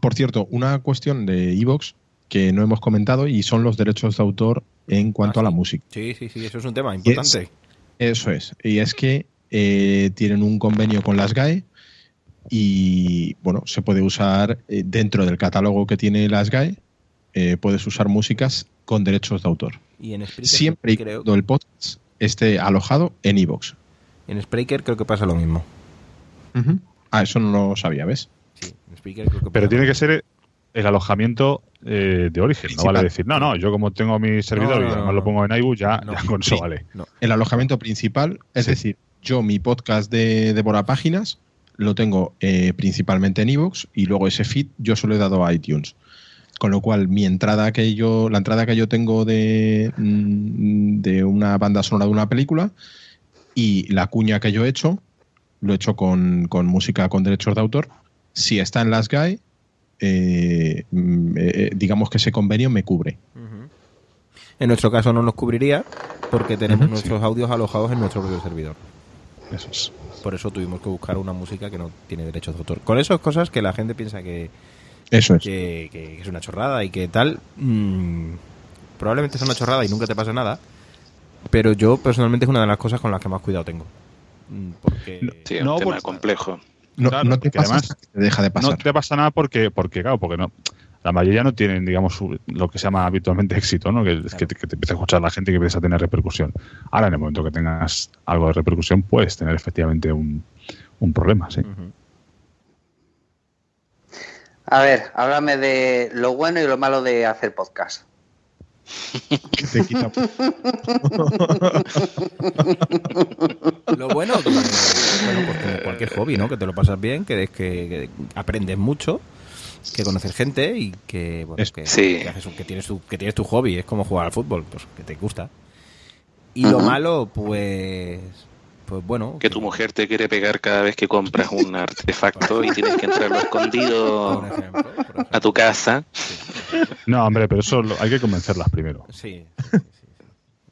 Por cierto, una cuestión de iVoox que no hemos comentado y son los derechos de autor en cuanto Ah, a la música. sí, sí, sí, eso es un tema importante. Eso es. Y es que eh, tienen un convenio con las GAE y, bueno, se puede usar eh, dentro del catálogo que tiene las GAE, eh, puedes usar músicas con derechos de autor. Y en Spreaker, Siempre y creo, cuando el podcast esté alojado en iVoox. en Spreaker creo que pasa lo mismo. Ah, eso no lo sabía, ¿ves? Creo que Pero tiene que ser el alojamiento eh, de origen. No vale decir, no, no, yo como tengo mi servidor No, no, y además no, lo pongo en iBook, ya, No. ya con eso vale. No. El alojamiento principal, es Sí. decir, yo mi podcast de Devora Páginas lo tengo eh, principalmente en iVoox y luego ese feed yo se lo he dado a iTunes. Con lo cual, mi entrada que yo, la entrada que yo tengo de, mm, de una banda sonora de una película y la cuña que yo he hecho, lo he hecho con, con música con derechos de autor. Si está en las GAE, eh, mm, eh, digamos que ese convenio me cubre. En nuestro caso no nos cubriría porque tenemos nuestros audios alojados en nuestro propio servidor. Eso es. Por eso tuvimos que buscar una música que no tiene derechos de autor. Con esas cosas que la gente piensa que, Eso es. que, que es una chorrada y que tal. mm, probablemente es una chorrada y nunca te pasa nada. Pero yo personalmente es una de las cosas con las que más cuidado tengo. Mm, Porque. No. Sí, es No, un tema por- complejo. No, Claro, no te pasa además hasta que te deja de pasar. No te pasa nada porque, porque claro, porque no. la mayoría no tienen, digamos, lo que se llama habitualmente éxito, ¿no? Que que, te- que te empiece a escuchar la gente y que empiece a tener repercusión. Ahora, en el momento que tengas algo de repercusión, puedes tener efectivamente un, un problema, sí. A ver, háblame de lo bueno y lo malo de hacer podcast. <laughs> Te quita- <laughs> Lo bueno, que, bueno, pues como cualquier hobby, ¿no? Que te lo pasas bien, que, que, que aprendes mucho, que conoces gente y que, bueno, Es- que, Sí. que haces un- que tienes tu, que tienes tu hobby, es como jugar al fútbol, pues que te gusta. Y lo malo, pues, pues bueno, Que tu mujer te quiere pegar cada vez que compras un <laughs> artefacto y tienes que entrarlo por escondido ejemplo, por ejemplo. a tu casa. No, hombre, pero eso lo- hay que convencerlas primero. Sí, sí, sí, sí.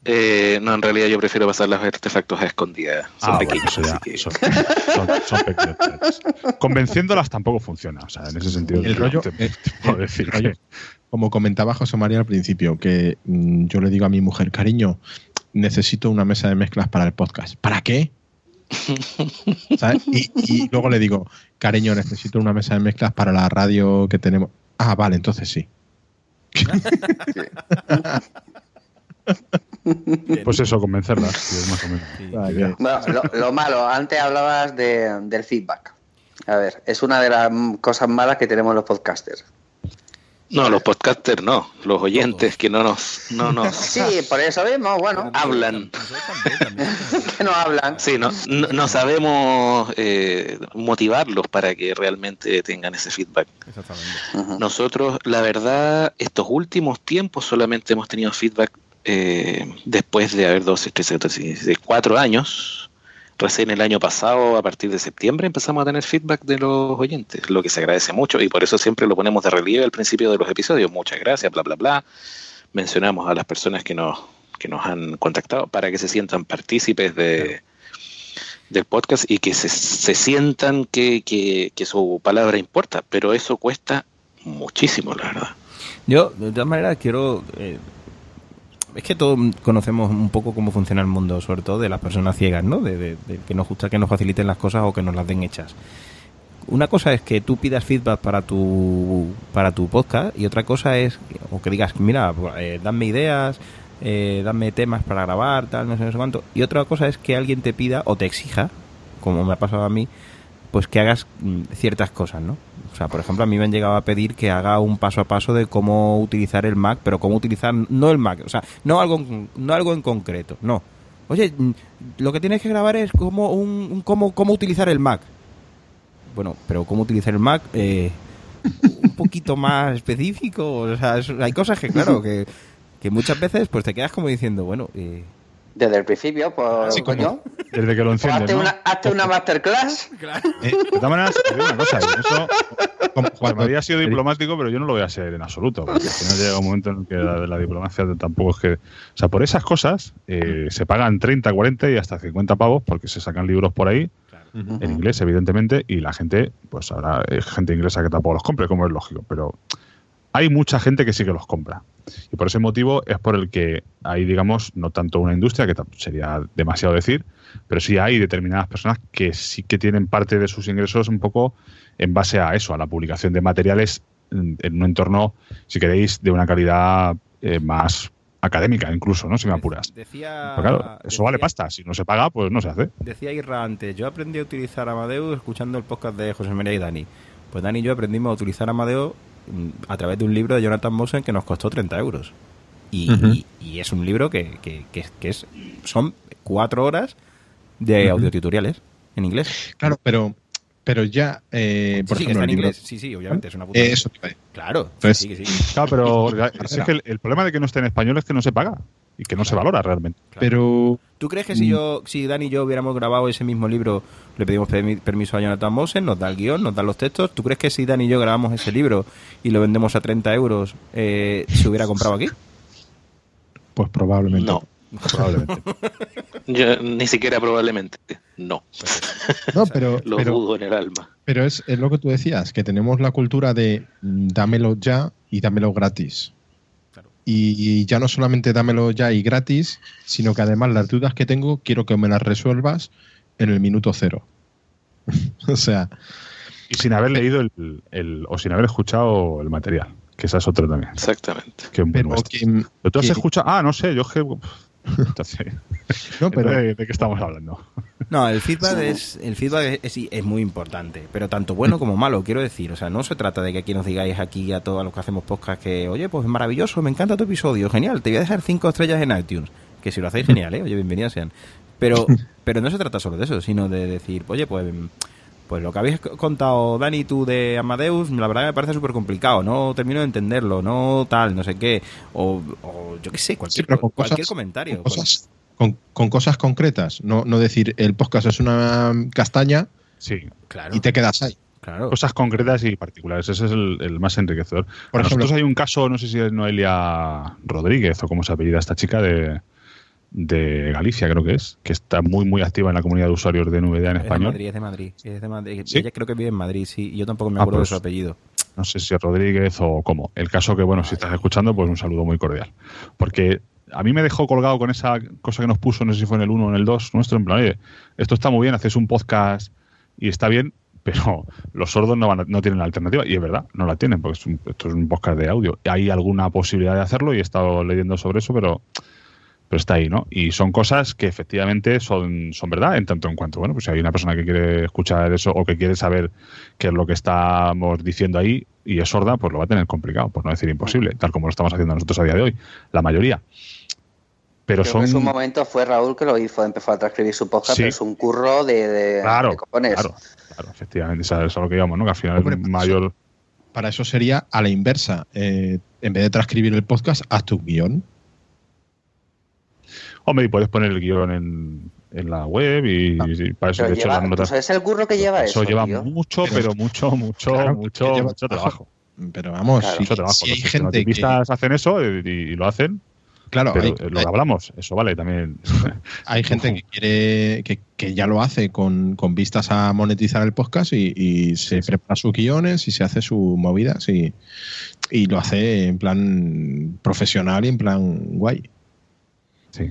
Eh, no, en realidad yo prefiero pasar los artefactos a escondidas. Son Ah, bueno, pequeños, ya, que- son, son- son pequeños. Convenciéndolas tampoco funciona. O sea, en ese sentido, El rollo, te- eh, te puedo decir el rollo, que- como comentaba José María al principio, que mm, yo le digo a mi mujer, cariño, necesito una mesa de mezclas para el podcast. ¿Para qué? <laughs> ¿Sabes? Y, y luego le digo, cariño, necesito una mesa de mezclas para la radio que tenemos. Ah, vale, entonces sí. <laughs> Pues eso, convencerlas, sí, es más o menos. Sí. Idea. que- Bueno, lo, lo malo, antes hablabas de- del feedback. A ver, es una de las cosas malas que tenemos los podcasters. No, los podcasters no, los oyentes que no nos, no nos, <laughs> Sí, por eso mismo, bueno, hablan. <laughs> <laughs> Que no hablan. Sí, no, no, no sabemos eh, motivarlos para que realmente tengan ese feedback. Exactamente. Nosotros, la verdad, estos últimos tiempos solamente hemos tenido feedback eh, después de haber 12, 13, 14, de cuatro años. Recién el año pasado, a partir de septiembre, empezamos a tener feedback de los oyentes, lo que se agradece mucho y por eso siempre lo ponemos de relieve al principio de los episodios. Muchas gracias, bla, bla, bla. Mencionamos a las personas que nos, que nos han contactado para que se sientan partícipes de, del podcast y que se, se sientan que, que, que su palabra importa, pero eso cuesta muchísimo, la verdad. Yo, de todas maneras, quiero. eh, es que todos conocemos un poco cómo funciona el mundo, sobre todo de las personas ciegas, ¿no? De, de- que nos gusta que nos faciliten las cosas o que nos las den hechas. Una cosa es que tú pidas feedback para tu para tu podcast y otra cosa es o que digas, mira, eh, dame ideas, eh, dame temas para grabar, tal, no sé, no sé cuánto. Y otra cosa es que alguien te pida o te exija, como me ha pasado a mí, pues que hagas mm, ciertas cosas, ¿no? O sea, por ejemplo, a mí me han llegado a pedir que haga un paso a paso de cómo utilizar el Mac, pero cómo utilizar no el Mac, o sea, no algo no algo en concreto, no. Oye, mm, lo que tienes que grabar es cómo un, un- cómo cómo utilizar el Mac. Bueno, pero cómo utilizar el Mac eh, un poquito más específico, o sea, hay cosas que claro que que muchas veces pues te quedas como diciendo, bueno, eh, Desde el principio, pues, Sí, como- coño, Desde que lo pues enciendes, hazte, ¿no? una, hazte una masterclass. Eh, De todas maneras, te digo una cosa, eso como <laughs> Juan cuando- María ha sido diplomático, pero yo no lo voy a ser en absoluto. Porque al final llega un momento en el que la, la diplomacia tampoco es que. O sea, por esas cosas eh, se pagan 30, 40 y hasta 50 pavos porque se sacan libros por ahí, en inglés, evidentemente, y la gente, pues habrá eh, gente inglesa que tampoco los compre, como es lógico, pero hay mucha gente que sí que los compra. Y por ese motivo es por el que hay, digamos, no tanto una industria, que sería demasiado decir, pero sí hay determinadas personas que sí que tienen parte de sus ingresos un poco en base a eso, a la publicación de materiales en, en un entorno, si queréis, de una calidad eh, más académica, incluso, ¿no? Si me apuras. decía Pero claro, eso vale pasta. Si no se paga, pues no se hace. Decía Irra antes, yo aprendí a utilizar Amadeus escuchando el podcast de José María y Dani. Pues Dani y yo aprendimos a utilizar Amadeus mm, a través de un libro de Jonathan Mosen que nos costó 30 euros. Y, y- y es un libro que, que, que, que es, son cuatro horas de audiotutoriales en inglés. Claro, pero, pero ya, eh, por sí, ejemplo, está el en libro. inglés. Sí, sí, obviamente, es una puta. Eh, eso. Claro, Pues- sí, sí, sí. Claro, pero <laughs> si es que el, el problema de que no esté en español es que no se paga y que no se valora realmente. Claro. Pero ¿Tú crees que si Mm. yo, si Dani y yo hubiéramos grabado ese mismo libro, le pedimos permi- permiso a Jonathan Mosen, nos da el guion, nos da los textos? ¿Tú crees que si Dani y yo grabamos ese libro y lo vendemos a 30 euros, eh, se hubiera comprado aquí? pues probablemente. No, Probablemente. <laughs> yo, ni siquiera probablemente. No, No, <laughs> pero, lo pero, dudo en el alma. pero es, es lo que tú decías, que tenemos la cultura de mm, dámelo ya y dámelo gratis. Claro. Y, y ya no solamente dámelo ya y gratis, sino que además las dudas que tengo quiero que me las resuelvas en el minuto cero. <laughs> o sea, y sin haber leído el, el- o sin haber escuchado el material. que esa es otra también. Exactamente. Que Pero que, Pero tú has que- escuchado. Ah, no sé, yo es que. Entonces, <laughs> no, pero ¿de, de qué estamos hablando? <laughs> No, el feedback es el feedback es, es- es muy importante, pero tanto bueno como malo, quiero decir. O sea, no se trata de que aquí nos digáis aquí a todos los que hacemos podcast que, oye, pues maravilloso, me encanta tu episodio, genial, te voy a dejar cinco estrellas en iTunes. Que si lo hacéis genial, ¿eh? Oye, bienvenidos sean. Pero, <laughs> pero no se trata solo de eso, sino de decir, oye, pues, pues lo que habéis contado, Dani, tú de Amadeus, la verdad me parece súper complicado, no termino de entenderlo, no tal, no sé qué, o, o yo qué sé, cualquier, con cualquier cosas- comentario. con cosas, con, con cosas concretas. No, no decir el podcast es una castaña Sí, Claro, y te quedas ahí. claro. cosas concretas y particulares. Ese es el, el más enriquecedor. Por A nosotros ejemplo- hay un caso, no sé si es Noelia Rodríguez o cómo se apellida esta chica de, de Galicia, creo que es, que está muy, muy activa en la comunidad de usuarios de NVDA en Es de. Madrid, es de Madrid. Es de Madrid. ¿Sí? Ella creo que vive en Madrid, sí. y Yo tampoco me Ah, acuerdo pues- de su apellido. No sé si es Rodríguez o cómo. El caso que, bueno, si estás escuchando, pues un saludo muy cordial. Porque a mí me dejó colgado con esa cosa que nos puso, no sé si fue en el 1 o en el 2 nuestro, en plan, oye, esto está muy bien, haces un podcast y está bien, pero los sordos no, van a- no tienen la alternativa. Y es verdad, no la tienen, porque es un- esto es un podcast de audio. Hay alguna posibilidad de hacerlo y he estado leyendo sobre eso, pero, pero está ahí, ¿no? Y son cosas que efectivamente son, son verdad, en tanto en cuanto, bueno, pues si hay una persona que quiere escuchar eso o que quiere saber qué es lo que estamos diciendo ahí y es sorda, pues lo va a tener complicado, por no decir imposible, tal como lo estamos haciendo nosotros a día de hoy, la mayoría. Pero Creo son... que en su momento fue Raúl que lo hizo, empezó a transcribir su podcast, Sí. pero es un curro de, de, Claro, de cojones. claro, claro, efectivamente, eso es a lo que íbamos, ¿no? Que al final Hombre, es pues mayor... Para eso sería a la inversa. Eh, en vez de transcribir el podcast, haz tu guion. Hombre, y puedes poner el guion en, en la web y, y para eso, Pero de hecho, lleva, las notas... ¿tú sabes el curro que lleva eso, eso lleva tío? mucho, Pero- mucho, mucho, Claro, mucho, mucho trabajo. Pero vamos, Claro, si, Mucho trabajo. si hay Los gente que, hacen eso y, y lo hacen, claro, pero hay, eh, lo hay- que hablamos, eso vale también. <laughs> hay gente que <laughs> quiere que, que ya lo hace con, con vistas a monetizar el podcast y, y se prepara sus guiones y se hace sus movidas y, y lo hace en plan profesional y en plan guay. Sí.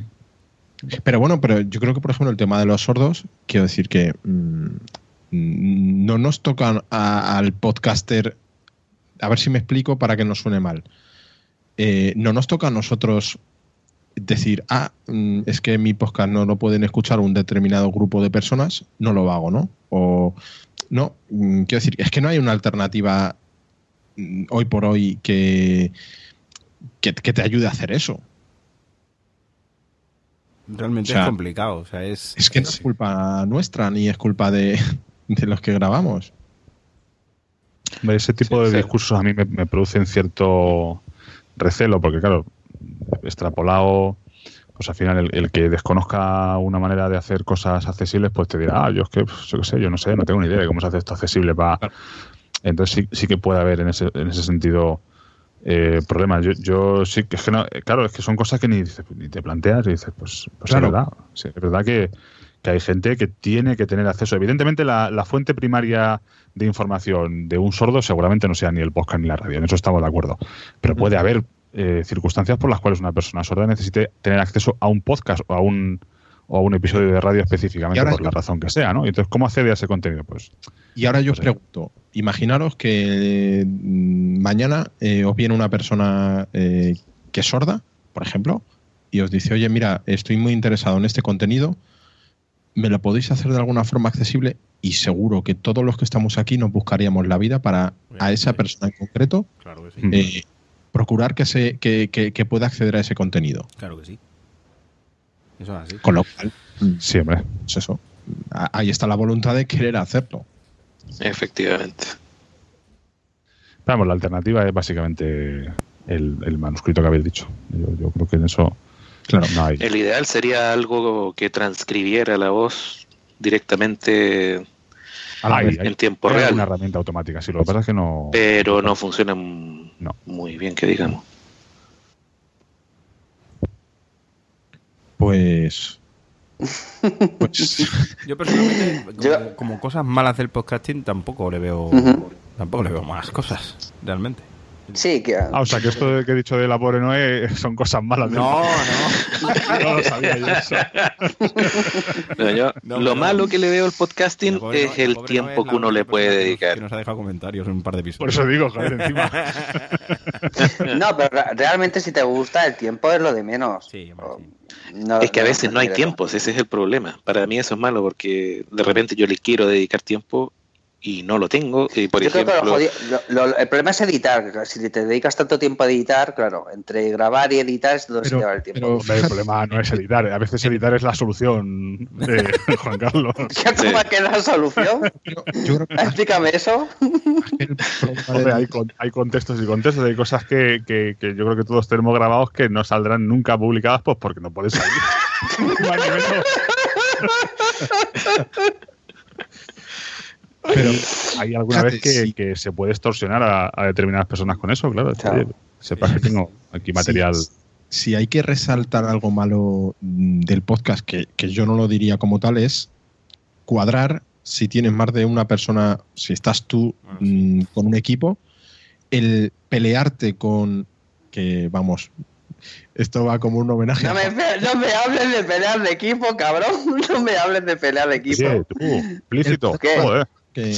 Pero bueno, pero yo creo que, por ejemplo, el tema de los sordos, quiero decir que mm, no nos toca a- al podcaster, a ver si me explico para que no suene mal. Eh, no nos toca a nosotros decir, ah, mm, es que mi podcast no lo pueden escuchar un determinado grupo de personas, no lo hago, ¿no? O no, mm, quiero decir, es que no hay una alternativa hoy por hoy que, que te ayude a hacer eso. Realmente O sea, es complicado. O sea, es, Es que no es culpa nuestra ni es culpa de, de los que grabamos. Hombre, Ese tipo de sí. discursos a mí me, me producen cierto recelo, porque claro, extrapolado, pues al final el, el que desconozca una manera de hacer cosas accesibles, pues te dirá, ah, yo es que, pues, yo qué sé, yo no sé, no tengo ni idea de cómo se hace esto accesible para... Claro. Entonces sí, sí que puede haber en ese, en ese sentido eh, problemas. Yo, yo sí que es que no, eh, claro, es que son cosas que ni, dices- ni te planteas y dices, pues, pues Claro. es verdad. Sí, es verdad que, que hay gente que tiene que tener acceso. Evidentemente, la, la fuente primaria de información de un sordo seguramente no sea ni el podcast ni la radio, en eso estamos de acuerdo. Pero puede haber eh, circunstancias por las cuales una persona sorda necesite tener acceso a un podcast o a un, o a un episodio de radio específicamente por la razón que sea, ¿no? Entonces, ¿cómo accede a ese contenido? Pues Y ahora yo os pregunto, imaginaros que mm, mañana eh, os viene una persona eh, que es sorda, por ejemplo, y os dice, oye, mira, estoy muy interesado en este contenido, ¿me lo podéis hacer de alguna forma accesible? Y seguro que todos los que estamos aquí nos buscaríamos la vida para a esa persona en concreto Claro que sí. Mm. eh, procurar que, se, que, que- que pueda acceder a ese contenido. Claro que sí. Eso es así. Con lo cual, mm, sí, hombre. pues eso, ahí está la voluntad de querer hacerlo. Efectivamente. Vamos, la alternativa es básicamente el, el manuscrito que habéis dicho. Yo, yo creo que en eso Claro. no hay. El ideal sería algo que transcribiera la voz directamente A la Hay- vez. hay- en tiempo hay real. una herramienta automática, sí. Lo que pasa es que no. pero no funciona No. muy bien, que digamos. Pues. Pues. Yo personalmente, como, Yo- como cosas malas del podcasting, tampoco le veo tampoco le veo malas cosas, realmente. Sí, que... Ah, o sea, que esto que he dicho de la pobre Noé son cosas malas. ¿eh? No, no. no lo sabía yo eso. No, yo- No, lo malo que le veo al podcasting pobre es el tiempo es que uno le puede dedicar. Que nos ha dejado comentarios en un par de Por episodios. eso digo, joder, encima. <laughs> No, pero re- realmente si te gusta, el tiempo es lo de menos. Sí, hombre, O- sí. no- Es que a veces no hay tiempos, ese es el problema. Para mí eso es malo porque de repente yo le quiero dedicar tiempo y no lo tengo. Y por Yo creo que lo ejemplo, jodi- lo- lo- el problema es editar. Si te dedicas tanto tiempo a editar, claro, entre grabar y editar es donde se Pero- te va el tiempo. pero- Hombre, el problema no es editar. A veces editar es la solución de <laughs> Juan Carlos. <laughs> ¿Cómo que es la solución? Yo, que <laughs> Explícame eso. que Hombre, hay, con- hay contextos y contextos. Hay cosas que, que- que yo creo que todos tenemos grabados que no saldrán nunca publicadas pues porque no pueden salir. Ni más ni menos. Pero Hay alguna Fíjate, vez que, sí. que se puede extorsionar a, a determinadas personas con eso, claro. Claro. Sepas que tengo aquí material. Si, si hay que resaltar algo malo mm, del podcast, que, que yo no lo diría como tal, es cuadrar si tienes más de una persona, si estás tú Ah, sí. mm, con un equipo, el pelearte con que vamos, esto va como un homenaje No a me, <laughs> no me hables de pelear de equipo, cabrón. <laughs> No me hables de pelear de equipo. Oye, tú, explícito. ¿Qué? Joder. Que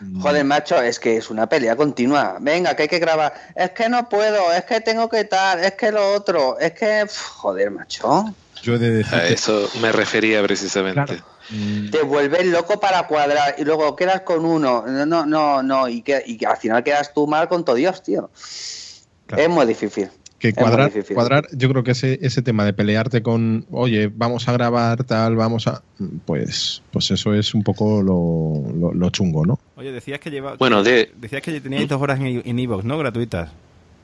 mm, Joder, macho, es que es una pelea continua. Venga, que hay que grabar. Es que no puedo, es que tengo que tal, es que lo otro, es que. Joder, macho. yo he de decir a eso me refería precisamente. Claro. mm, Te vuelves loco para cuadrar y luego quedas con uno. No, no, no, no. Y, que, y que al final quedas tú mal con todo Dios, tío. Claro. Es muy difícil. Que cuadrar, cuadrar, yo creo que ese, ese tema de pelearte con, oye, vamos a grabar tal, vamos a, pues, pues eso es un poco lo, lo- lo chungo, ¿no? Oye, decías que lleva. Bueno, de- Decías que teníais dos horas en en Evox, ¿no? Gratuitas.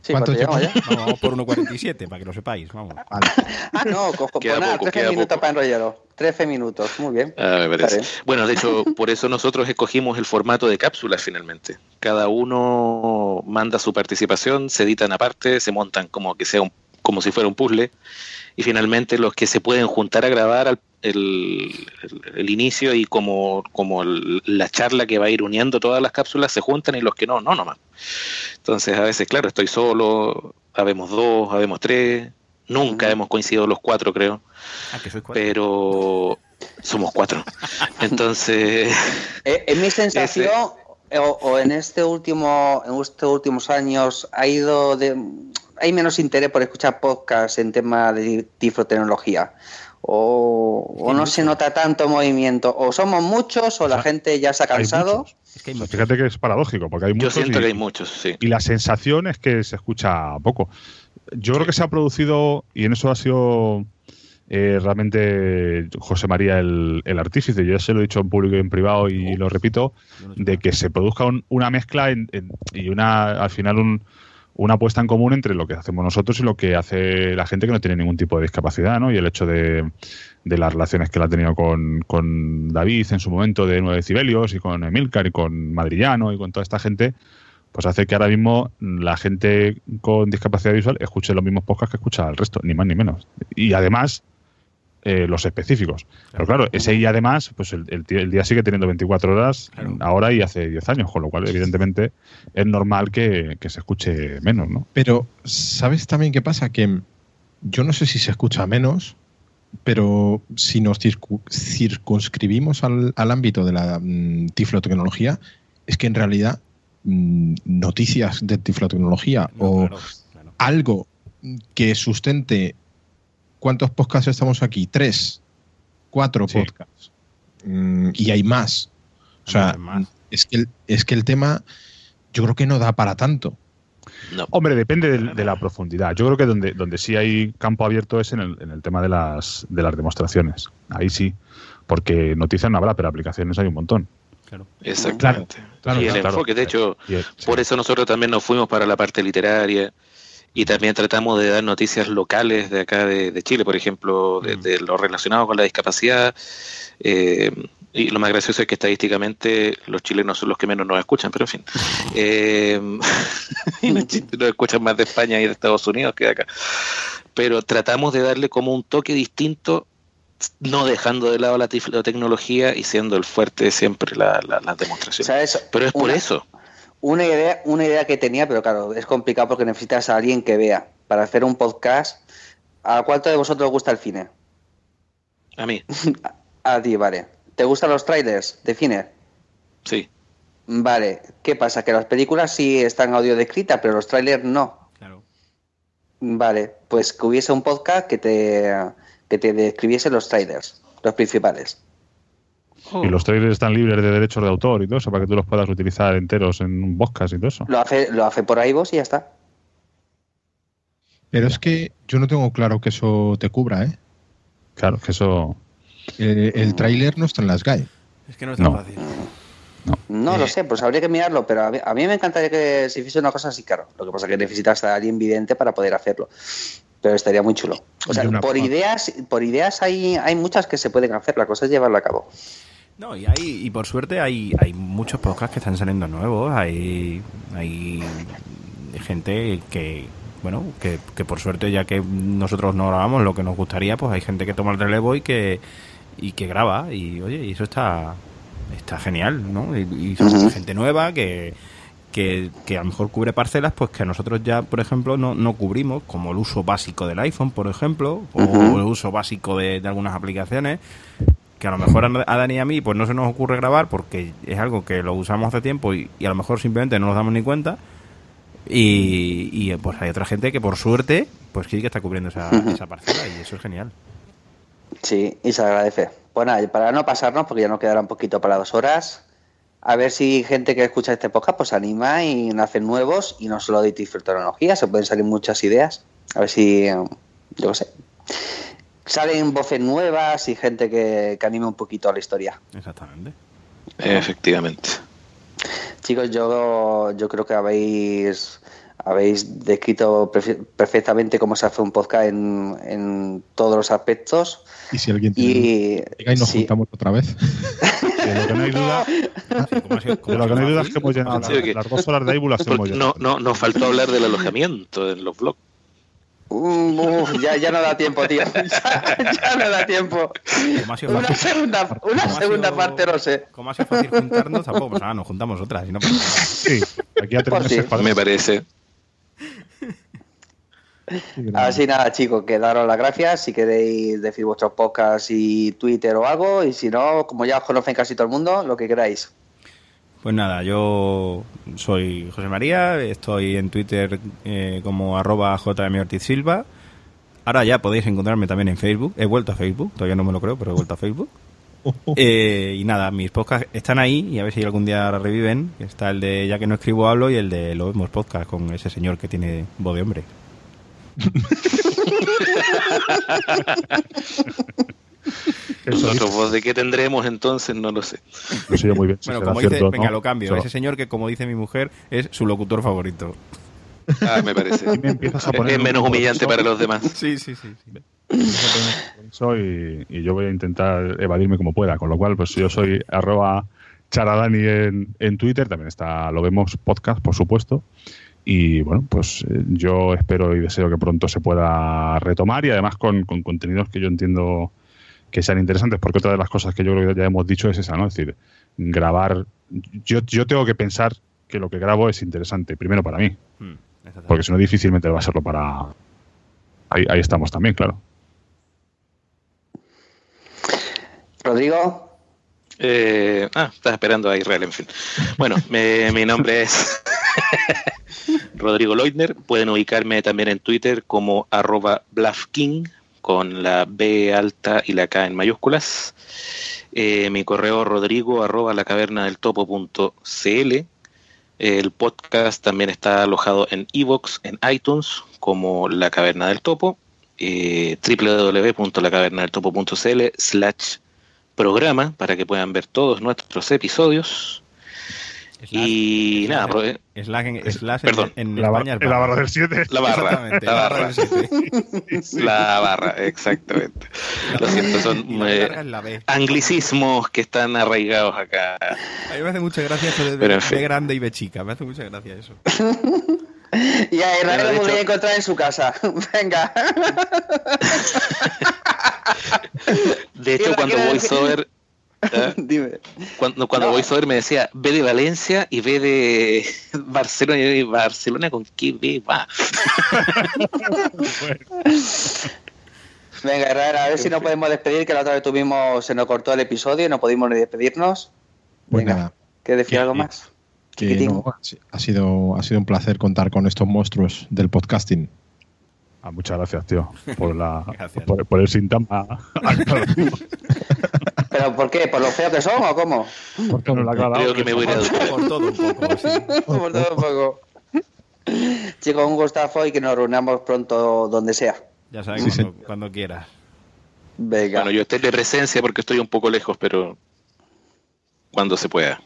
Sí, ¿Cuánto ¿cuánto llevamos ya? Vamos, vamos por 1.47, para que lo sepáis. Vamos. Vale. Ah, no, cojo, <laughs> Queda nada, poco, 13 queda minutos poco. para enrollarlo. 13 minutos, muy bien. Ah, me parece. Está bien. Bueno, de hecho, por eso nosotros escogimos el formato de cápsulas finalmente. Cada uno manda su participación, se editan aparte, se montan como que sea un- como si fuera un puzzle y finalmente los que se pueden juntar a grabar al- el, el- el inicio y como, como el- la charla que va a ir uniendo todas las cápsulas se juntan y los que no, no nomás. Entonces a veces, claro, estoy solo, habemos dos, habemos tres, nunca Ujú. hemos coincidido los cuatro, creo, Ah, que sois cuatro. pero somos cuatro. <laughs> Entonces... Eh, En mi sensación, o, o en este último, en estos últimos años, ha ido de, hay menos interés por escuchar podcasts en tema de tiflotecnología. O, o no se nota tanto movimiento. O somos muchos, o la sea, gente ya se ha cansado. Es que hay O sea, fíjate que es paradójico, porque hay Yo muchos siento y, que hay muchos, sí. y la sensación es que se escucha poco. Yo creo que se ha producido, y en eso ha sido eh, realmente José María el, el artífice, yo ya se lo he dicho en público y en privado y lo repito, Yo de que se produzca un- una mezcla en- en- y una al final un- una apuesta en común entre lo que hacemos nosotros y lo que hace la gente que no tiene ningún tipo de discapacidad, ¿no? Y el hecho de, las relaciones que él ha tenido con, David en su momento de 9 decibelios y con Emilcar y con Madrillano y con toda esta gente, pues hace que ahora mismo la gente con discapacidad visual escuche los mismos podcasts que escucha el resto, ni más ni menos. Y además, eh, los específicos. Pero claro, ese y además, pues el, el, tío- el día sigue teniendo 24 horas Claro. ahora y hace 10 años, con lo cual, evidentemente, es normal que, que se escuche menos, ¿no? Pero, ¿sabes también qué pasa? Que yo no sé si se escucha menos, pero si nos circu- circunscribimos al, al ámbito de la mm, tiflotecnología, es que en realidad mm, noticias de tiflotecnología No, o claro, claro. algo que sustente. ¿Cuántos podcasts estamos aquí? Tres, cuatro Sí. podcasts. Mm, y hay más. O sea, más. es que, el, es que el tema yo creo que no da para tanto. No. Hombre, depende de, la profundidad. Yo creo que donde, donde sí hay campo abierto es en el, en el tema de las, de las demostraciones. Ahí sí, porque noticias no habrá, pero aplicaciones hay un montón. claro. Exactamente. Claro, y el claro. enfoque, de hecho, sí. por eso nosotros también nos fuimos para la parte literaria y también tratamos de dar noticias locales de acá de, de Chile, por ejemplo, de, Mm. de lo relacionado con la discapacidad. eh, y lo más gracioso es que estadísticamente los chilenos son los que menos nos escuchan, pero en fin. <laughs> Eh, <laughs> y los chilenos nos escuchan más de España y de Estados Unidos que de acá. Pero tratamos de darle como un toque distinto, no dejando de lado la tecnología y siendo el fuerte siempre la, la, las demostraciones. Pero es por Una- eso. Una idea, una idea que tenía, pero claro, es complicado porque necesitas a alguien que vea. Para hacer un podcast, ¿a cuánto de vosotros os gusta el cine? A mí, <laughs> A ti, vale. ¿Te gustan los trailers de cine? sí. Vale. ¿Qué pasa? Que las películas sí están audio descritas, pero los trailers no. Claro. Vale, pues que hubiese un podcast que te, que te describiese los trailers, los principales. Oh. Y los trailers están libres de derechos de autor y todo eso, para que tú los puedas utilizar enteros en un podcast y todo eso. Lo hace, lo hace por iVoox y ya está. Pero es que yo no tengo claro que eso te cubra, ¿eh? Claro, que eso. Eh, el tráiler no está en las GAE. Es que no es tan No. fácil. No Eh. lo sé, pues habría que mirarlo, pero a mí, a mí me encantaría que se hiciese una cosa así, claro. Lo que pasa es que necesitas a alguien vidente para poder hacerlo. Pero estaría muy chulo. O sea, por forma. ideas, por ideas hay, hay muchas que se pueden hacer, la cosa es llevarlo a cabo. No, y hay, y por suerte hay, hay muchos podcasts que están saliendo nuevos, hay, hay gente que, bueno, que, que por suerte ya que nosotros no grabamos lo que nos gustaría, pues hay gente que toma el relevo y que, y que graba, y oye, y eso está, está genial, ¿no? Y, y gente nueva que, que, que a lo mejor cubre parcelas, pues que a nosotros ya, por ejemplo, no, no cubrimos, como el uso básico del iPhone, por ejemplo, o el uso básico de, de algunas aplicaciones, que a lo mejor a Dani y a mí pues no se nos ocurre grabar porque es algo que lo usamos hace tiempo y, y a lo mejor simplemente no nos damos ni cuenta y, y, pues hay otra gente que por suerte pues sí que está cubriendo esa, esa parcela y eso es genial Sí, y se agradece. Pues nada, para no pasarnos, porque ya nos quedará un poquito para dos horas, a ver si gente que escucha este podcast pues anima y nacen nuevos y no solo de tecnología, se pueden salir muchas ideas. A ver si, yo qué sé, salen voces nuevas y gente que, que anime un poquito a la historia. exactamente Efectivamente. Chicos, yo, yo creo que habéis habéis descrito perfe- perfectamente cómo se hace un podcast en, en todos los aspectos Y si alguien tiene y, duda, y nos sí. juntamos otra vez. <laughs> De lo que no hay duda, Sí, ¿cómo ha sido- de cómo lo ha que no hay sido duda es que hemos llenado Sí, las, las dos horas de las hemos llenado. no, no, nos faltó hablar del alojamiento en los blogs. Mm, ya, ya no da tiempo, tío. <laughs> Ya, ya no da tiempo. ¿Cómo ha sido Una segunda, una ¿Cómo ha segunda sido- parte no sé. ¿Cómo ha sido fácil juntarnos? Tampoco, pues nada, nos juntamos otras. y no pasa nada. Sí, aquí a tres Pues sí. Me parece. Así nada, chicos, que daros las gracias. Si queréis decir vuestros podcasts y Twitter o algo, y si no, como ya os conocen casi todo el mundo, lo que queráis. Pues nada, yo soy José María, estoy en Twitter eh, como arroba JM Ortiz Silva. Ahora ya podéis encontrarme también en Facebook. He vuelto a Facebook, todavía no me lo creo, pero he vuelto a Facebook. <laughs> Eh, y nada, mis podcasts están ahí y a ver si algún día reviven. Está el de Ya que no escribo hablo y el de Lo vemos podcast con ese señor que tiene voz de hombre. <laughs> Eso Nosotros, voz de qué tendremos entonces, no lo sé. no sé yo muy bien. si Bueno, como dice, cierto venga, no. lo cambio. Solo- Ese señor que, como dice mi mujer, es su locutor favorito. Ah, me parece. Y me empiezas a poner Es menos humillante para los demás. Sí, sí, sí. sí. Eso y, y yo voy a intentar evadirme como pueda. Con lo cual, pues yo soy arroba charadani en, en Twitter, también está Lo Vemos Podcast, por supuesto. Y bueno, pues eh, yo espero y deseo que pronto se pueda retomar y además con, con contenidos que yo entiendo que sean interesantes, porque otra de las cosas que yo creo que ya hemos dicho es esa, ¿no? Es decir, grabar. Yo, yo tengo que pensar que lo que grabo es interesante, primero para mí, Hmm, porque si no, difícilmente va a serlo para. Ahí, ahí estamos también, claro. Rodrigo, Eh, ah, estás esperando a Israel, en fin. Bueno, <laughs> me- mi nombre es <laughs> Rodrigo Leutner. Pueden ubicarme también en Twitter como arroba Blafking con la B alta y la K en mayúsculas. Eh, mi correo rodrigo arroba la caverna del topo.cl. El podcast también está alojado en iVoox, en iTunes, como La Caverna del Topo, eh, www.lacavernadeltopo.cl slash programa para que puedan ver todos nuestros episodios. Y nada, eh, Slash en, slash en- Perdón, en, La, España bar- es la barra. barra del 7. <laughs> la barra, Exactamente, la barra, <laughs> la barra, exactamente. Lo siento, son eh, anglicismos que están arraigados acá. A mí me hace mucha gracia eso de Pero en fin. B grande y B chica. Me hace mucha gracia eso. <laughs> y a de lo voy a encontrar en su casa. Venga. De hecho, cuando querer- VoiceOver ¿Ah? <laughs> Dime. Cuando, cuando No. voiceover me decía B de Valencia y B de <laughs> Barcelona. Y Barcelona con qué B va. <laughs> Venga, Herrera, a ver si nos podemos despedir, que la otra vez tuvimos, se nos cortó el episodio y no pudimos ni despedirnos. Pues Venga, nada, ¿quieres decir que- algo más? que no, ha si- ha, sido, ha sido un placer contar con estos monstruos del podcasting. Ah, muchas gracias, tío, por, la, Gracias. por, por el síntoma. ¿Pero por qué? ¿Por lo feo que son o cómo? Porque nos lo ha aclarado. Creo que me voy a ir a educar. Por todo un poco, sí. <laughs> Por todo un poco. Chicos, un gustazo y que nos reunamos pronto donde sea. Ya sabes, Sí, cuando, cuando quieras. Venga, Bueno, yo estoy de presencia porque estoy un poco lejos, pero cuando se pueda.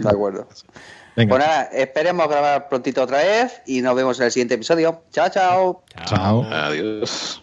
de acuerdo. <laughs> Venga, Pues nada, esperemos grabar prontito otra vez y nos vemos en el siguiente episodio. Chao, chao. Chao. Adiós.